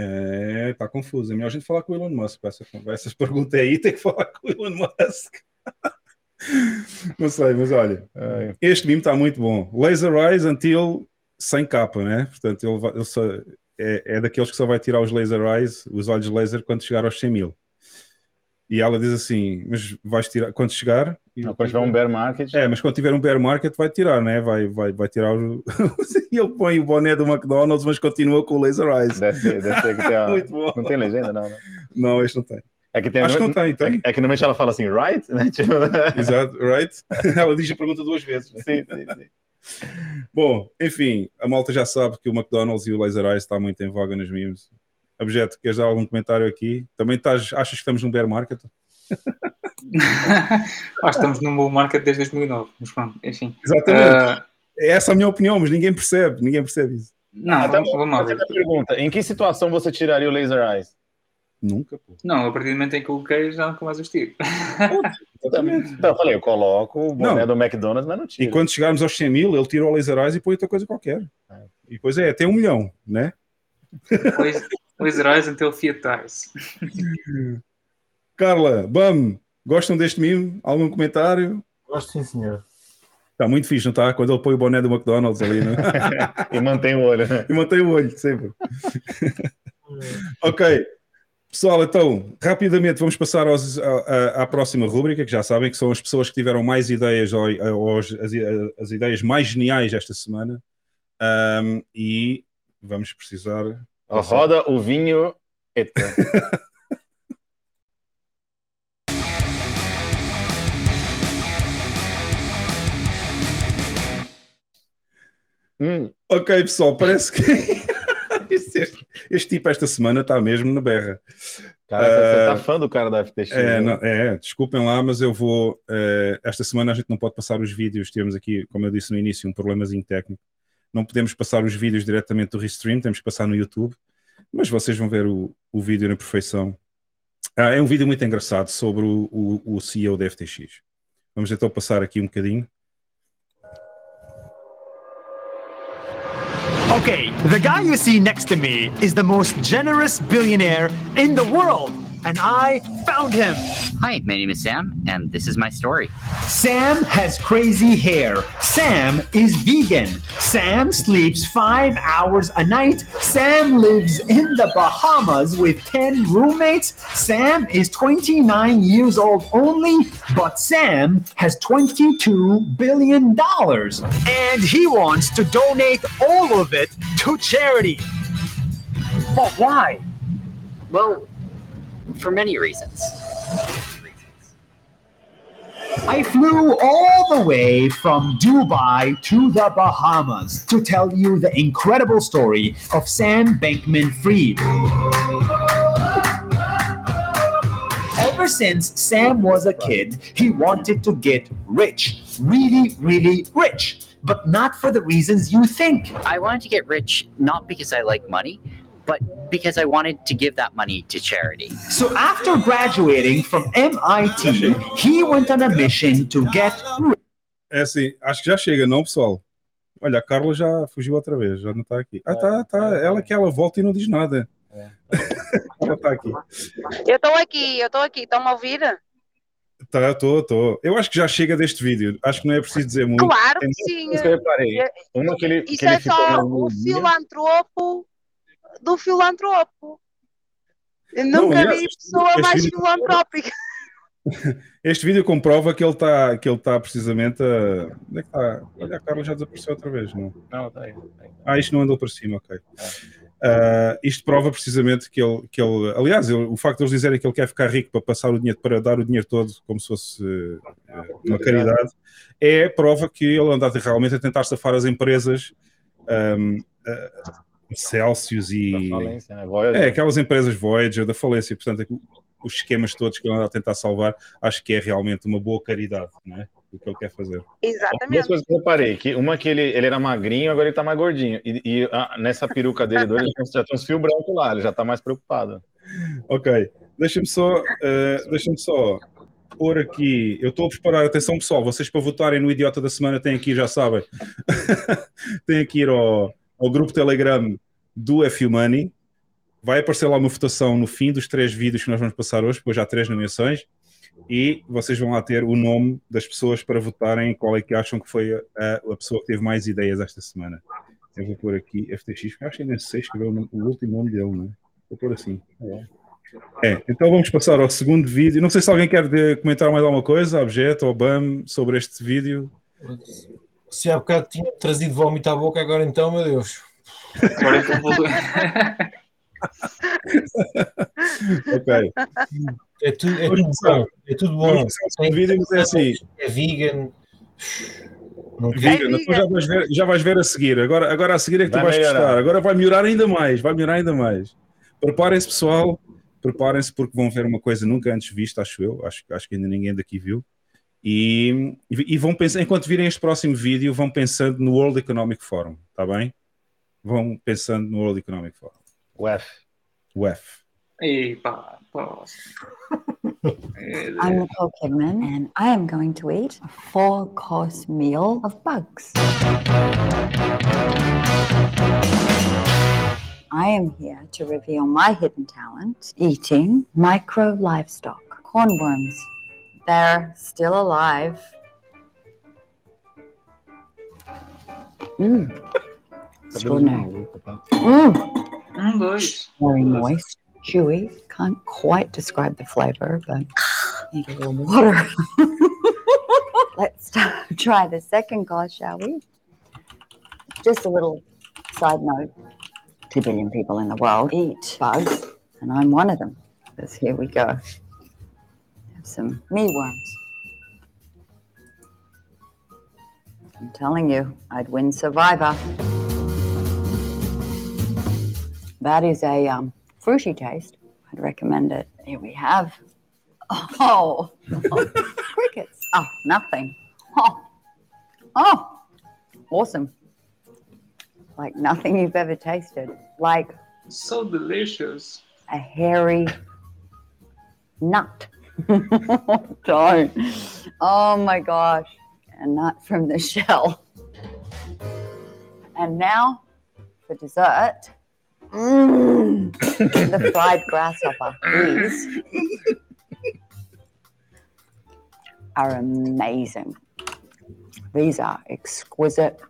É, tá confuso. É melhor a gente falar com o Elon Musk para essa, pra essas perguntas aí, tem que falar com o Elon Musk. Não sei, mas olha, É, este meme está muito bom. Laser Eyes until sem capa, né? Portanto, ele, ele só, é, é daqueles que só vai tirar os laser eyes, os olhos laser, quando chegar aos 100 mil. E ela diz assim: Mas vais tirar quando chegar? E quando tiver um bear market, É, mas quando tiver um bear market vai tirar, né? Vai, vai, vai tirar o... e ele põe o boné do McDonald's, mas continua com o laser eyes. deve ser, deve ser que tem a... Muito bom. Não tem legenda, não, né? Não, este não tem. É que tem. Acho que não tem, tem. É, que normalmente ela fala assim, right? Né? Tipo... Exato, right? Ela diz a pergunta duas vezes. né? sim, sim, sim. Bom, enfim, a malta já sabe que o McDonald's e o Laser Eyes está muito em voga nos memes. Objeto, queres dar algum comentário aqui? Também estás, achas que estamos num bear market? Ah, estamos num bull market desde 2009, mas pronto, enfim. Exatamente. Ah, É essa a minha opinião, mas ninguém percebe, ninguém percebe isso. não, Até vamos, vamos lá pergunta, em que situação você tiraria o laser eyes? Nunca, pô. Não, a partir do momento em que eu coloquei, já nunca mais os tiro. Exatamente. Então, eu falei, eu coloco o boné Não. do McDonald's, mas não E tiro. quando chegarmos aos 100 mil, ele tira o Laser Eyes e põe outra coisa qualquer. E depois é, tem um milhão, né? Laser Eyes until Fiat Eyes. Carla, Bam, gostam deste meme? Algum comentário? Gosto sim, senhor. Está muito fixe, não está? Quando ele põe o boné do McDonald's ali, né? E mantém o olho, né? e mantém o olho, sempre. ok. Pessoal, então, rapidamente vamos passar aos- a- a- à próxima rúbrica, que já sabem que são as pessoas que tiveram mais ideias ou, ou as, as- as ideias mais geniais esta semana. Ahm, e vamos precisar. Roda o vinho. Eita. Hum, Ok, pessoal, parece que este, este tipo esta semana está mesmo na berra. cara, você Eh, tá fã do cara da FTX. É, né? não- é, desculpem lá, mas eu vou. eh, esta semana a gente não pode passar os vídeos. Temos aqui, como eu disse no início, um problemazinho técnico. Não podemos passar os vídeos diretamente do Restream, temos que passar no YouTube. Mas vocês vão ver o, o vídeo na perfeição. Ah, é um vídeo muito engraçado sobre o, o, o CEO da FTX. Vamos então passar aqui um bocadinho. Okay, the guy you see next to me is the most generous billionaire in the world, and I found him. Hi, my name is Sam, and this is my story. Sam has crazy hair. Sam is vegan. Sam sleeps five hours a night. Sam lives in the Bahamas with 10 roommates. Sam is 29 years old only, but Sam has $22 billion. And he wants to donate all of it to charity. But why? Well, for many reasons. I flew all the way from Dubai to the Bahamas to tell you the incredible story of Sam Bankman Fried. Ever since Sam was a kid, he wanted to get rich. Really, really rich. But not for the reasons you think. I wanted to get rich not because I like money, but because I wanted to give that money to charity. So after graduating from MIT, he went on a mission to get É assim, acho que já chega, não, pessoal? Olha, a Carla já fugiu outra vez, já não está aqui. Ah, tá, tá. Ela que ela volta e não diz nada. ela está aqui. Eu estou aqui, eu estou aqui, estão-me a ouvir? Tá, estou, estou. Eu acho que já chega deste vídeo. Acho que não é preciso dizer muito. Claro É que sim. Isso. É- Uma que ele, que Isso ele é só dia. filantropo do filantropo. Eu Não, nunca aliás, vi este- pessoa este mais vídeo- filantrópica. Este vídeo comprova que ele está que ele tá precisamente a. Onde é que está? Olha, a Carla já desapareceu outra vez, não? Não, tá aí. tá aí. Ah, isto não andou para cima, ok. Ah, isto prova precisamente que ele, que ele aliás, ele- o facto de eles dizerem que ele quer ficar rico para passar o dinheiro, para dar o dinheiro todo como se fosse eh, uma caridade, é prova que ele anda realmente a tentar safar as empresas ahm, ah, Celsius e Da falência, né? Voyager. é, aquelas empresas Voyager da falência, portanto, é os esquemas todos que ele anda a tentar salvar, acho que é realmente uma boa caridade, não é? O que ele quer fazer. Duas Exatamente. coisas que eu reparei, que uma que ele, ele era magrinho, agora ele tá mais gordinho. E, e, ah, nessa peruca dele, dois, ele já tem uns fios brancos lá, ele já tá mais preocupado. Ok, deixa-me só, eh, deixa-me só pôr aqui. Eu estou a preparar, atenção pessoal, vocês para votarem no Idiota da Semana têm aqui, já sabem, têm que ir ao, ao grupo Telegram do FU Money. Vai aparecer lá uma votação no fim dos três vídeos que nós vamos passar hoje, depois já há três nomeações, e vocês vão lá ter o nome das pessoas para votarem qual é que acham que foi a, a pessoa que teve mais ideias esta semana. Eu vou pôr aqui FTX, porque acho que ainda sei escrever o, o último nome dele, não é? Vou pôr assim. É, então vamos passar ao segundo vídeo. Não sei se alguém quer comentar mais alguma coisa, objeto ou BAM, sobre este vídeo. Se há bocado tinha trazido vómito à boca, agora então, meu Deus. Agora eu vou- Ok. É tudo, é tudo bom. É tudo bom. Segundo vídeo, é assim. É vegan. Não. Vegan, depois já vais, ver, já vais ver a seguir. Agora, agora a seguir é que tu Vai vais melhorar. gostar. Agora vai melhorar ainda mais. Vai melhorar ainda mais. Preparem-se, pessoal. Preparem-se porque vão ver uma coisa nunca antes vista, acho eu. Acho, acho que ainda ninguém daqui viu. E, e vão pensar, enquanto virem este próximo vídeo, vão pensando no World Economic Forum, está bem? Vão pensando no World Economic Forum. O F. O F. É, I'm Nicole Kidman, and I am going to eat a four course meal of bugs. I am here to reveal my hidden talent eating micro livestock, cornworms. They're still alive. Mmm. Extraordinary. Mmm. Um, dois. very moist, chewy. Can't quite describe the flavor, but need a little water. Let's try the second course, shall we? just a little side note: two billion people in the world eat bugs, and I'm one of them. Because here we go. Some mealworms. I'm telling you, I'd win Survivor. That is a um, fruity taste. I'd recommend it. Here we have. Oh, Oh, crickets. Oh, nothing. Oh, oh, awesome. Like nothing you've ever tasted. Like So delicious. a hairy nut. Don't. Oh my gosh. And not from the shell. And now for dessert. Mm, the fried grasshopper. These are amazing. These are exquisite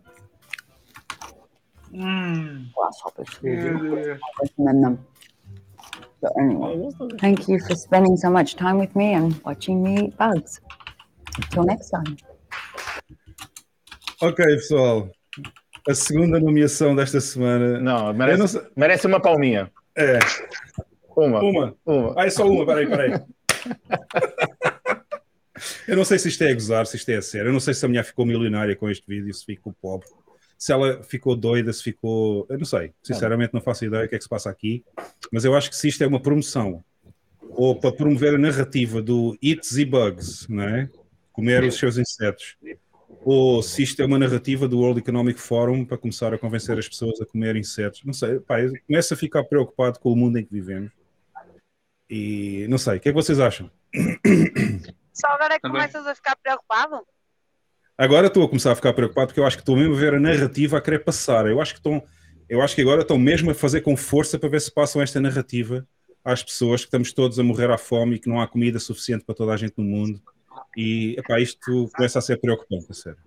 Mm. grasshoppers. Yeah. recommend them. But anyway, thank you for spending so much time with me and watching me eat bugs. Till next time. Ok, pessoal. A segunda nomeação desta semana. Não, merece, não sei- merece uma palminha. É, Uma. uma. Uma. Ah, é só uma, peraí, peraí. Eu não sei se isto é a gozar, se isto é a sério. Eu não sei se a mulher ficou milionária com este vídeo, se ficou pobre. Se ela ficou doida, se ficou. Eu não sei. Sinceramente, não faço ideia o que é que se passa aqui. Mas eu acho que se isto é uma promoção ou para promover a narrativa do Eats e Bugs, não é? Comer os seus insetos. Ou se isto é uma narrativa do World Economic Forum para começar a convencer as pessoas a comer insetos. Não sei, pá, começo a ficar preocupado com o mundo em que vivemos. E não sei, o que é que vocês acham? Só agora é que Também. começas a ficar preocupado? Agora estou a começar a ficar preocupado porque eu acho que estou mesmo a ver a narrativa a querer passar. Eu acho que estão, eu acho que agora estão mesmo a fazer com força para ver se passam esta narrativa às pessoas que estamos todos a morrer à fome e que não há comida suficiente para toda a gente no mundo. E epá, isto começa a ser preocupante, a sério.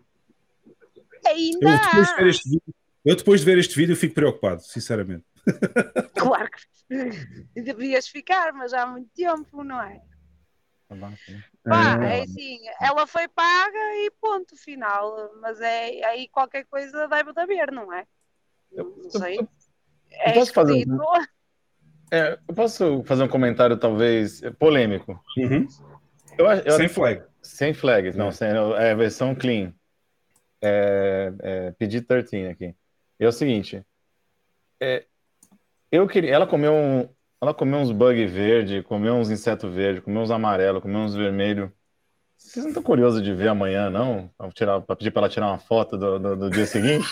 Ainda Eu depois, de ver este vídeo, eu depois de ver este vídeo fico preocupado, sinceramente. Claro que devias ficar, mas há muito tempo, não é? Pá, Ah, é assim, ela foi paga e ponto final. Mas é aí qualquer coisa deve de haver, não é? Não sei. É posso fazer um-. É, eu posso fazer um comentário, talvez, polêmico. uhum. Eu, eu, Sem flag. Sem flags, não, É. sem, é a versão clean. É, é PG-13 aqui. E é o seguinte, é, eu queria, ela comeu um, ela comeu uns bug verde, comeu uns insetos verdes, comeu uns amarelos, comeu uns vermelhos. Vocês não estão curiosos de ver amanhã, não? Pra pedir para ela tirar uma foto do, do, do dia seguinte?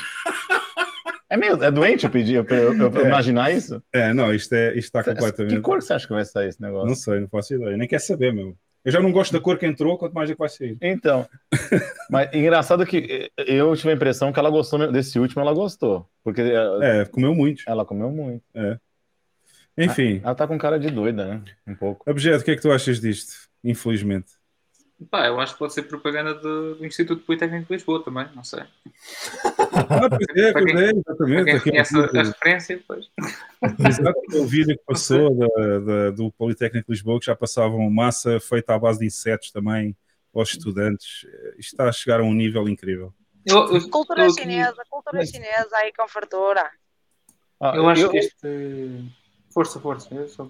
É meio, é doente eu pedir, eu, eu, eu É. imaginar isso? É, não, isto, é, está Que completamente. cor que você acha que vai sair esse negócio? Não sei, não faço ideia. Nem quer saber, meu. Eu já não gosto da cor que entrou, quanto mais é que vai sair. Então, mas engraçado que eu tive a impressão que ela gostou desse último, ela gostou, porque É, comeu muito. ela comeu muito. Enfim, Ela tá com cara de doida, né? Um pouco. objeto, o que é que tu achas disto? Infelizmente. Pá, eu acho que pode ser propaganda do, do Instituto Politécnico de Lisboa também, não sei. Ah, pois é, pois quem- é, Para exatamente. quem conhece a, referência, pois. exato, aquele vídeo que passou da- da- do Politécnico de Lisboa, que já passavam massa feita à base de insetos também aos estudantes. Isto está a chegar a um nível incrível. Eu, eu, Cultura eu, chinesa, cultura chinesa aí com fartura. Ah, eu acho que este. Força, força. Eu, só-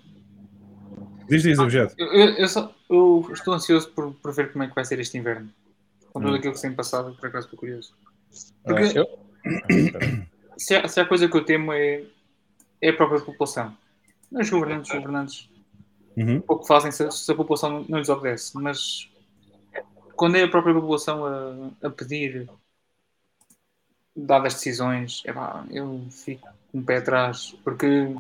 Diz, diz, objeto. eu, eu- eu só- eu estou ansioso por, por ver como é que vai ser este inverno. Com tudo Hum. aquilo que se tem passado, por acaso estou curioso. é, Porque eu- Ah, se, há, se há coisa que eu temo é, é a própria população. Os governantes, os governantes Uhum. pouco fazem se, se a população não, lhes obedece, mas quando é a própria população a, a pedir dadas decisões, epá, eu fico com o pé atrás, porque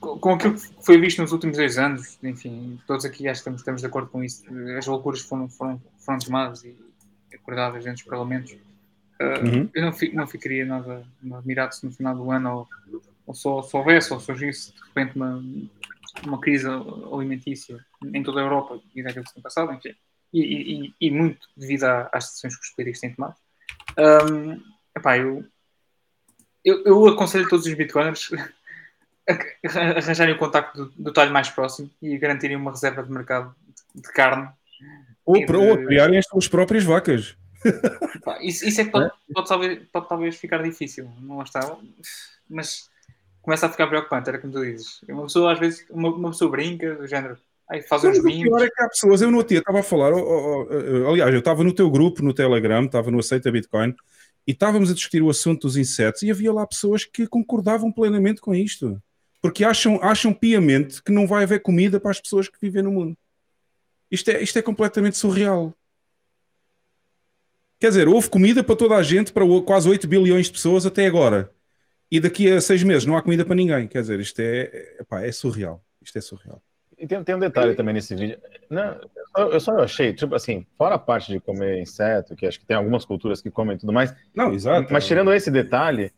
com aquilo que foi visto nos últimos dois anos, enfim, todos aqui acho que estamos, estamos de acordo com isso, as loucuras foram, foram, foram tomadas e acordadas dentro dos parlamentos. Uh, Uhum. Eu não, não ficaria nada admirado se no final do ano ou, ou só, só houvesse ou surgisse de repente uma, uma crise alimentícia em toda a Europa devido àquilo que se tem passado, enfim, e, e- e- muito devido às decisões que os políticos têm tomado. Um, epá, eu, eu, eu aconselho todos os bitcoiners arranjarem o contacto do, do talho mais próximo e garantirem uma reserva de mercado de carne. Ou, de- ou criarem as suas próprias vacas. Pá, Isso, isso é que pode, pode talvez, pode talvez ficar difícil, não está. Mas começa a ficar preocupante, era como tu dizes. Uma pessoa, às vezes, uma, uma pessoa brinca, do género, ai, faz uns pior mimos. é que há pessoas, eu no outro dia estava a falar, oh, oh, oh, aliás, eu estava no teu grupo, no Telegram, estava no Aceita Bitcoin, e estávamos a discutir o assunto dos insetos, e havia lá pessoas que concordavam plenamente com isto. Porque acham, acham piamente que não vai haver comida para as pessoas que vivem no mundo. Isto é, isto é completamente surreal. Quer dizer, houve comida para toda a gente, para quase 8 bilhões de pessoas até agora. E daqui a seis meses não há comida para ninguém. Quer dizer, isto é, epá, é surreal. Isto é surreal. E tem, tem um detalhe também nesse vídeo. Não, eu, eu só achei, tipo assim, fora a parte de comer inseto, que acho que tem algumas culturas que comem e tudo mais, Não, exato. mas tirando esse detalhe,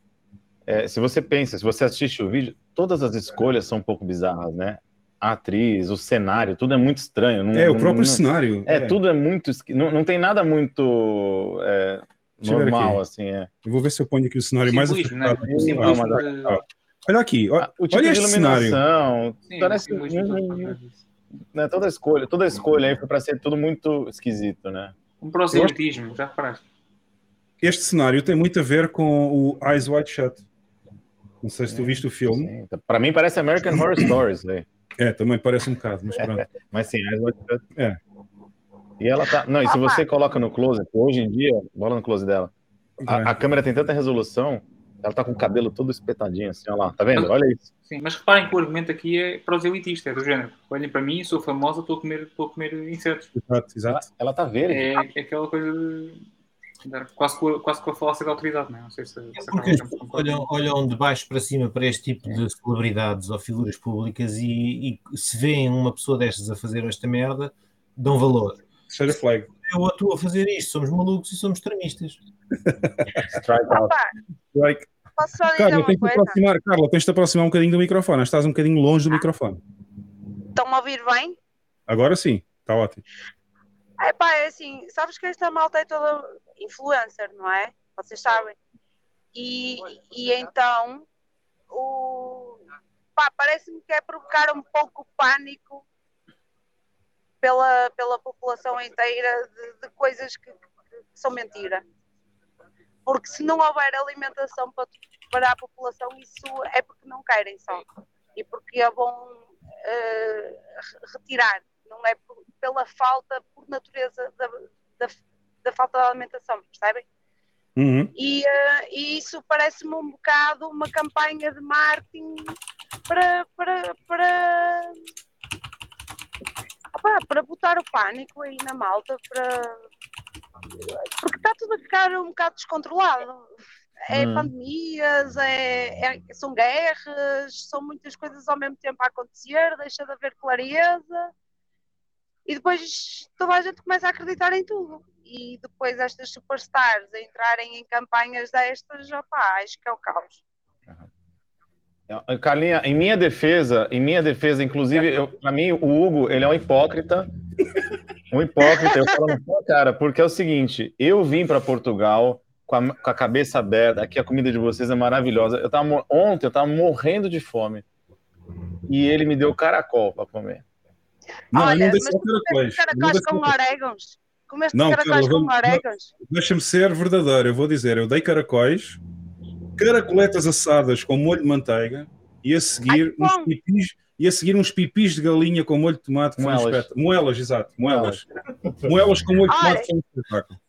é, se você pensa, se você assiste o vídeo, todas as escolhas são um pouco bizarras, né? A atriz, o cenário, tudo é muito estranho. não- É, o próprio não- cenário. É, tudo é muito. Não, não tem nada muito é, normal, aqui. assim. É. Eu vou ver se eu ponho aqui o cenário mais Simbolismo, né? Ah, Olha aqui, ó- Ah, O tipo olha de iluminação, Sim, parece disso. né, toda a escolha, toda a escolha aí foi para ser tudo muito esquisito, né? Um proselitismo, já reparaste? Este cenário tem muito a ver com o Eyes Wide Shut. Não sei se tu viste o filme. Sim, tá- Pra mim parece American Horror Stories, aí. É, também parece um bocado, mas pronto. mas sim. É. E ela tá. Não, e se você coloca no close, hoje em dia, bola no close dela, a, a câmera tem tanta resolução, ela tá com o cabelo todo espetadinho, assim, olha lá, tá vendo? Olha isso. Sim, mas reparem que o argumento aqui é proselitista, é do género. Olhem para mim, sou famosa, estou a comer, estou a comer insetos. Exato, exato. Ela tá verde. É, é aquela coisa de. De- Quase com a, quase com a falácia da autoridade, não é? Não sei se. se Porque a as pessoas olham, olham de baixo para cima para este tipo de celebridades ou figuras públicas e, e se veem uma pessoa destas a fazer esta merda, dão valor. Share a flag. Eu atuo a fazer isto, somos malucos e somos extremistas. Strike out. Like, posso só dizer Carla, uma tens de coisa? aproximar, Carla, tens de aproximar um bocadinho do microfone. Estás um bocadinho longe do microfone. Estão a ouvir bem? Agora sim, está ótimo. É pá, é assim, sabes que esta malta é toda influencer, não é? Vocês sabem. E, e então, o, pá, parece-me que é provocar um pouco pânico pela, pela população inteira de, de coisas que, que- são mentira. Porque se não houver alimentação para, para a população, isso é porque não querem só. E porque é bom re- retirar, não é por- pela falta, por natureza da, da, da falta de alimentação, percebem? Uhum. E, eh, e isso parece-me um bocado uma campanha de marketing para, para, para, opá, para botar o pânico aí na malta, para... porque está tudo a ficar um bocado descontrolado. É Hum. pandemias, é, é- são guerras, são muitas coisas ao mesmo tempo a acontecer, deixa de haver clareza e depois toda a gente começa a acreditar em tudo. E depois estas superstars a entrarem em campanhas destas, opá, acho que é o caos. Carlinha, em minha defesa, em minha defesa, inclusive, pra mim, o Hugo, ele é um hipócrita. Um hipócrita, eu falo sua cara, porque é o seguinte, eu vim para Portugal com a, com a cabeça aberta, aqui a comida de vocês é maravilhosa. Eu tava, ontem eu tava morrendo de fome. E ele me deu caracol para comer. Não, Olha, não dei mas só tu comeste caracóis. Com orégãos? Comeste Não, caracóis Carla, com vamos- orégãos? Deixa-me ser verdadeiro, eu vou dizer, eu dei caracóis, caracoletas assadas com molho de manteiga e a seguir Ai, uns pipis e a seguir uns pipis de galinha com molho de tomate foi um Moelas. espetáculo. Moelas, exato, moelas. Moelas com molho de tomate foi um espetáculo.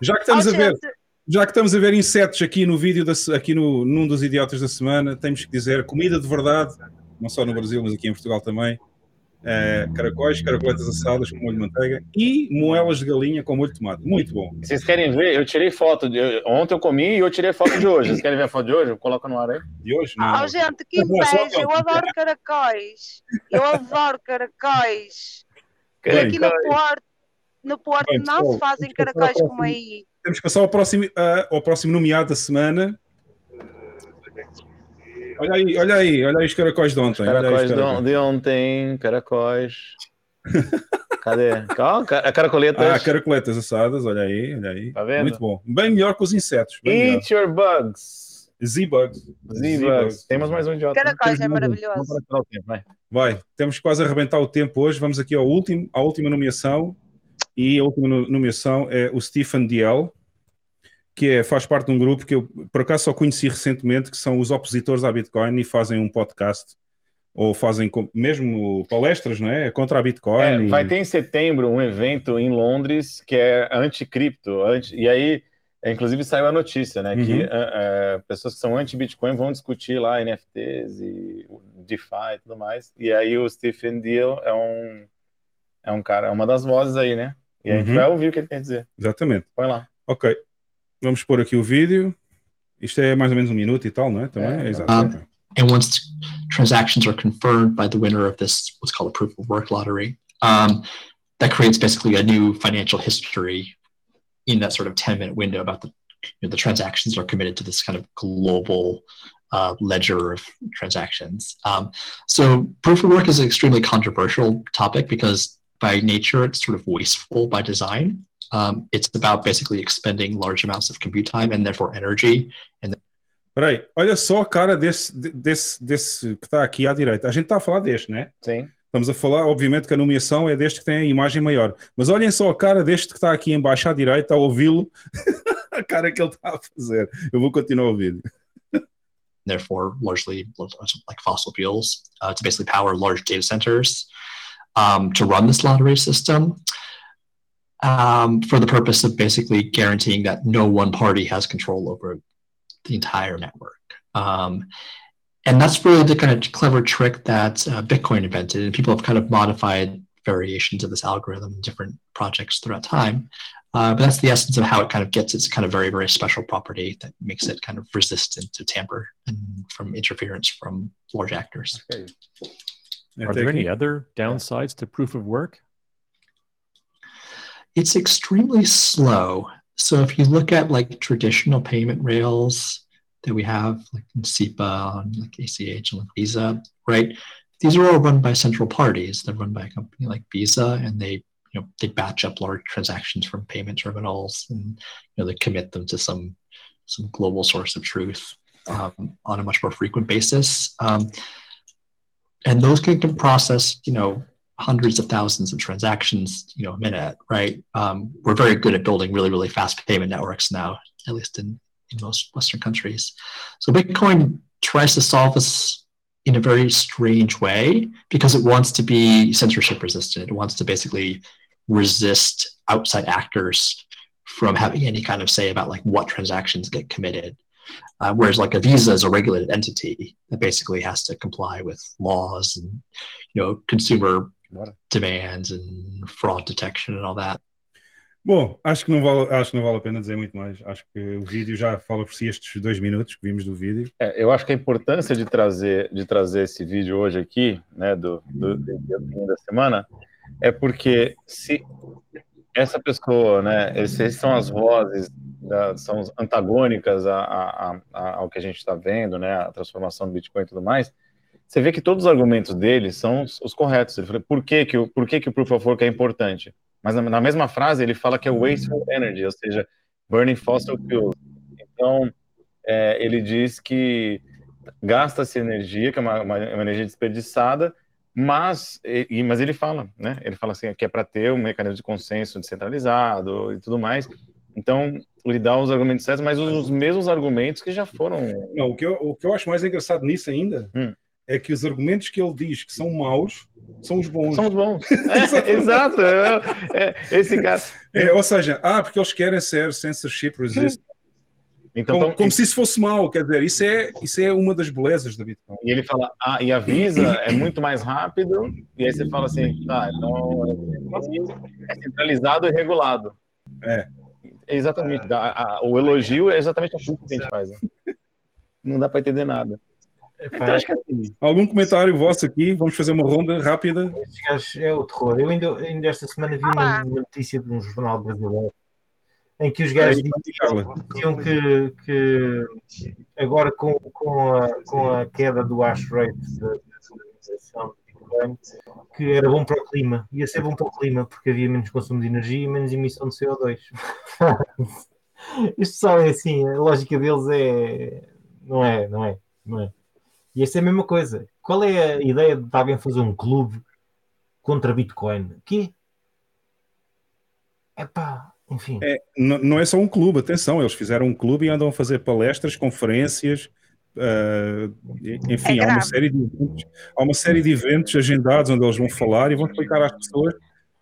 Já que estamos Oh, a ver, gente, já que estamos a ver insetos aqui no vídeo da, aqui no num dos idiotas da semana, temos que dizer comida de verdade, não só no Brasil, mas aqui em Portugal também. É, caracóis, caracoletas assadas com molho de manteiga e moelas de galinha com molho de tomate. Muito bom. Vocês querem ver? Eu tirei foto. De, ontem eu comi e eu tirei foto de hoje. Vocês querem ver a foto de hoje? Coloca no ar aí. De hoje, não. Oh, gente, que só inveja! Eu adoro caracóis. Eu adoro caracóis. E aqui no Porto, no Porto Bem, não pessoal, se fazem caracóis como aí. Temos que passar ao próximo, ah, ao próximo nomeado da semana. Olha aí, olha aí, olha aí os caracóis de ontem. Caracóis de, caracóis. de ontem, caracóis. Cadê? Calma, a caracoletas. Ah, caracoletas assadas, olha aí, olha aí. Tá vendo? Muito bom. Bem melhor que os insetos. Bem melhor. Eat your bugs. Z-Bugs. Z-bugs. Temos mais um idiota. Caracóis é Temos mais um. maravilhoso. Vamos para tirar o tempo, vai. Vai, temos quase a arrebentar o tempo hoje. Vamos aqui ao último, à última nomeação. E a última no- nomeação é o Stephen Diel, que é, faz parte de um grupo que eu, por acaso, só conheci recentemente, que são os opositores à Bitcoin e fazem um podcast, ou fazem mesmo palestras, não é? Contra a Bitcoin. É, vai ter em setembro um evento em Londres que é anti-cripto, anti... e aí, é, inclusive, saiu a notícia, né? Que Uhum. é, é, pessoas que são anti-Bitcoin vão discutir lá NFTs e DeFi e tudo mais. E aí o Stephen Deal é um, é um cara, é uma das vozes aí, né? E a gente Uhum. vai ouvir o que ele tem a dizer. Exatamente. Põe lá. Ok. Vamos pôr aqui o vídeo. Isto é mais ou menos um minuto e tal, não é? Também? É. É, exato. Um, and once transactions are confirmed by the winner of this what's called a proof of work lottery um, that creates basically a new financial history in that sort of 10 minute window about the you know, the transactions are committed to this kind of global uh, ledger of transactions um, so proof of work is an extremely controversial topic because by nature it's sort of wasteful by design um, it's about basically expending large amounts of compute time and therefore energy Espera aí, olha só a cara desse, de- desse, desse que está aqui à direita. A gente está a falar deste, né? Sim. Estamos a falar, obviamente, que a nomeação é deste que tem a imagem maior. Mas olhem só a cara deste que está aqui em baixo à direita, a ouvi-lo, a cara que ele está a fazer. Eu vou continuar o vídeo. therefore largely like fossil fuels uh, to basically power large data centers um, to run this lottery system um, for the purpose of basically guaranteeing that no one party has control over the entire network. Um, and that's really the kind of clever trick that uh, Bitcoin invented. And people have kind of modified variations of this algorithm in different projects throughout time. Uh, but that's the essence of how it kind of gets its kind of very, very special property that makes it kind of resistant to tamper and from interference from large actors. É É Are there any other downsides to proof of work? It's extremely slow. So if you look at like traditional payment rails that we have, like in SEPA and like ACH and like Visa, right? These are all run by central parties. They're run by a company like Visa, and they you know they batch up large transactions from payment terminals, and you know they commit them to some some global source of truth um, on a much more frequent basis. Um, and those can, can process you know hundreds of thousands of transactions you know a minute right? Um, we're very good at building really really fast payment networks now at least in, in most western countries. So bitcoin tries to solve this in a very strange way because it wants to be censorship resistant. It wants to basically resist outside actors from having any kind of say about like what transactions get committed. Uh, whereas like a visa is a regulated entity that basically has to comply with laws and you know consumer. Demands and fraud detection and all that Bom, acho que, não vale, acho que não vale a pena dizer muito mais. Acho que o vídeo já fala por si estes dois minutos que vimos do vídeo. É, eu acho que a importância de trazer, de trazer esse vídeo hoje aqui, né, do, do, do fim da semana, é porque se essa pessoa, né, esses são as vozes, da, são antagônicas a, a, a, ao que a gente está vendo, né, a transformação do Bitcoin e tudo mais, você vê que todos os argumentos dele são os, os corretos. Ele fala, por que que, o, por que que o Proof of Work é importante? Mas na, na mesma frase ele fala que é wasteful energy, ou seja, burning fossil fuels. Então, é, ele diz que gasta-se energia, que é uma, uma, uma energia desperdiçada, mas, e, mas ele fala, né? Ele fala assim, que é para ter um mecanismo de consenso descentralizado e tudo mais. Então, ele dá os argumentos certos, mas os, os mesmos argumentos que já foram. Não, o, que eu, o que eu acho mais engraçado nisso ainda Hum. É que os argumentos que ele diz que são maus são os bons. São os bons. É, exato. É, é, esse cara. É, ou seja, ah, porque eles querem ser censorship resistant. Então, Como, então, como se isso fosse mau, quer dizer, isso é, isso é uma das belezas da Bitcoin. E ele fala, ah, e a Visa é muito mais rápido, e aí você fala assim, tá, então é centralizado e regulado. É. Exatamente. A- a- o elogio é exatamente aquilo que a gente faz. né? Não dá para entender nada. Então, acho que assim, Algum comentário vosso aqui? Vamos fazer uma ronda rápida. É o terror. Eu ainda, ainda esta semana vi uma, uma notícia de um jornal brasileiro em que os gajos diziam, que, que agora com, com, a, com a queda do hash rate da utilização que era bom para o clima. Ia ser bom para o clima porque havia menos consumo de energia e menos emissão de CO2. Isto só é assim, a lógica deles é. Não é, não é, não é. E esta é a mesma coisa. Qual é a ideia de alguém fazer um clube contra Bitcoin? Que Epá, enfim. É, n- não é só um clube, atenção, eles fizeram um clube e andam a fazer palestras, conferências, e- enfim, É há uma série de eventos, há uma série de eventos agendados onde eles vão falar e vão explicar às pessoas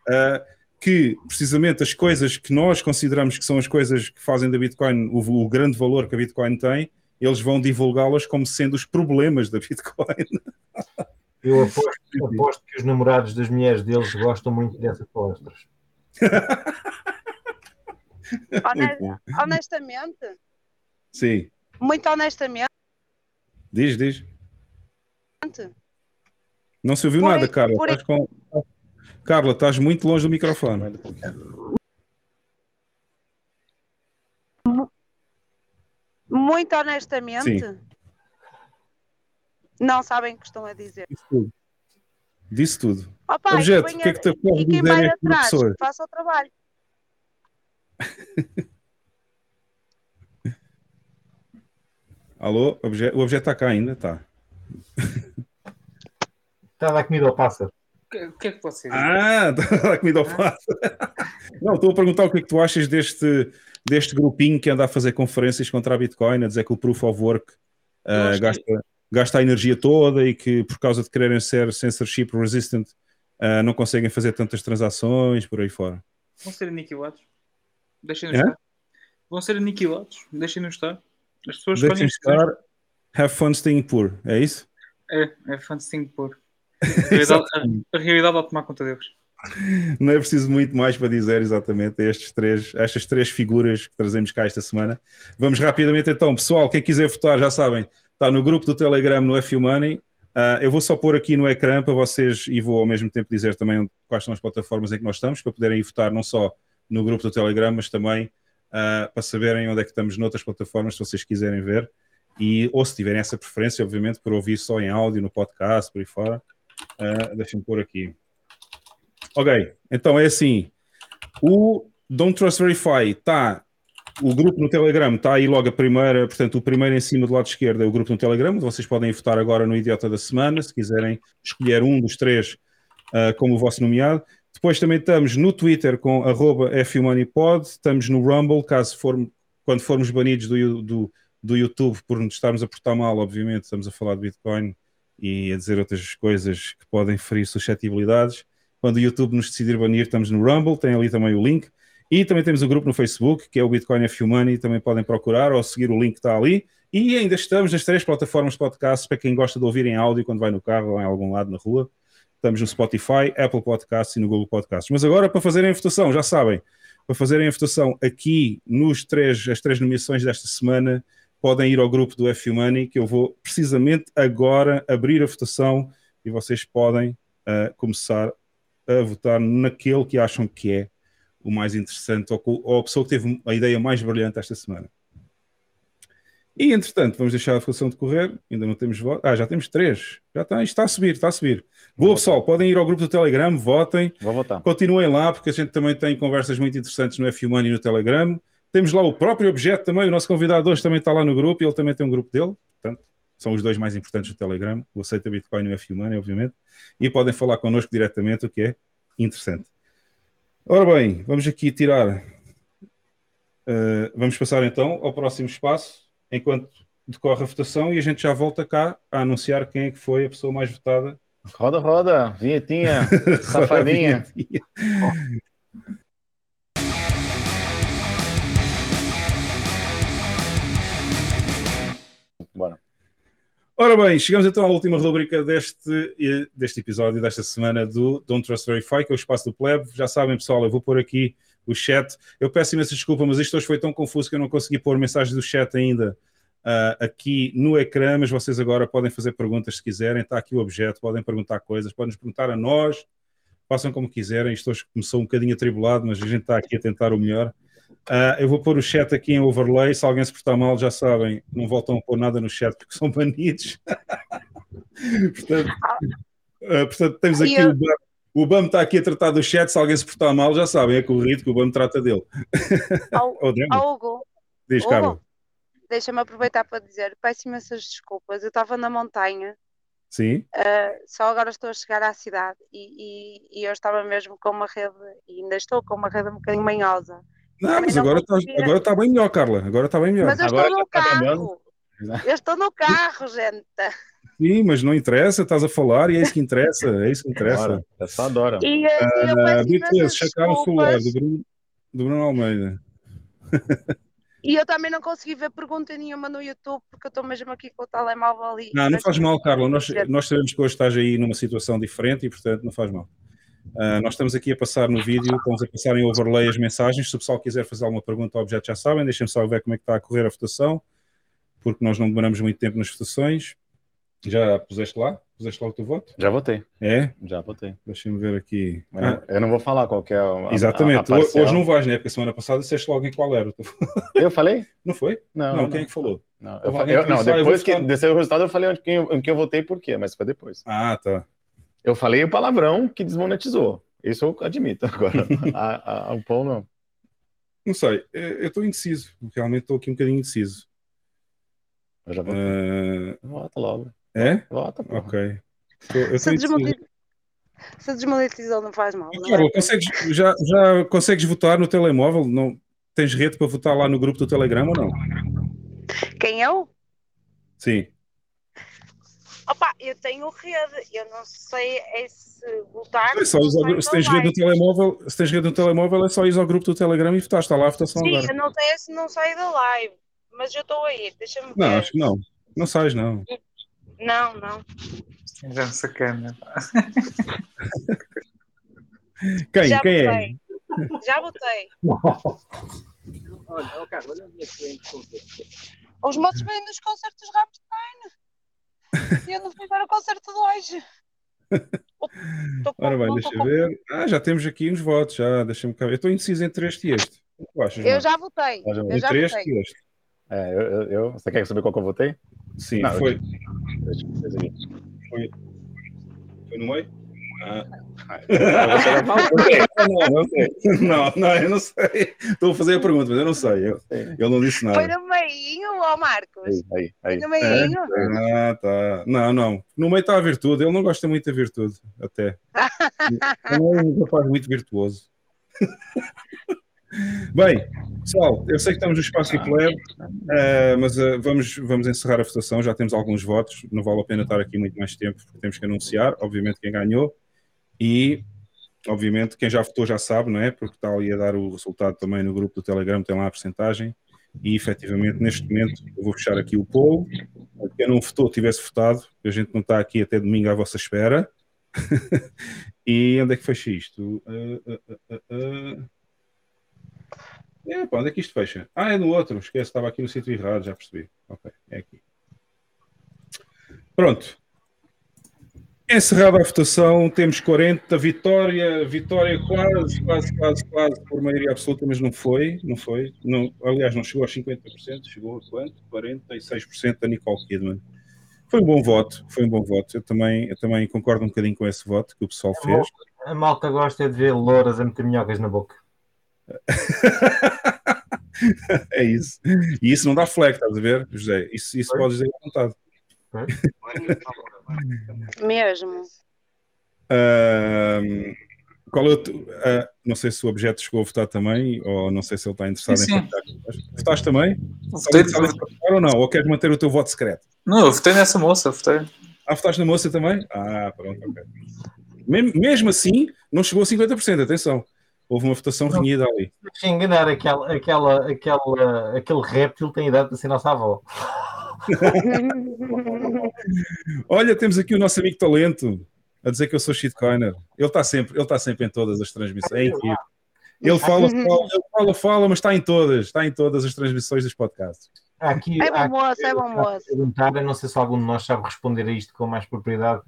ah, que precisamente as coisas que nós consideramos que são as coisas que fazem da Bitcoin o, o grande valor que a Bitcoin tem, eles vão divulgá-las como sendo os problemas da Bitcoin. Eu aposto, aposto que os namorados das mulheres deles gostam muito dessas palestras. Hone- honestamente, Sim, muito honestamente, diz, diz. Não se ouviu Por nada, Carla. Estás com- Carla, estás muito longe do microfone. Muito honestamente, Sim. não sabem o que estão a dizer. Disse tudo. Disse tudo. Opa, Objeto, e o que é que te quem dizer vai uma atrás, faça o trabalho. Alô? Obje- O objeto está cá ainda? Está. Está a dar comida ao pássaro. O que, é que pode ser? Ah, está a dar comida ao passo. Não, estou a perguntar o que é que tu achas deste, deste grupinho que anda a fazer conferências contra a Bitcoin, a dizer que o Proof of Work Eu acho que- gasta, gasta a energia toda e que por causa de quererem ser censorship resistant ah, não conseguem fazer tantas transações por aí fora. Vão ser aniquilados. Deixem-nos É? estar. Vão ser aniquilados. Deixem-nos estar. As pessoas Deixem estar. Have fun staying poor, é isso? É, pôr. A realidade, a, a realidade vai tomar conta deles. Não é preciso muito mais para dizer exatamente estes três, estas três figuras que trazemos cá esta semana. Vamos rapidamente então, pessoal, quem quiser votar, já sabem, está no grupo do Telegram no FU Money. Ah, eu vou só pôr aqui no ecrã para vocês e vou ao mesmo tempo dizer também quais são as plataformas em que nós estamos, para poderem ir votar não só no grupo do Telegram, mas também ah, para saberem onde é que estamos noutras plataformas, se vocês quiserem ver. E, ou se tiverem essa preferência, obviamente, por ouvir só em áudio, no podcast, por aí fora. Ah, Deixem-me pôr aqui. Ok, então é assim. O Don't Trust Verify está. O grupo no Telegram está aí logo a primeira, portanto, o primeiro em cima do lado esquerdo é o grupo no Telegram. Vocês podem votar agora no Idiota da Semana, se quiserem escolher um dos três ah, como o vosso nomeado. Depois também estamos no Twitter com arroba estamos no Rumble, caso for, quando formos banidos do, do, do YouTube por nos estarmos a portar mal, obviamente, estamos a falar de Bitcoin e a dizer outras coisas que podem ferir suscetibilidades. Quando o YouTube nos decidir banir, estamos no Rumble, tem ali também o link. E também temos o grupo no Facebook, que é o Bitcoin F Money, também podem procurar ou seguir o link que está ali. E ainda estamos nas três plataformas de podcast para quem gosta de ouvir em áudio quando vai no carro ou em algum lado na rua. Estamos no Spotify, Apple Podcasts e no Google Podcasts. Mas agora, para fazerem a votação, já sabem, para fazerem a votação aqui nos três, as três nomeações desta semana, podem ir ao grupo do F Money, que eu vou precisamente agora abrir a votação e vocês podem ah, começar a votar naquele que acham que é o mais interessante ou, ou a pessoa que teve a ideia mais brilhante esta semana. E, entretanto, vamos deixar a votação decorrer. Ainda não temos voto. Ah, já temos três. Já está, está a subir, está a subir. Boa, pessoal, podem ir ao grupo do Telegram, votem. Vou votar. Continuem lá, porque a gente também tem conversas muito interessantes no F Money e no Telegram. Temos lá o próprio objeto também, o nosso convidado hoje também está lá no grupo, e ele também tem um grupo dele. Portanto, são os dois mais importantes do Telegram, o Aceita Bitcoin e o F Money, obviamente. E podem falar connosco diretamente, o que é interessante. Ora bem, vamos aqui tirar. eh, vamos passar então ao próximo espaço, enquanto decorre a votação, e a gente já volta cá a anunciar quem é que foi a pessoa mais votada Roda, roda, vinhetinha, safadinha. Bora. Ora bem, chegamos então à última rubrica deste, eh, deste episódio, desta semana do Don't Trust Verify, que é o espaço do pleb. Já sabem, pessoal, eu vou pôr aqui o chat. Eu peço imensa desculpa, mas isto hoje foi tão confuso que eu não consegui pôr mensagens do chat ainda ah, aqui no ecrã, mas vocês agora podem fazer perguntas se quiserem. Está aqui o objeto, podem perguntar coisas, podem nos perguntar a nós, façam como quiserem. Isto hoje começou um bocadinho atribulado, mas a gente está aqui a tentar o melhor. Ah, eu vou pôr o chat aqui em overlay. Se alguém se portar mal, já sabem, não voltam a pôr nada no chat porque são banidos. portanto, ah, portanto, temos aqui eu- o BAM. O BAM está aqui a tratar do chat. Se alguém se portar mal, já sabem, é corrido que o BAM trata dele. Ao, Débora, ao Hugo, diz, Hugo, Carla. deixa-me aproveitar para dizer, peço imensas desculpas. Eu estava na montanha Sim. Uh, só agora estou a chegar à cidade e, e- e eu estava mesmo com uma rede, e ainda estou com uma rede um bocadinho manhosa. Não, mas agora está agora tá bem melhor, Carla. Agora está bem melhor. Mas eu Agora estou no está carro. Eu estou no carro, gente. Sim, mas não interessa, estás a falar e é isso que interessa. É isso que interessa. Adora. É só adora. E, uh, e eu Ah, peço Beatles, imensas checar o celular do Bruno, do Bruno Almeida. E eu também não consegui ver pergunta nenhuma no YouTube porque eu estou mesmo aqui com o telemóvel ali. Não, não faz mal, Carla. Nós, nós sabemos que hoje estás aí numa situação diferente e, portanto, não faz mal. Ah, nós estamos aqui a passar no vídeo, estamos a passar em overlay as mensagens. Se o pessoal quiser fazer alguma pergunta ao objeto, já sabem. Deixem-me só ver como é que está a correr a votação, porque nós não demoramos muito tempo nas votações. Já puseste lá? Puseste lá o teu voto? Já votei. É? Já votei. Deixa-me ver aqui. Eu não- Eu não vou falar qual é a, a- Exatamente. a parcial. Hoje não vais, né? Porque a semana passada disseste logo em qual era. Eu falei? Não foi? Não, Não, não. quem é que falou? Não, eu, eu- não, ah, eu depois que desceu o resultado, eu falei onde, quem, em que eu votei e por quê, mas foi depois. Ah, tá. Eu falei o palavrão que desmonetizou. Isso eu admito agora. a, a, o Paul não. Não sei. Eu estou indeciso. Realmente estou aqui um bocadinho indeciso. Eu já. Ah, Vota logo. é? Vota, porra. Ok. Tô- eu Se desmonetizou, se desmonetizou não faz mal. Não é? Consegues, já, já consegues votar no telemóvel? Não, tens rede para votar lá no grupo do Telegram ou não? Quem eu? Sim. Opa, eu tenho rede. Eu não sei é se votar. É só se tens rede no telemóvel, se tens rede no telemóvel, é só ir ao grupo do Telegram e votar. Está lá a votação Sim, agora. eu não sei se não sai da live, mas eu estou aí. Deixa-me ver. Não, acho que não. Não sais, não. Não, não. Já me sacana. Quem? Já Quem é? votei. Já votei. Olha, ó, Carlos, olha a minha cliente com Os moços vêm nos concertos Rammstein. E eu não fui para o concerto de hoje. Ora bem, deixa com- ver. Ah, já temos aqui uns votos. Já, deixa-me cá ver. Eu estou indeciso entre este e este. O que tu achas, Eu já votei. Eu já Entre este votei. e este. É, eu, eu, eu- você quer saber qual que eu votei? Sim, Não, foi. Deixa eu ver aqui. Foi, foi no meio? Ah. Eu não, não sei. Não, não, eu não sei. Estou a fazer a pergunta, mas eu não sei. Eu, ele não disse Foi nada. no meinho, ó Marcos. Aí, aí, Foi aí. no meinho. Ah, tá. Não, não. No meio está a virtude. Ele não gosta muito da virtude, até. Ele é um rapaz muito virtuoso. Bem, pessoal, eu sei que estamos no espaço de plebe, eh, mas eh, vamos, vamos encerrar a votação. Já temos alguns votos, não vale a pena estar aqui muito mais tempo, porque temos que anunciar, obviamente, quem ganhou. E, obviamente, quem já votou já sabe, não é? Porque está ali a dar o resultado também no grupo do Telegram, tem lá a porcentagem. E, efetivamente, neste momento, eu vou fechar aqui o poll. Quem não votou, tivesse votado, a gente não está aqui até domingo à vossa espera. e onde é que fecha isto? Uh, uh, uh. É, onde é que isto fecha? Ah, é no outro. Esquece, estava aqui no sítio errado, já percebi. Ok, é aqui. Pronto. Encerrada a votação, temos 40, vitória, vitória quase, quase, quase, quase, por maioria absoluta, mas não foi, não foi. Não, aliás, não chegou aos 50%, chegou a quanto? 46% da Nicole Kidman. Foi um bom voto, foi um bom voto. Eu também, eu também concordo um bocadinho com esse voto que o pessoal fez. A malta gosta de ver louras a meter minhocas na boca. é isso. E isso não dá flex, estás a ver, José? Isso, isso podes dizer à vontade. Mesmo. Ahm, qual é o tu- ah, não sei se o objeto chegou a votar também, ou não sei se ele está interessado Sim, em sim. votar. Votaste também? Votei. Votar ou não? Ou queres manter o teu voto secreto? Não, eu votei nessa moça, votei. Ah, votaste na moça também? Ah, pronto, ok. Mesmo assim, não chegou a 50%, atenção. Houve uma votação renhida ali. Deixa enganar aquela, aquela, aquela, aquele réptil tem idade para ser nossa avó. Olha, temos aqui o nosso amigo talento a dizer que eu sou shitcoiner. Ele está sempre, ele está sempre em todas as transmissões. É incrível. Ele fala, fala, ele fala, fala, mas está em todas, está em todas as transmissões dos podcasts. Aqui, É bom moço, é bom moço. perguntar, eu não sei se algum de nós sabe responder a isto com mais propriedade.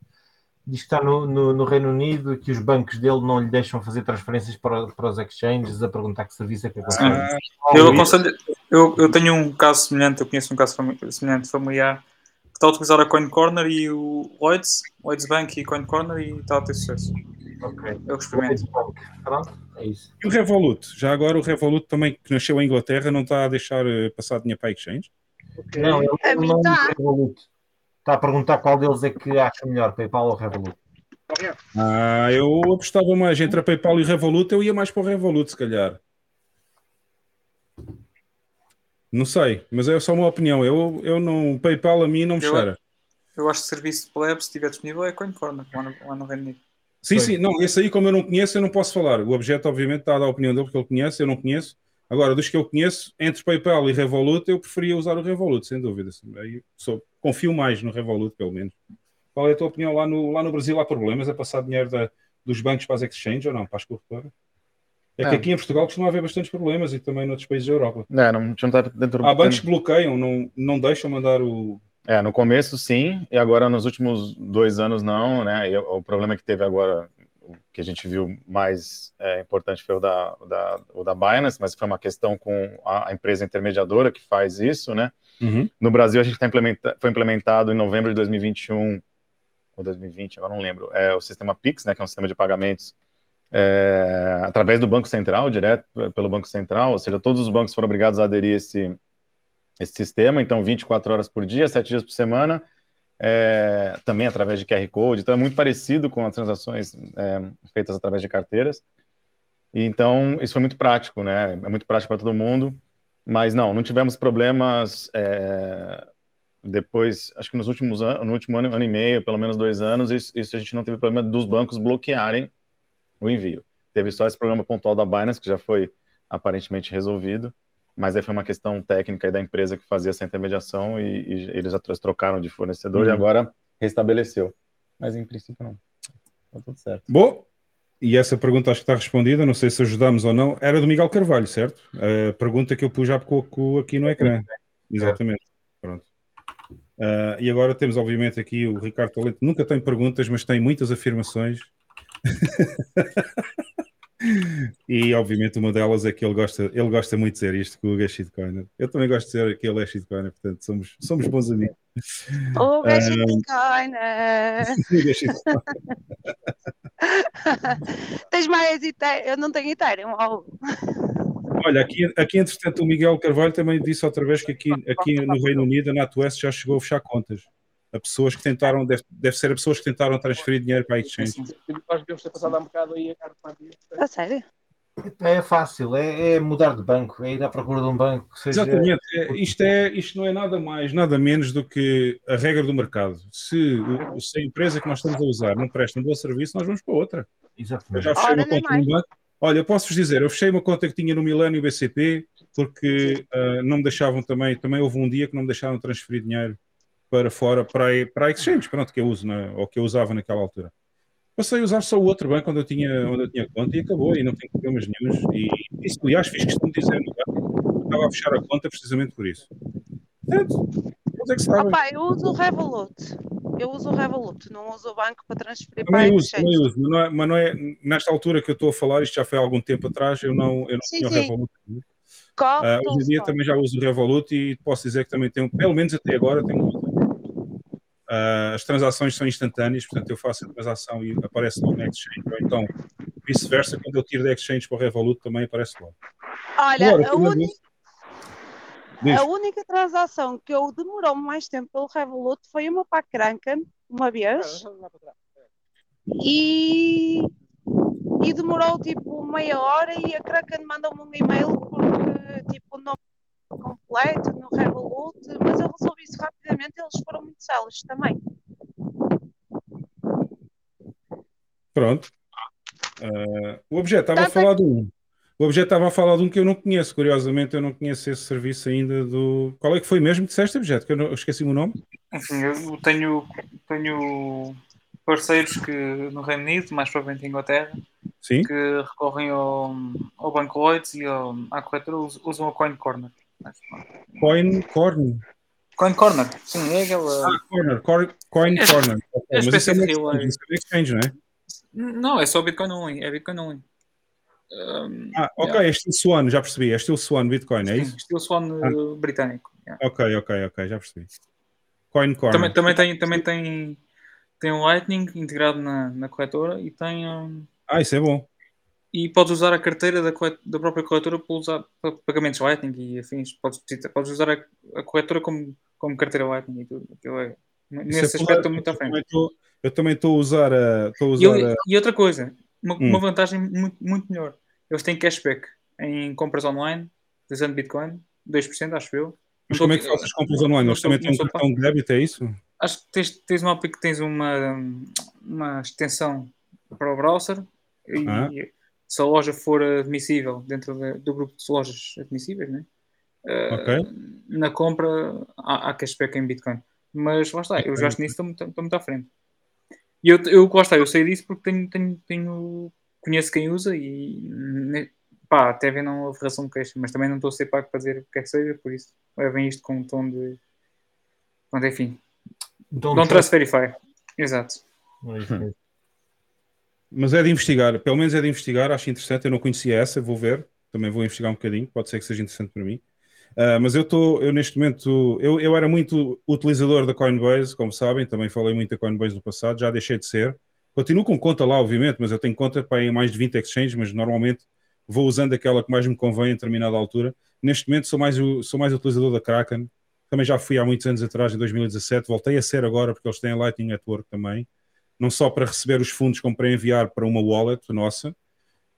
Diz que está no, no, no Reino Unido que os bancos dele não lhe deixam fazer transferências para, para os exchanges a perguntar que serviço é que acontece. Ah, Eu aconselho, eu, eu tenho um caso semelhante, eu conheço um caso semelhante familiar que está a utilizar a Coin Corner e o Lloyds, Lloyds Bank e Coin Corner e está a ter sucesso. Ok. Eu experimento. Pronto, é isso. E o Revolut? Já agora o Revolut também, que nasceu em Inglaterra, não está a deixar eh, passar dinheiro para a exchange? Não, ele A mim não tá. é Revolut. Está a perguntar qual deles é que acha melhor, PayPal ou Revolut? Ah, eu apostava mais entre a PayPal e o Revolut, eu ia mais para o Revolut, se calhar. Não sei, mas é só uma opinião. Eu, eu não. PayPal a mim não me cheira. Eu acho que o serviço de pleb, se estiver disponível, é Coin Corner, lá no, lá no Reino Unido. Sim, sim, não, esse aí, como eu não conheço, eu não posso falar. O objeto, obviamente, está a dar a opinião dele porque ele conhece, eu não conheço. Agora, dos que eu conheço, entre PayPal e Revolut, eu preferia usar o Revolut, sem dúvida. Aí sou, confio mais no Revolut, pelo menos. Qual é a tua opinião? Lá no, lá no Brasil há problemas a passar dinheiro da- dos bancos para as exchanges ou não? Para as corretoras? É que É. aqui em Portugal costuma haver bastantes problemas e também noutros países da Europa. É, não, não está dentro Há bancos que bloqueiam, não, não deixam mandar o. É, no começo sim, e agora nos últimos dois anos não, né? E o problema que teve agora, o que a gente viu mais é, importante foi o da, da, o da Binance, mas foi uma questão com a, a empresa intermediadora que faz isso, né? Uhum. No Brasil a gente tá implementa, foi implementado em novembro de 2021 ou 2020, agora não lembro, é o sistema Pix, né? Que é um sistema de pagamentos é, através do Banco Central, direto pelo Banco Central, ou seja, todos os bancos foram obrigados a aderir a esse esse sistema, então 24 horas por dia, 7 dias por semana, é, também através de QR Code, então é muito parecido com as transações é, feitas através de carteiras. E, então, isso foi muito prático, né? É muito prático para todo mundo, mas não, não tivemos problemas é, depois, acho que nos últimos anos, no último ano, ano e meio, pelo menos dois anos, isso, isso a gente não teve problema dos bancos bloquearem o envio. Teve só esse problema pontual da Binance, que já foi aparentemente resolvido, mas aí foi uma questão técnica aí da empresa que fazia essa intermediação e, e eles atro- trocaram de fornecedor e Uhum. agora restabeleceu. Mas em princípio não. Tá tudo certo. Bom, e essa pergunta acho que está respondida, não sei se ajudamos ou não. Era do Miguel Carvalho, certo? A pergunta que eu pus já pouco aqui no ecrã. Exatamente. Pronto. Ah, e agora temos, obviamente, aqui o Ricardo Talento. Nunca tem perguntas, mas tem muitas afirmações. e, obviamente, uma delas é que ele gosta, ele gosta muito de dizer isto, que o Hugo é shitcoiner. Eu também gosto de dizer que ele é shitcoiner, portanto, somos, somos bons amigos. Hugo é shitcoiner. Tens mais Ethereum? Eu não tenho Ethereum. Oh. Olha, aqui, aqui entretanto o Miguel Carvalho também disse outra vez que aqui, aqui no Reino Unido a NatWest já chegou a fechar contas. A pessoas que tentaram, deve, deve ser a pessoas que tentaram transferir dinheiro para a exchange. Nós devíamos ter passado há um bocado aí a cara para A sério? É fácil, é, é mudar de banco, é ir à procura de um banco que seja. Exatamente. É, isto, é, isto não é nada mais, nada menos do que a regra do mercado. Se, o- se a empresa que nós estamos a usar não presta um bom serviço, nós vamos para outra. Eu Exatamente. já fechei Ora, uma conta no banco. Olha, eu posso-vos dizer, eu fechei uma conta que tinha no Milênio BCP porque ah, não me deixavam também, também houve um dia que não me deixaram transferir dinheiro para fora, para para a exchange, pronto, que eu uso, na, ou que eu usava naquela altura. Passei a usar só o outro banco onde eu tinha, onde eu tinha conta e acabou, e não tenho problemas nenhums. E isso, aliás, fiz questão de dizer no banco, estava a fechar a conta precisamente por isso. Portanto, é que sabem. Opa, eu uso o Revolut. Eu uso o Revolut, não uso o banco para transferir para Também uso, exchange. também uso, mas não, é, mas não é nesta altura que eu estou a falar, isto já foi há algum tempo atrás, eu não, eu não Sim, tinha o sim. Revolut. Corre, Ah, estou hoje em dia também já uso o Revolut e posso dizer que também tenho, pelo menos até agora, tenho Ah, as transações são instantâneas, portanto eu faço a transação e aparece logo na exchange, ou então vice-versa, quando eu tiro da exchange para o Revolut também aparece logo. Olha, Agora, a, disse- Diz. a única transação que eu demorou mais tempo pelo Revolut foi uma para a Kraken, uma vez, e, e demorou tipo meia hora e a Kraken mandou-me um e-mail porque tipo o nome completo no Revolut, mas eu resolvi isso rapidamente eles foram muito celos também. Pronto. Ah, o objeto estava a é falar de um. O objeto estava a falar de um que eu não conheço, curiosamente eu não conheço esse serviço ainda do. Qual é que foi mesmo que disseste, objeto? Que eu, não- eu esqueci o nome. Enfim, eu tenho, tenho parceiros que no Reino Unido, mais provavelmente em Inglaterra, Sim. que recorrem ao, ao Banco Lloyds e ao, à corretora us- usam a Coin Corner. Coin Corn. Coin Corner, sim, é aquela. Ah, Corner, Cor- Coin É- Corner. É Mas isso é uma exchange, isso é uma exchange, não é? Não, é só Bitcoin only, é Bitcoin only. Um, Ah, ok, yeah. é estilo Swan, já percebi. É estilo Swan Bitcoin, é Sim, isso? estilo Swan Ah. uh, britânico. yeah. Ok, ok, ok, já percebi. Coin Corner. Também, também, tem, também tem, tem um Lightning integrado na, na corretora e tem. um, Ah, isso é bom. E podes usar a carteira da, da própria corretora para usar para pagamentos Lightning e afins. Podes, podes usar a, a corretora como, como carteira Lightning e tudo. Aquilo é, Nesse é aspecto porreiro, estou muito à frente. Eu também estou a usar a. Estou a E, usar eu- a- e outra coisa, uma, Hum. uma vantagem muito, muito melhor. Eles têm cashback em compras online, usando Bitcoin, 2%, acho eu. Mas como é que fazes compras online? Eles também têm um cartão de débito, é isso? Acho que tens, tens uma, que tens uma, uma extensão para o browser e Ah. Se a loja for admissível dentro de- do grupo de lojas admissíveis, né? Eh, Ok. na compra há, há cashback em Bitcoin. Mas lá está, eu Ok, já nisso, estou muito, estou muito à frente. E eu, eu, lá está, eu sei disso porque tenho, tenho, tenho, conheço quem usa e pá, até ver não houve razão de queixa, mas também não estou a ser pago para dizer o que é que seja, por isso levem isto com um tom de. Pronto, enfim. Don't Don't, trust. trust verify. Exato. Mas é de investigar, pelo menos é de investigar, acho interessante. Eu não conhecia essa, vou ver, também vou investigar um bocadinho, pode ser que seja interessante para mim. Ah, mas eu estou, eu neste momento, eu, eu era muito utilizador da Coinbase, como sabem, também falei muito da Coinbase no passado, já deixei de ser. Continuo com conta lá, obviamente, mas eu tenho conta para em mais de 20 exchanges, mas normalmente vou usando aquela que mais me convém em determinada altura. Neste momento sou mais, sou mais utilizador da Kraken, também já fui há muitos anos atrás, em 2017, voltei a ser agora porque eles têm Lightning Network também, não só para receber os fundos como para enviar para uma wallet nossa,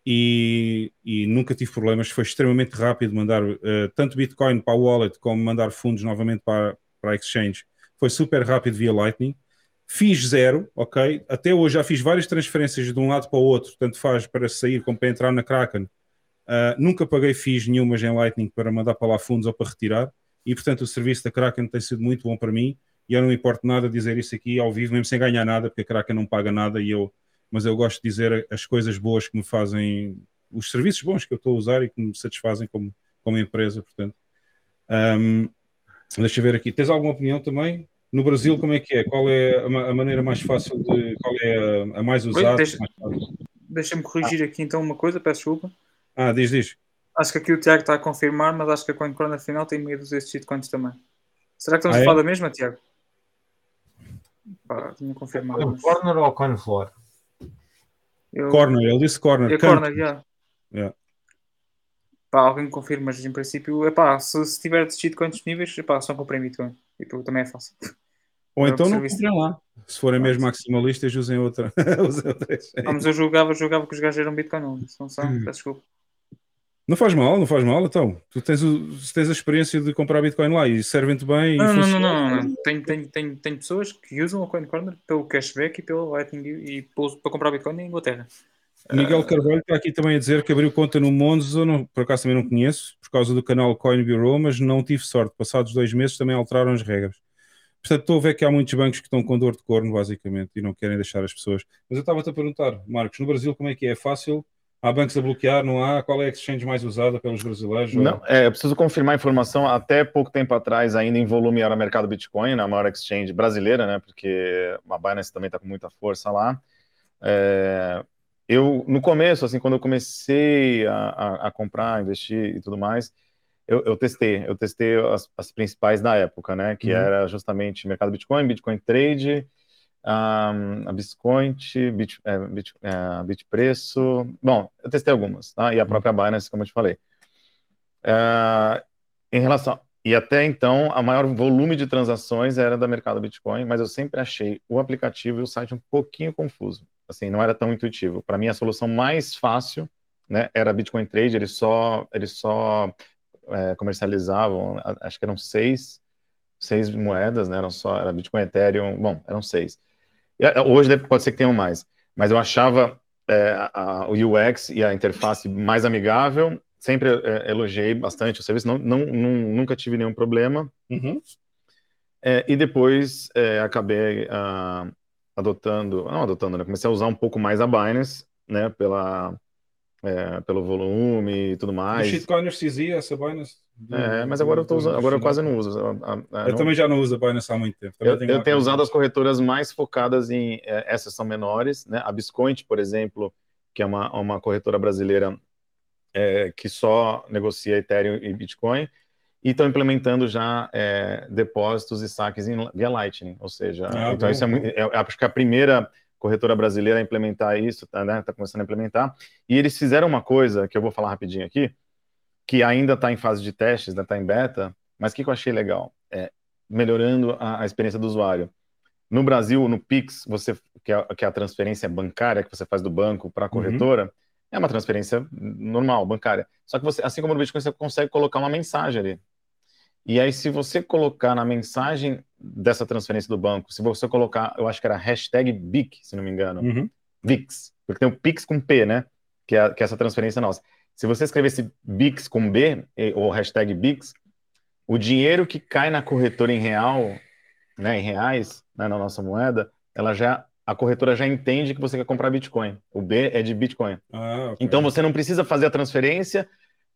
e, e nunca tive problemas. Foi extremamente rápido mandar eh, tanto Bitcoin para a wallet como mandar fundos novamente para, para a exchange. Foi super rápido via Lightning. Fiz zero, ok? Até hoje já fiz várias transferências de um lado para o outro, tanto faz para sair como para entrar na Kraken. Ah, nunca paguei fees nenhumas em Lightning para mandar para lá fundos ou para retirar, e portanto o serviço da Kraken tem sido muito bom para mim. E eu não me importo nada dizer isso aqui ao vivo, mesmo sem ganhar nada, porque a Kraken não paga nada e eu mas eu gosto de dizer as coisas boas que me fazem, os serviços bons que eu estou a usar e que me satisfazem como, como empresa, portanto. Ahm, deixa eu ver aqui. Tens alguma opinião também? No Brasil, como é que é? Qual é a, ma- a maneira mais fácil de. Qual é a, a mais usada? deixa-? Deixa-me corrigir aqui então uma coisa, peço desculpa. Ah, diz, diz. Acho que aqui o Tiago está a confirmar, mas acho que a CoinCon na final tem meia dúzia de shitcoins também. Será que estamos Ah, a é? falar da mesma, Tiago? Pá, tinha confirmado. mas- Corner ou Coneflor? Eu- Corner, ele disse corner. É corner, já. Yeah. Pá, alguém me confirma, mas em princípio, é pá, se, se tiver shitcoins disponíveis, é pá, só comprei Bitcoin. Tipo, também é fácil. Ou então não comprem lá. Se forem mesmo maximalistas, usem outra. usem outra Ah, mas eu julgava, julgava que os gajos eram Bitcoin não. Se não são, Hum. peço desculpa. Não faz mal, não faz mal, então. Tu tens, o, tens a experiência de comprar Bitcoin lá e servem-te bem e Não, não, não, não, não, não. Tenho, tenho, tenho, tenho pessoas que usam a Coin Corner pelo cashback e pela Lightning e pelo- para comprar Bitcoin na Inglaterra. Miguel Carvalho está aqui também a dizer que abriu conta no Monzo, não, por acaso também não conheço, por causa do canal Coin Bureau, mas não tive sorte. Passados dois meses também alteraram as regras. Portanto, estou a ver que há muitos bancos que estão com dor de corno, basicamente, e não querem deixar as pessoas. Mas eu estava-te a perguntar, Marcos, no Brasil como é que é? É fácil? Há bancos a bloquear? Não há? Qual é a exchange mais usada pelos brasileiros? Não, é, eu preciso confirmar a informação. Até pouco tempo atrás, ainda em volume, era o mercado Bitcoin, a maior exchange brasileira, né? Porque a Binance também está com muita força lá. É, eu, no começo, assim, quando eu comecei a, a, a comprar, investir e tudo mais, eu, eu testei, eu testei as, as principais da época, né? Que Uhum. era justamente mercado Bitcoin, Bitcoin Trade, um, a Biscoint, Bit, é, Bit, é, Bitpreço. Bom, eu testei algumas, tá? E a própria Binance, como eu te falei. É, em relação. E até então, a maior volume de transações era da mercado Bitcoin, mas eu sempre achei o aplicativo e o site um pouquinho confuso. Assim, não era tão intuitivo. Para mim, a solução mais fácil, né, era Bitcoin Trade. Eles só, eles só é, comercializavam, acho que eram seis, seis moedas, né? Eram só, era Bitcoin, Ethereum, bom, eram seis. E, é, Hoje pode ser que tenham mais, mas eu achava é, a- a- o UX e a interface mais amigável. Sempre é, elogiei bastante o serviço, não, não, não- nunca tive nenhum problema. Uhum. É, e depois é, acabei ah, adotando, não adotando, né? Comecei a usar um pouco mais a Binance, né? Pela, é, pelo volume e tudo mais. shitcoiners se exia essa Binance? Do- É, mas agora eu tô do- usando, do agora eu quase não uso. A- a- a- Eu não- também já não uso a Binance há muito tempo. Também eu, eu lá tenho usado as corretoras mais focadas em eh, essas são menores, né? A Biscoint, por exemplo, que é uma, uma corretora brasileira eh, que só negocia Ethereum e Bitcoin, e estão implementando já eh, depósitos e saques em, via Lightning, ou seja, Ah, então bom, isso é, muito, é- eu acho que a primeira corretora brasileira a implementar isso, tá, né? Tá começando a implementar, e eles fizeram uma coisa que eu vou falar rapidinho aqui, que ainda está em fase de testes, está em beta, mas o que, que eu achei legal? É, melhorando a, a experiência do usuário. No Brasil, no Pix, você que é, que é a transferência bancária que você faz do banco para a corretora, é uma transferência normal, bancária. Só que você, assim como no Bitcoin, você consegue colocar uma mensagem ali. E aí, se você colocar na mensagem dessa transferência do banco, se você colocar, eu acho que era hashtag BIC, se não me engano, Uhum. VIX, porque tem o Pix com P, né? Que é, que é essa transferência nossa. Se você escrevesse BIX com B, ou hashtag BIX, o dinheiro que cai na corretora em real, né, em reais, né, na nossa moeda, ela já, a corretora já entende que você quer comprar Bitcoin. O B é de Bitcoin. Ah, ok. Então você não precisa fazer a transferência,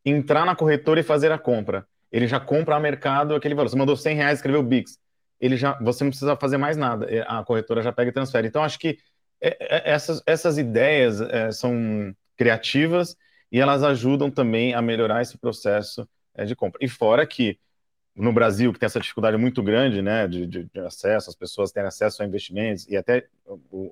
entrar na corretora e fazer a compra. Ele já compra a mercado aquele valor. Você mandou 100 reais, escreveu Bix. Ele já, você não precisa fazer mais nada. É, A corretora já pega e transfere. Então acho que é, é, essas, essas ideias é, são criativas e elas ajudam também a melhorar esse processo é, de compra. E fora que no Brasil, que tem essa dificuldade muito grande né, de, de- de acesso, as pessoas terem acesso a investimentos e até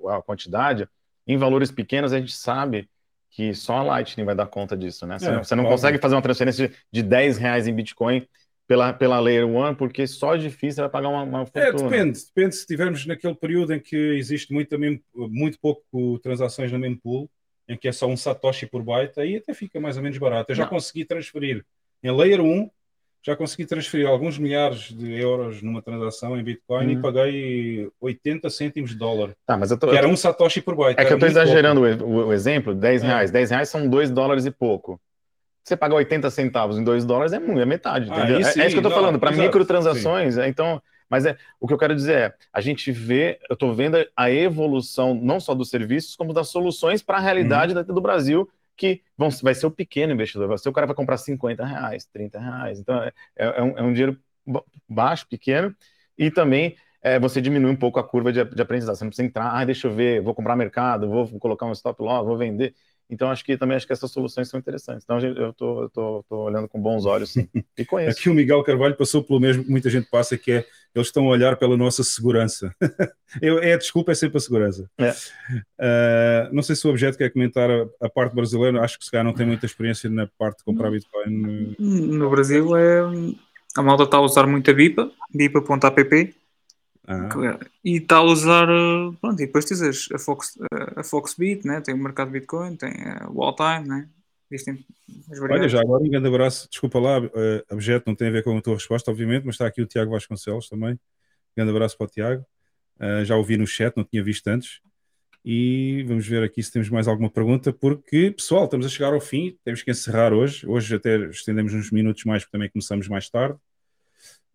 a quantidade, em valores pequenos a gente sabe que só a Lightning vai dar conta disso, né? Você, É, não, você não consegue fazer uma transferência de, de 10 reais em Bitcoin pela, pela Layer One, porque só difícil você vai pagar uma, uma É, fortuna. depende, depende se estivermos naquele período em que existe muito, mem- muito pouco transações na mempool, em que é só um Satoshi por byte, aí até fica mais ou menos barato. Eu já Não. consegui transferir em Layer 1, já consegui transferir alguns milhares de euros numa transação em Bitcoin e Hum. paguei 80 cêntimos de dólar, Tá, mas eu tô, que era um Satoshi por byte. é que eu pouco. exagerando o, o- exemplo, 10 É. reais. 10 reais são 2 dólares e pouco. Você pagar 80 centavos em 2 dólares é muito, é metade, Ah, entendeu? aí É- sim, é, isso que eu não, falando. Para microtransações, é, então. Mas é, o que eu quero dizer é, a gente vê, eu tô vendo a evolução não só dos serviços, como das soluções para a realidade Uhum. do Brasil, que vão, vai ser o pequeno investidor, vai ser o cara que vai comprar 50 reais, 30 reais. Então, é, é um, é um dinheiro ba- baixo, pequeno, e também é, você diminui um pouco a curva de, de aprendizado. Você não precisa entrar, ah, deixa eu ver, vou comprar mercado, vou colocar um stop loss, vou vender. Então, acho que também acho que essas soluções são interessantes. Então, eu tô olhando com bons olhos, sim. E conheço. Aqui o Miguel Carvalho passou pelo mesmo que muita gente passa, que é eles estão a olhar pela nossa segurança. Eu, é a desculpa, é sempre a segurança. É. Uh, não sei se o objeto quer comentar a, a parte brasileira, acho que se calhar não tem muita experiência na parte de comprar Bitcoin. No Brasil é. A malta está a usar muito a BIPA, BIPA.app, Ah, e está a usar. eh, Pronto, e depois dizes a, Fox, a Foxbit, né? tem o mercado Bitcoin, tem eh, o Alltime, né? Olha, já agora um grande abraço. Desculpa lá, uh, objeto não tem a ver com a tua resposta, obviamente, mas está aqui o Tiago Vasconcelos também. Grande abraço para o Tiago. Uh, já ouvi no chat, não tinha visto antes. E vamos ver aqui se temos mais alguma pergunta, porque, pessoal, estamos a chegar ao fim, temos que encerrar hoje. Hoje até estendemos uns minutos mais, porque também começamos mais tarde.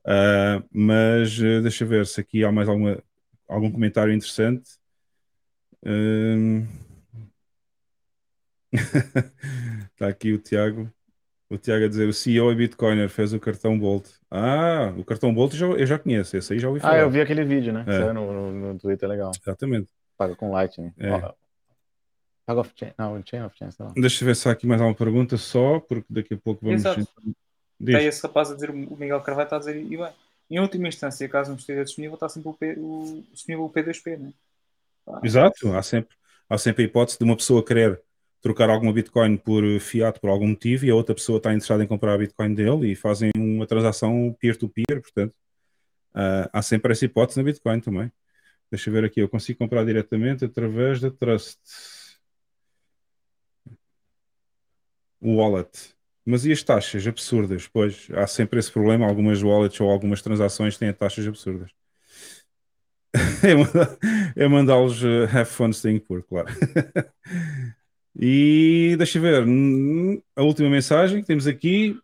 Uh, mas uh, deixa ver se aqui há mais alguma, algum comentário interessante. Um... Está aqui o Tiago. O Tiago a dizer: o CEO é Bitcoiner, fez o cartão Bolt. Ah, o cartão Bolt eu já, eu já conheço, esse aí já ouvi falar. Ah, eu vi aquele vídeo, né? que É. saiu no, no, no Twitter, legal. Exatamente. Paga com Lightning. É. Paga off-chain. Não, chain off-chain, sei lá. Deixa eu ver se há aqui mais alguma pergunta só, porque daqui a pouco vamos. Exato. Diz. Está esse rapaz a dizer, o Miguel Carvalho está a dizer, e bem, em última instância, caso não esteja disponível, está sempre o, P, o, disponível o P2P, né? Pá, Exato, há sempre, há sempre a hipótese de uma pessoa querer trocar alguma Bitcoin por fiat por algum motivo e a outra pessoa está interessada em comprar a Bitcoin dele e fazem uma transação peer-to-peer, portanto, ah, há sempre essa hipótese na Bitcoin também. Deixa eu ver aqui, eu consigo comprar diretamente através da Trust. Wallet. Mas e as taxas absurdas? Pois, há sempre esse problema, algumas wallets ou algumas transações têm taxas absurdas. é mandá-los uh, have fun staying poor, claro. e deixa eu ver, hum, a última mensagem que temos aqui.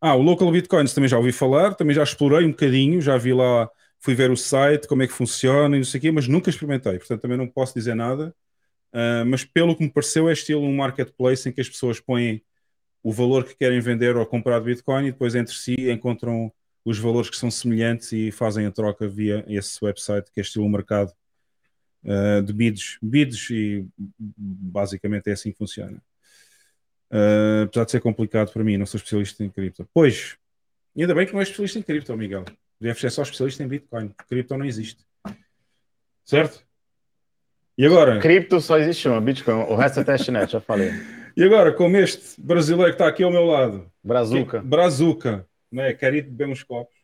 Ah, o Local Bitcoins também já ouvi falar, também já explorei um bocadinho, já vi lá, fui ver o site, como é que funciona e não sei o quê, mas nunca experimentei, portanto também não posso dizer nada. Uh, mas pelo que me pareceu, é estilo um marketplace em que as pessoas põem o valor que querem vender ou comprar de Bitcoin e depois entre si encontram os valores que são semelhantes e fazem a troca via esse website que é estilo mercado uh, de bids. Bids e basicamente é assim que funciona. Uh, apesar de ser complicado para mim, não sou especialista em cripto. Pois, ainda bem que não é especialista em cripto, Miguel. Deve ser só especialista em Bitcoin. Cripto não existe. Certo? E agora? Cripto só existe uma, Bitcoin. O resto é testnet, já falei. E agora, como este brasileiro que está aqui ao meu lado, Brazuca. que- Brazuca, né? quer ir beber uns copos,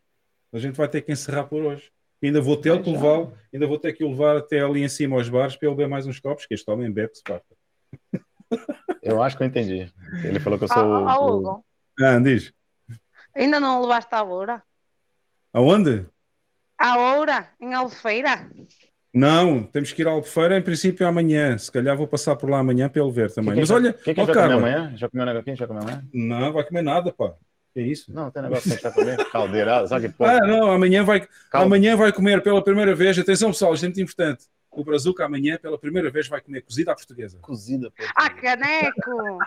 a gente vai ter que encerrar por hoje. Ainda vou ter que levá-lo, ainda vou ter que o levar até ali em cima aos bares para ele beber mais uns copos, que este homem bebe-se, pá. Eu acho que eu entendi. Ele falou que eu sou. ó, o- Hugo, Ah, diz. ainda não levaste a Oura? Aonde? A Oura, em Albufeira? Não, temos que ir à Albufeira em princípio amanhã. Se calhar vou passar por lá amanhã para ele ver também. Mas que a gente olha, que ó, gente vai comer Carla, amanhã? Já comeu já comeu amanhã? não vai comer nada, pá. Que isso? Não, tem negócio que a gente vai comer. Caldeirada, sabe que porra? Ah, não, amanhã vai, Calma. amanhã vai comer pela primeira vez. Atenção, pessoal, isto é muito importante. O Brazuca amanhã, pela primeira vez, vai comer cozida à portuguesa. Cozida, pô. Ah, caneco!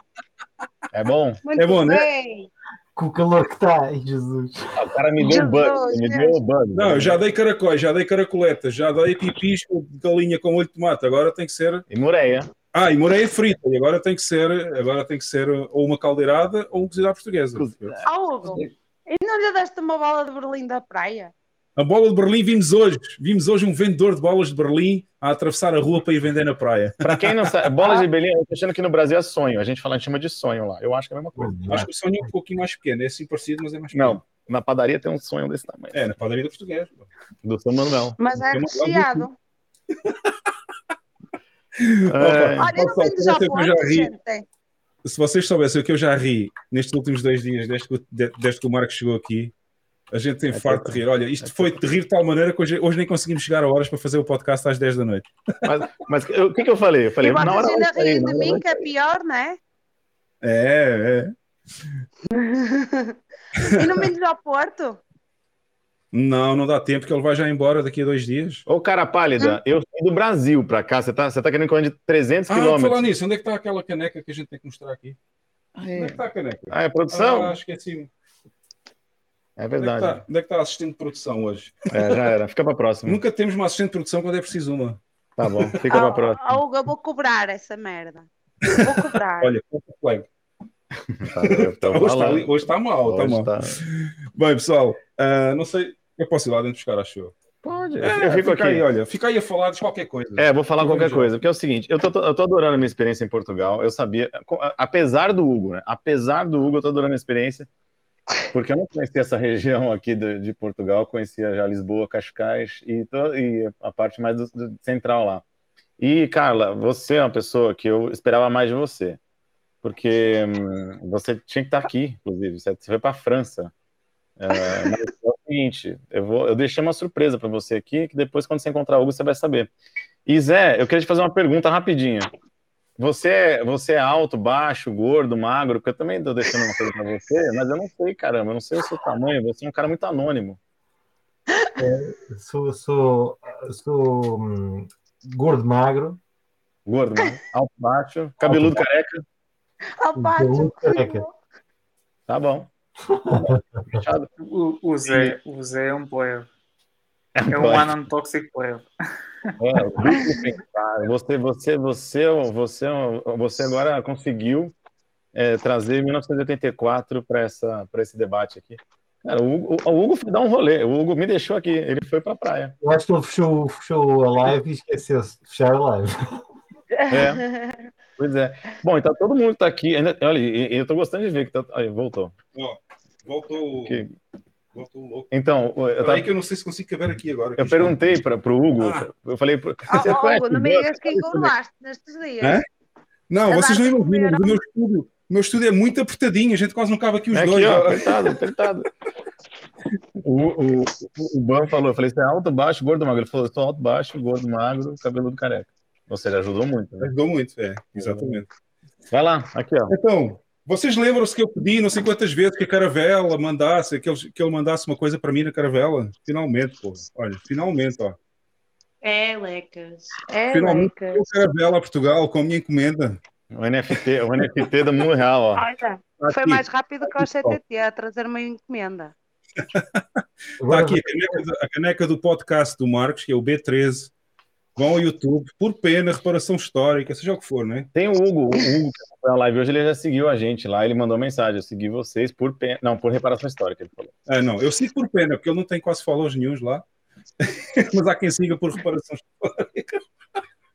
É bom? Muito É bom, né? bem. Com o calor que está, ai Jesus. Ah, o cara me deu um bug. Me deu um bug. Não, eu já dei caracóis, já dei caracoletas, já dei pipis com galinha com olho de tomate. Agora tem que ser. E moreia. Ah, e moreia frita. E agora tem que ser, agora tem que ser ou uma caldeirada ou um cozido à portuguesa. Ó, Hugo, e não lhe deste uma bola de Berlim da praia? A bola de Berlim vimos hoje. Vimos hoje um vendedor de bolas de Berlim a atravessar a rua para ir vender na praia. Pra quem não sabe, bola de Berlim, eu tô achando que no Brasil é sonho. A gente fala, a gente chama de sonho lá. Eu acho que é a mesma coisa. Acho que o sonho é um pouquinho mais pequeno. É assim parecido, mas é mais pequeno. Não, na padaria tem um sonho desse tamanho. É, na padaria do português. Do São Manuel. Mas é recheado. É, Olha, Pessoal, eu já Japão, ri. gente. Se vocês soubessem o que eu já ri nestes últimos dois dias, desde que, desde que o Marcos chegou aqui, a gente tem É farto de rir. Olha, isto foi de rir de tal maneira que hoje, hoje nem conseguimos chegar a horas para fazer o podcast às 10 da noite. Mas, mas eu- o que, que eu falei? Eu falei, E na hora ainda riem de mim, que é pior, não é? É, é. e não vem do Porto? Não, não dá tempo, que ele vai já embora daqui a dois dias. Ô, cara pálida, eu saí do Brasil pra cá. Você tá, você tá querendo correr de 300 Ah, por falar quilômetros. nisso, onde é que está aquela caneca que a gente tem que mostrar aqui? Onde é que está a caneca? Ah, é produção? Ah, esqueci. É Onde é, que verdade. está, onde é que está a assistente de produção hoje? É, já era. Fica pra próxima. Nunca temos uma assistente de produção quando é preciso uma. Tá bom, fica pra Ó, próxima. ó, Hugo, eu vou cobrar essa merda. Vou cobrar. Olha, flag. Tá, Hoje está, hoje está mal, está mal. tá- Bem, pessoal, ah, não sei. Eu posso ir lá dentro buscar a show. Pode, eu- É, eu fico fica aqui. aí, olha, fica aí a falar de qualquer coisa. É, vou falar qualquer já. coisa, porque é o seguinte, eu tô, eu tô adorando a minha experiência em Portugal, eu sabia, apesar do Hugo, né? Apesar do Hugo, eu tô adorando a experiência, porque eu não conhecia essa região aqui de, de Portugal, conhecia já Lisboa, Cascais e, to- e a parte mais do, do central lá. E, Carla, você é uma pessoa que eu esperava mais de você, porque hum, você tinha que estar aqui, inclusive, você você foi para a França. É, mas é o seguinte, eu, vou, eu deixei uma surpresa para você aqui, que depois, quando você encontrar o Hugo, você vai saber. E Zé, eu queria te fazer uma pergunta rapidinha. Você, é- você é alto, baixo, gordo, magro? Porque eu também estou deixando uma coisa para você, mas eu não sei, caramba, eu não sei o seu tamanho, você é um cara muito anônimo. Sou, sou, sou hum, gordo, magro. Gordo, magro, alto, baixo, cabeludo, careca. Ó, Pato, Cabeludo, careca. Tá bom. O, o Zé, o Zé é um player. É É um Anon Toxic. É, pensar. você, você, você, você, você agora conseguiu é, trazer 1984 para essa, para esse debate aqui. Cara, o Hugo, o Hugo foi dar um rolê. O Hugo me deixou aqui. Ele foi para a praia. Eu acho que ele fechou, fechou a live e esqueceu-se de fechar a live. É. Pois é. Bom, então todo mundo está aqui. Ainda, olha, eu estou gostando de ver que tá, aí, voltou. Ó, voltou, Que- voltou louco. Então, eu, tava- que eu não sei se consigo caber aqui agora. eu perguntei para o Hugo. Ah. Eu falei, ó, conhece Hugo, não me digas que engordaste nestes dias. Hã? Não, vocês não imaginam, mas o meu estúdio, meu estúdio é muito apertadinho, a gente quase não cabe aqui os É aqui, dois. ó, ó. apertado, apertado. O, o, o, o Ban falou, eu falei, você é alto, baixo, gordo, magro. Ele falou, eu sou alto, baixo, gordo, magro, cabeludo, careca. Ou seja, ajudou muito, né? Ajudou muito, é, exatamente. Vai lá, aqui, ó. Então, vocês lembram-se que eu pedi não sei quantas vezes que a Caravela mandasse, que ele, que ele mandasse uma coisa para mim na Caravela? Finalmente, pô. Olha, finalmente, ó. É, lecas. É, Finalmente lecas. eu Caravela a Portugal com a minha encomenda. O NFT, o NFT do mundo real, ó. Olha, foi aqui. mais rápido que o CTT a trazer uma encomenda. Está aqui a caneca, da- a caneca do podcast do Marcos, que é o B13. Vão ao YouTube, por pena, reparação histórica, seja o que for, né? Tem o Hugo, o Hugo que foi na live hoje, ele já seguiu a gente lá, ele mandou mensagem, eu segui vocês por pena, não, por reparação histórica, ele falou. Ah, não, eu sigo por pena, porque ele não tem quase follows nenhums lá. Mas há quem siga por reparação histórica.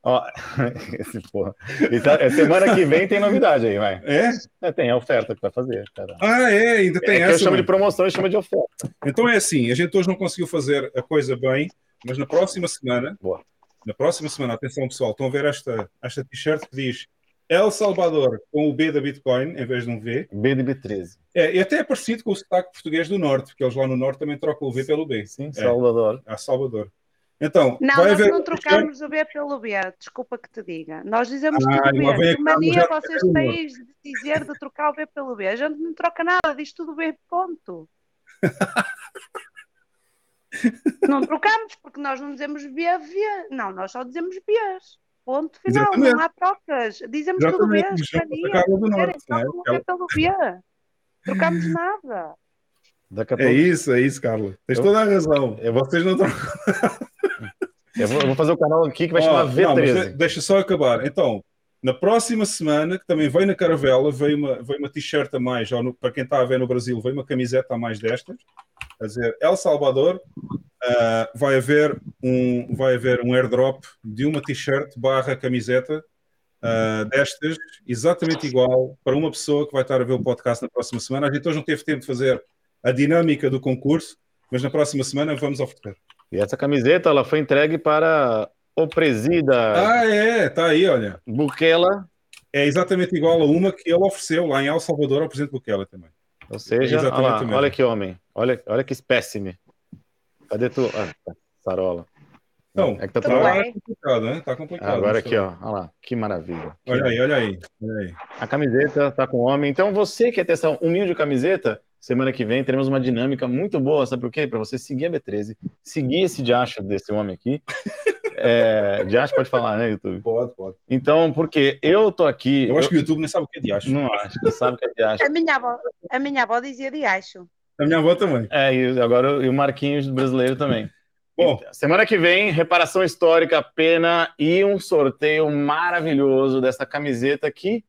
Ó, esse porra. Essa- é semana que vem tem novidade aí, vai. É? É, tem a oferta que vai fazer. Cara. Ah, é, ainda tem é essa. eu chamo mano. de promoção e chama de oferta. Então é assim, a gente hoje não conseguiu fazer a coisa bem, mas na próxima semana, Boa. Na próxima semana, atenção pessoal, estão a ver esta, esta t-shirt que diz El Salvador com o B da Bitcoin em vez de um V. B de B13. É, e até é parecido com o sotaque português do Norte, porque eles lá no Norte também trocam o V pelo B. Sim, É, Salvador. a Salvador. Então, Não, vai nós haver não trocamos o B pelo B, desculpa que te diga. Nós dizemos Ah, tudo B. Que mania vocês têm de dizer de trocar o B pelo B? A gente não troca nada, diz tudo B, ponto. não trocamos, porque nós não dizemos B, V. Não, nós só dizemos Bs. Ponto final, Exatamente. não há trocas. Dizemos tudo Exatamente, mas não mania. para a Carla do Dizerem, Norte, não é? trocam o B pelo B. Trocamos nada. Daqui a É isso, é isso, Carla. Tens Eu- toda a razão. eu Vocês não estão. Eu vou, fazer o canal aqui que vai Ó, chamar não, mas V13. de- deixa só acabar. Então, na próxima semana, que também veio na Caravela, veio uma, veio uma t-shirt a mais, ou no- para quem está a ver no Brasil, veio uma camiseta a mais destas, a dizer El Salvador. ah, vai, haver um, vai haver um airdrop de uma t-shirt barra camiseta ah, destas, exatamente igual, para uma pessoa que vai estar a ver o podcast na próxima semana. A gente hoje não teve tempo de fazer a dinâmica do concurso, mas na próxima semana vamos oferecer. E essa camiseta ela foi entregue para o presida Ah, é, tá aí, olha. Bukela, É exatamente igual a uma que ele ofereceu lá em El Salvador ao presidente Bukele também. Ou seja, olha, lá, olha que homem, olha, olha que espécime. Cadê tu? Ah, tá, Sarola. Então, é que tá Tudo bem. complicado, né? Tá complicado. Ah, agora não aqui, ó, olha lá, que maravilha. Olha aí, olha aí. Olha aí. A camiseta tá com o homem. Então, você que quer ter essa humilde camiseta, semana que vem teremos uma dinâmica muito boa, sabe por quê? Para você seguir a B13, seguir esse diacho desse homem aqui. É, diacho pode falar, né, YouTube? Pode, pode. Então, porque eu tô aqui. Eu acho que o YouTube nem sabe o que é de acho. Não acho, não sabe o que é diacho. A minha avó, a minha avó dizia de acho. A minha avó também. É, e agora e o Marquinhos brasileiro também. Bom, Semana que vem, reparação histórica, pena e um sorteio maravilhoso dessa camiseta aqui.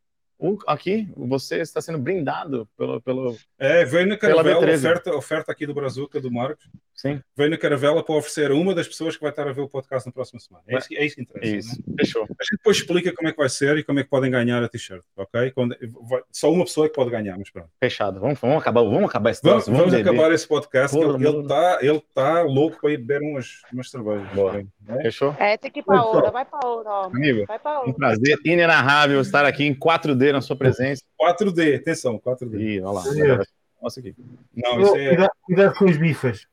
Aqui, você está sendo brindado pelo. pelo é, veio na Pela caravela, B13. oferta, oferta aqui do Brazuca, do Marcos. Sim, Veio na caravela para oferecer a uma das pessoas que vai estar a ver o podcast na próxima semana. É isso, que- é isso que interessa. isso. né? Fechou. A gente depois explica como é que vai ser e como é que podem ganhar a t-shirt, ok? Quando, vai- só uma pessoa é que pode ganhar, mas pronto. Fechado. Vamos, vamos acabar, vamos acabar esse Vamos, vamos beber. acabar esse podcast. ele mano. está ele tá louco para ir beber umas, umas cervejas. Boa. né? Fechou? É, tem que ir para outra, vai para a outra. Amigo, Vai para a um outra. prazer inenarrável estar aqui em 4D na sua presença. 4D, atenção, 4D. Ih, olha lá. Nossa, aqui. Não, isso é, Cuidado, cuidado com os bifas.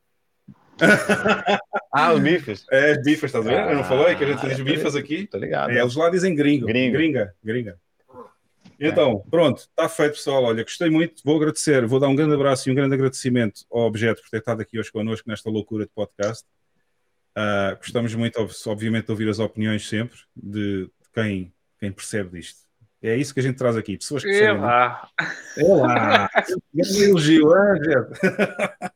Ah, os bifes. é as bifas, estás a ver? Eu não falei que a gente Ah, diz bifas aqui. Tá ligado. É, eles lá dizem gringo. Gringo. Gringa, gringa. Então, pronto, está feito, pessoal. Olha, gostei muito. Vou agradecer, vou dar um grande abraço e um grande agradecimento ao Objeto por ter estado aqui hoje connosco nesta loucura de podcast. Ah, gostamos muito, ob- obviamente, de ouvir as opiniões sempre de, de quem, quem percebe disto. É isso que a gente traz aqui, pessoas que E percebem. lá. É lá. Grande elogio, ah, Objeto.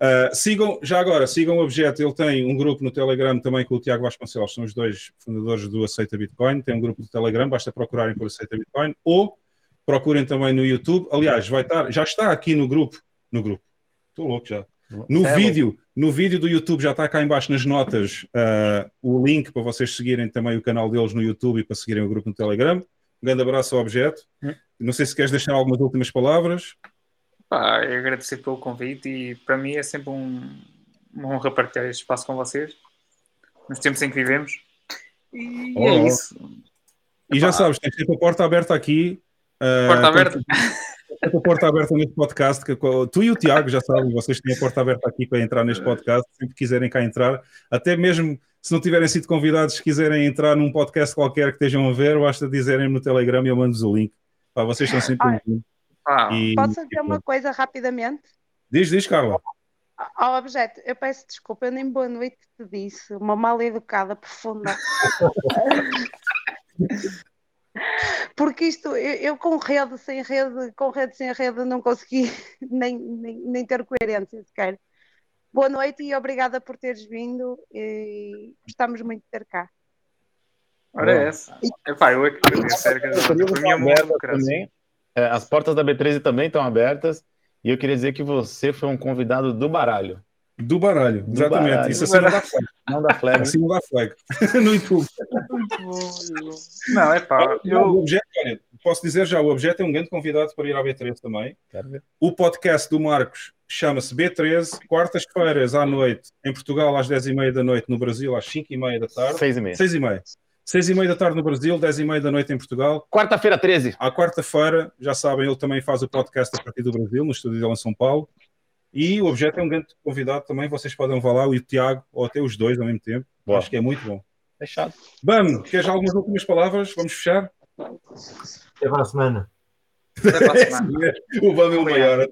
Ah, sigam, já agora, sigam o Objeto. Ele tem um grupo no Telegram também com o Tiago Vasconcelos, são os dois fundadores do Aceita Bitcoin. Tem um grupo do Telegram, basta procurarem por Aceita Bitcoin ou procurem também no YouTube. Aliás, vai estar, já está aqui no grupo. No grupo. Estou louco já. No É, vídeo, no vídeo do YouTube já está cá embaixo nas notas ah, o link para vocês seguirem também o canal deles no YouTube e para seguirem o grupo no Telegram. Um grande abraço ao Objeto. Não sei se queres deixar algumas últimas palavras. Pá, eu agradecer pelo convite e para mim é sempre um, uma honra partilhar este espaço com vocês nos tempos em que vivemos. E Oh, é isso. E já sabes, tens sempre a porta aberta aqui. ah, Porta aberta. Tens a porta aberta neste podcast. Que, tu e o Tiago já sabem, vocês têm a porta aberta aqui para entrar neste podcast. Sempre quiserem cá entrar, até mesmo se não tiverem sido convidados, se quiserem entrar num podcast qualquer que estejam a ver, basta dizerem no Telegram e eu mando-vos o link. Pá, vocês estão sempre bem-vindos. Pá, E- Posso dizer uma coisa rapidamente? Diz, diz, Carla. Ao objeto, eu peço desculpa, eu nem boa noite te disse, uma mal educada profunda. Porque isto, eu, eu com rede, sem rede, com rede, sem rede, não consegui nem, nem, nem ter coerência sequer. Boa noite e obrigada por teres vindo e gostamos muito de ter cá. Ora é essa. Epá, eu As portas para mim é uma abertas democracia. também. É, As portas da B13 também estão abertas. E eu queria dizer que você foi um convidado do baralho. Do baralho, Do exatamente. baralho. Isso assim não dá flag. Não da flag. Assim não dá flag. no YouTube. Não, é pá, eu- o objeto, olha, posso dizer já, o objeto é um grande convidado para ir à B13 também. Quero ver. O podcast do Marcos chama-se B13, quartas-feiras à noite, em Portugal às 10h30 da noite, no Brasil às 5h30 da tarde. 6h30. 6h30. 6h30 da tarde no Brasil, 10h30 da noite em Portugal. Quarta-feira, 13. À quarta-feira, já sabem, ele também faz o podcast a partir do Brasil, no estúdio dele em São Paulo. E o objeto é um grande convidado também, vocês podem lá, o Tiago, ou até os dois ao mesmo tempo. Boa. Acho que é muito bom. Fechado. Bam, queres algumas últimas palavras? Vamos fechar? Até para a semana. Até para a semana. o Bam é o maior.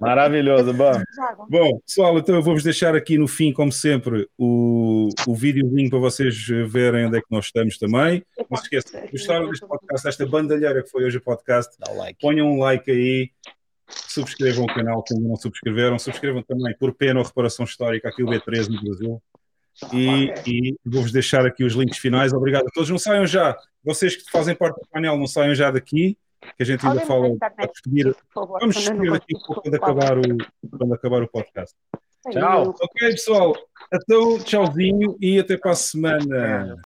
Maravilhoso, bom. Bom, pessoal, então eu vou-vos deixar aqui no fim, como sempre, o, o videozinho para vocês verem onde é que nós estamos também. Não se esqueçam, gostaram deste podcast, desta bandalheira que foi hoje o podcast, like. ponham um like aí, subscrevam o canal se ainda não subscreveram, subscrevam também por pena ou reparação histórica aqui o B13 no Brasil. E, e vou-vos deixar aqui os links finais. Obrigado a todos. Não saiam já, vocês que fazem parte do painel, não saiam já daqui, que a gente ainda fala a despedir. Vamos despedir daqui a pouco quando acabar o, quando acabar o podcast. Tchau. Ok, pessoal. Então, tchauzinho e até para a semana.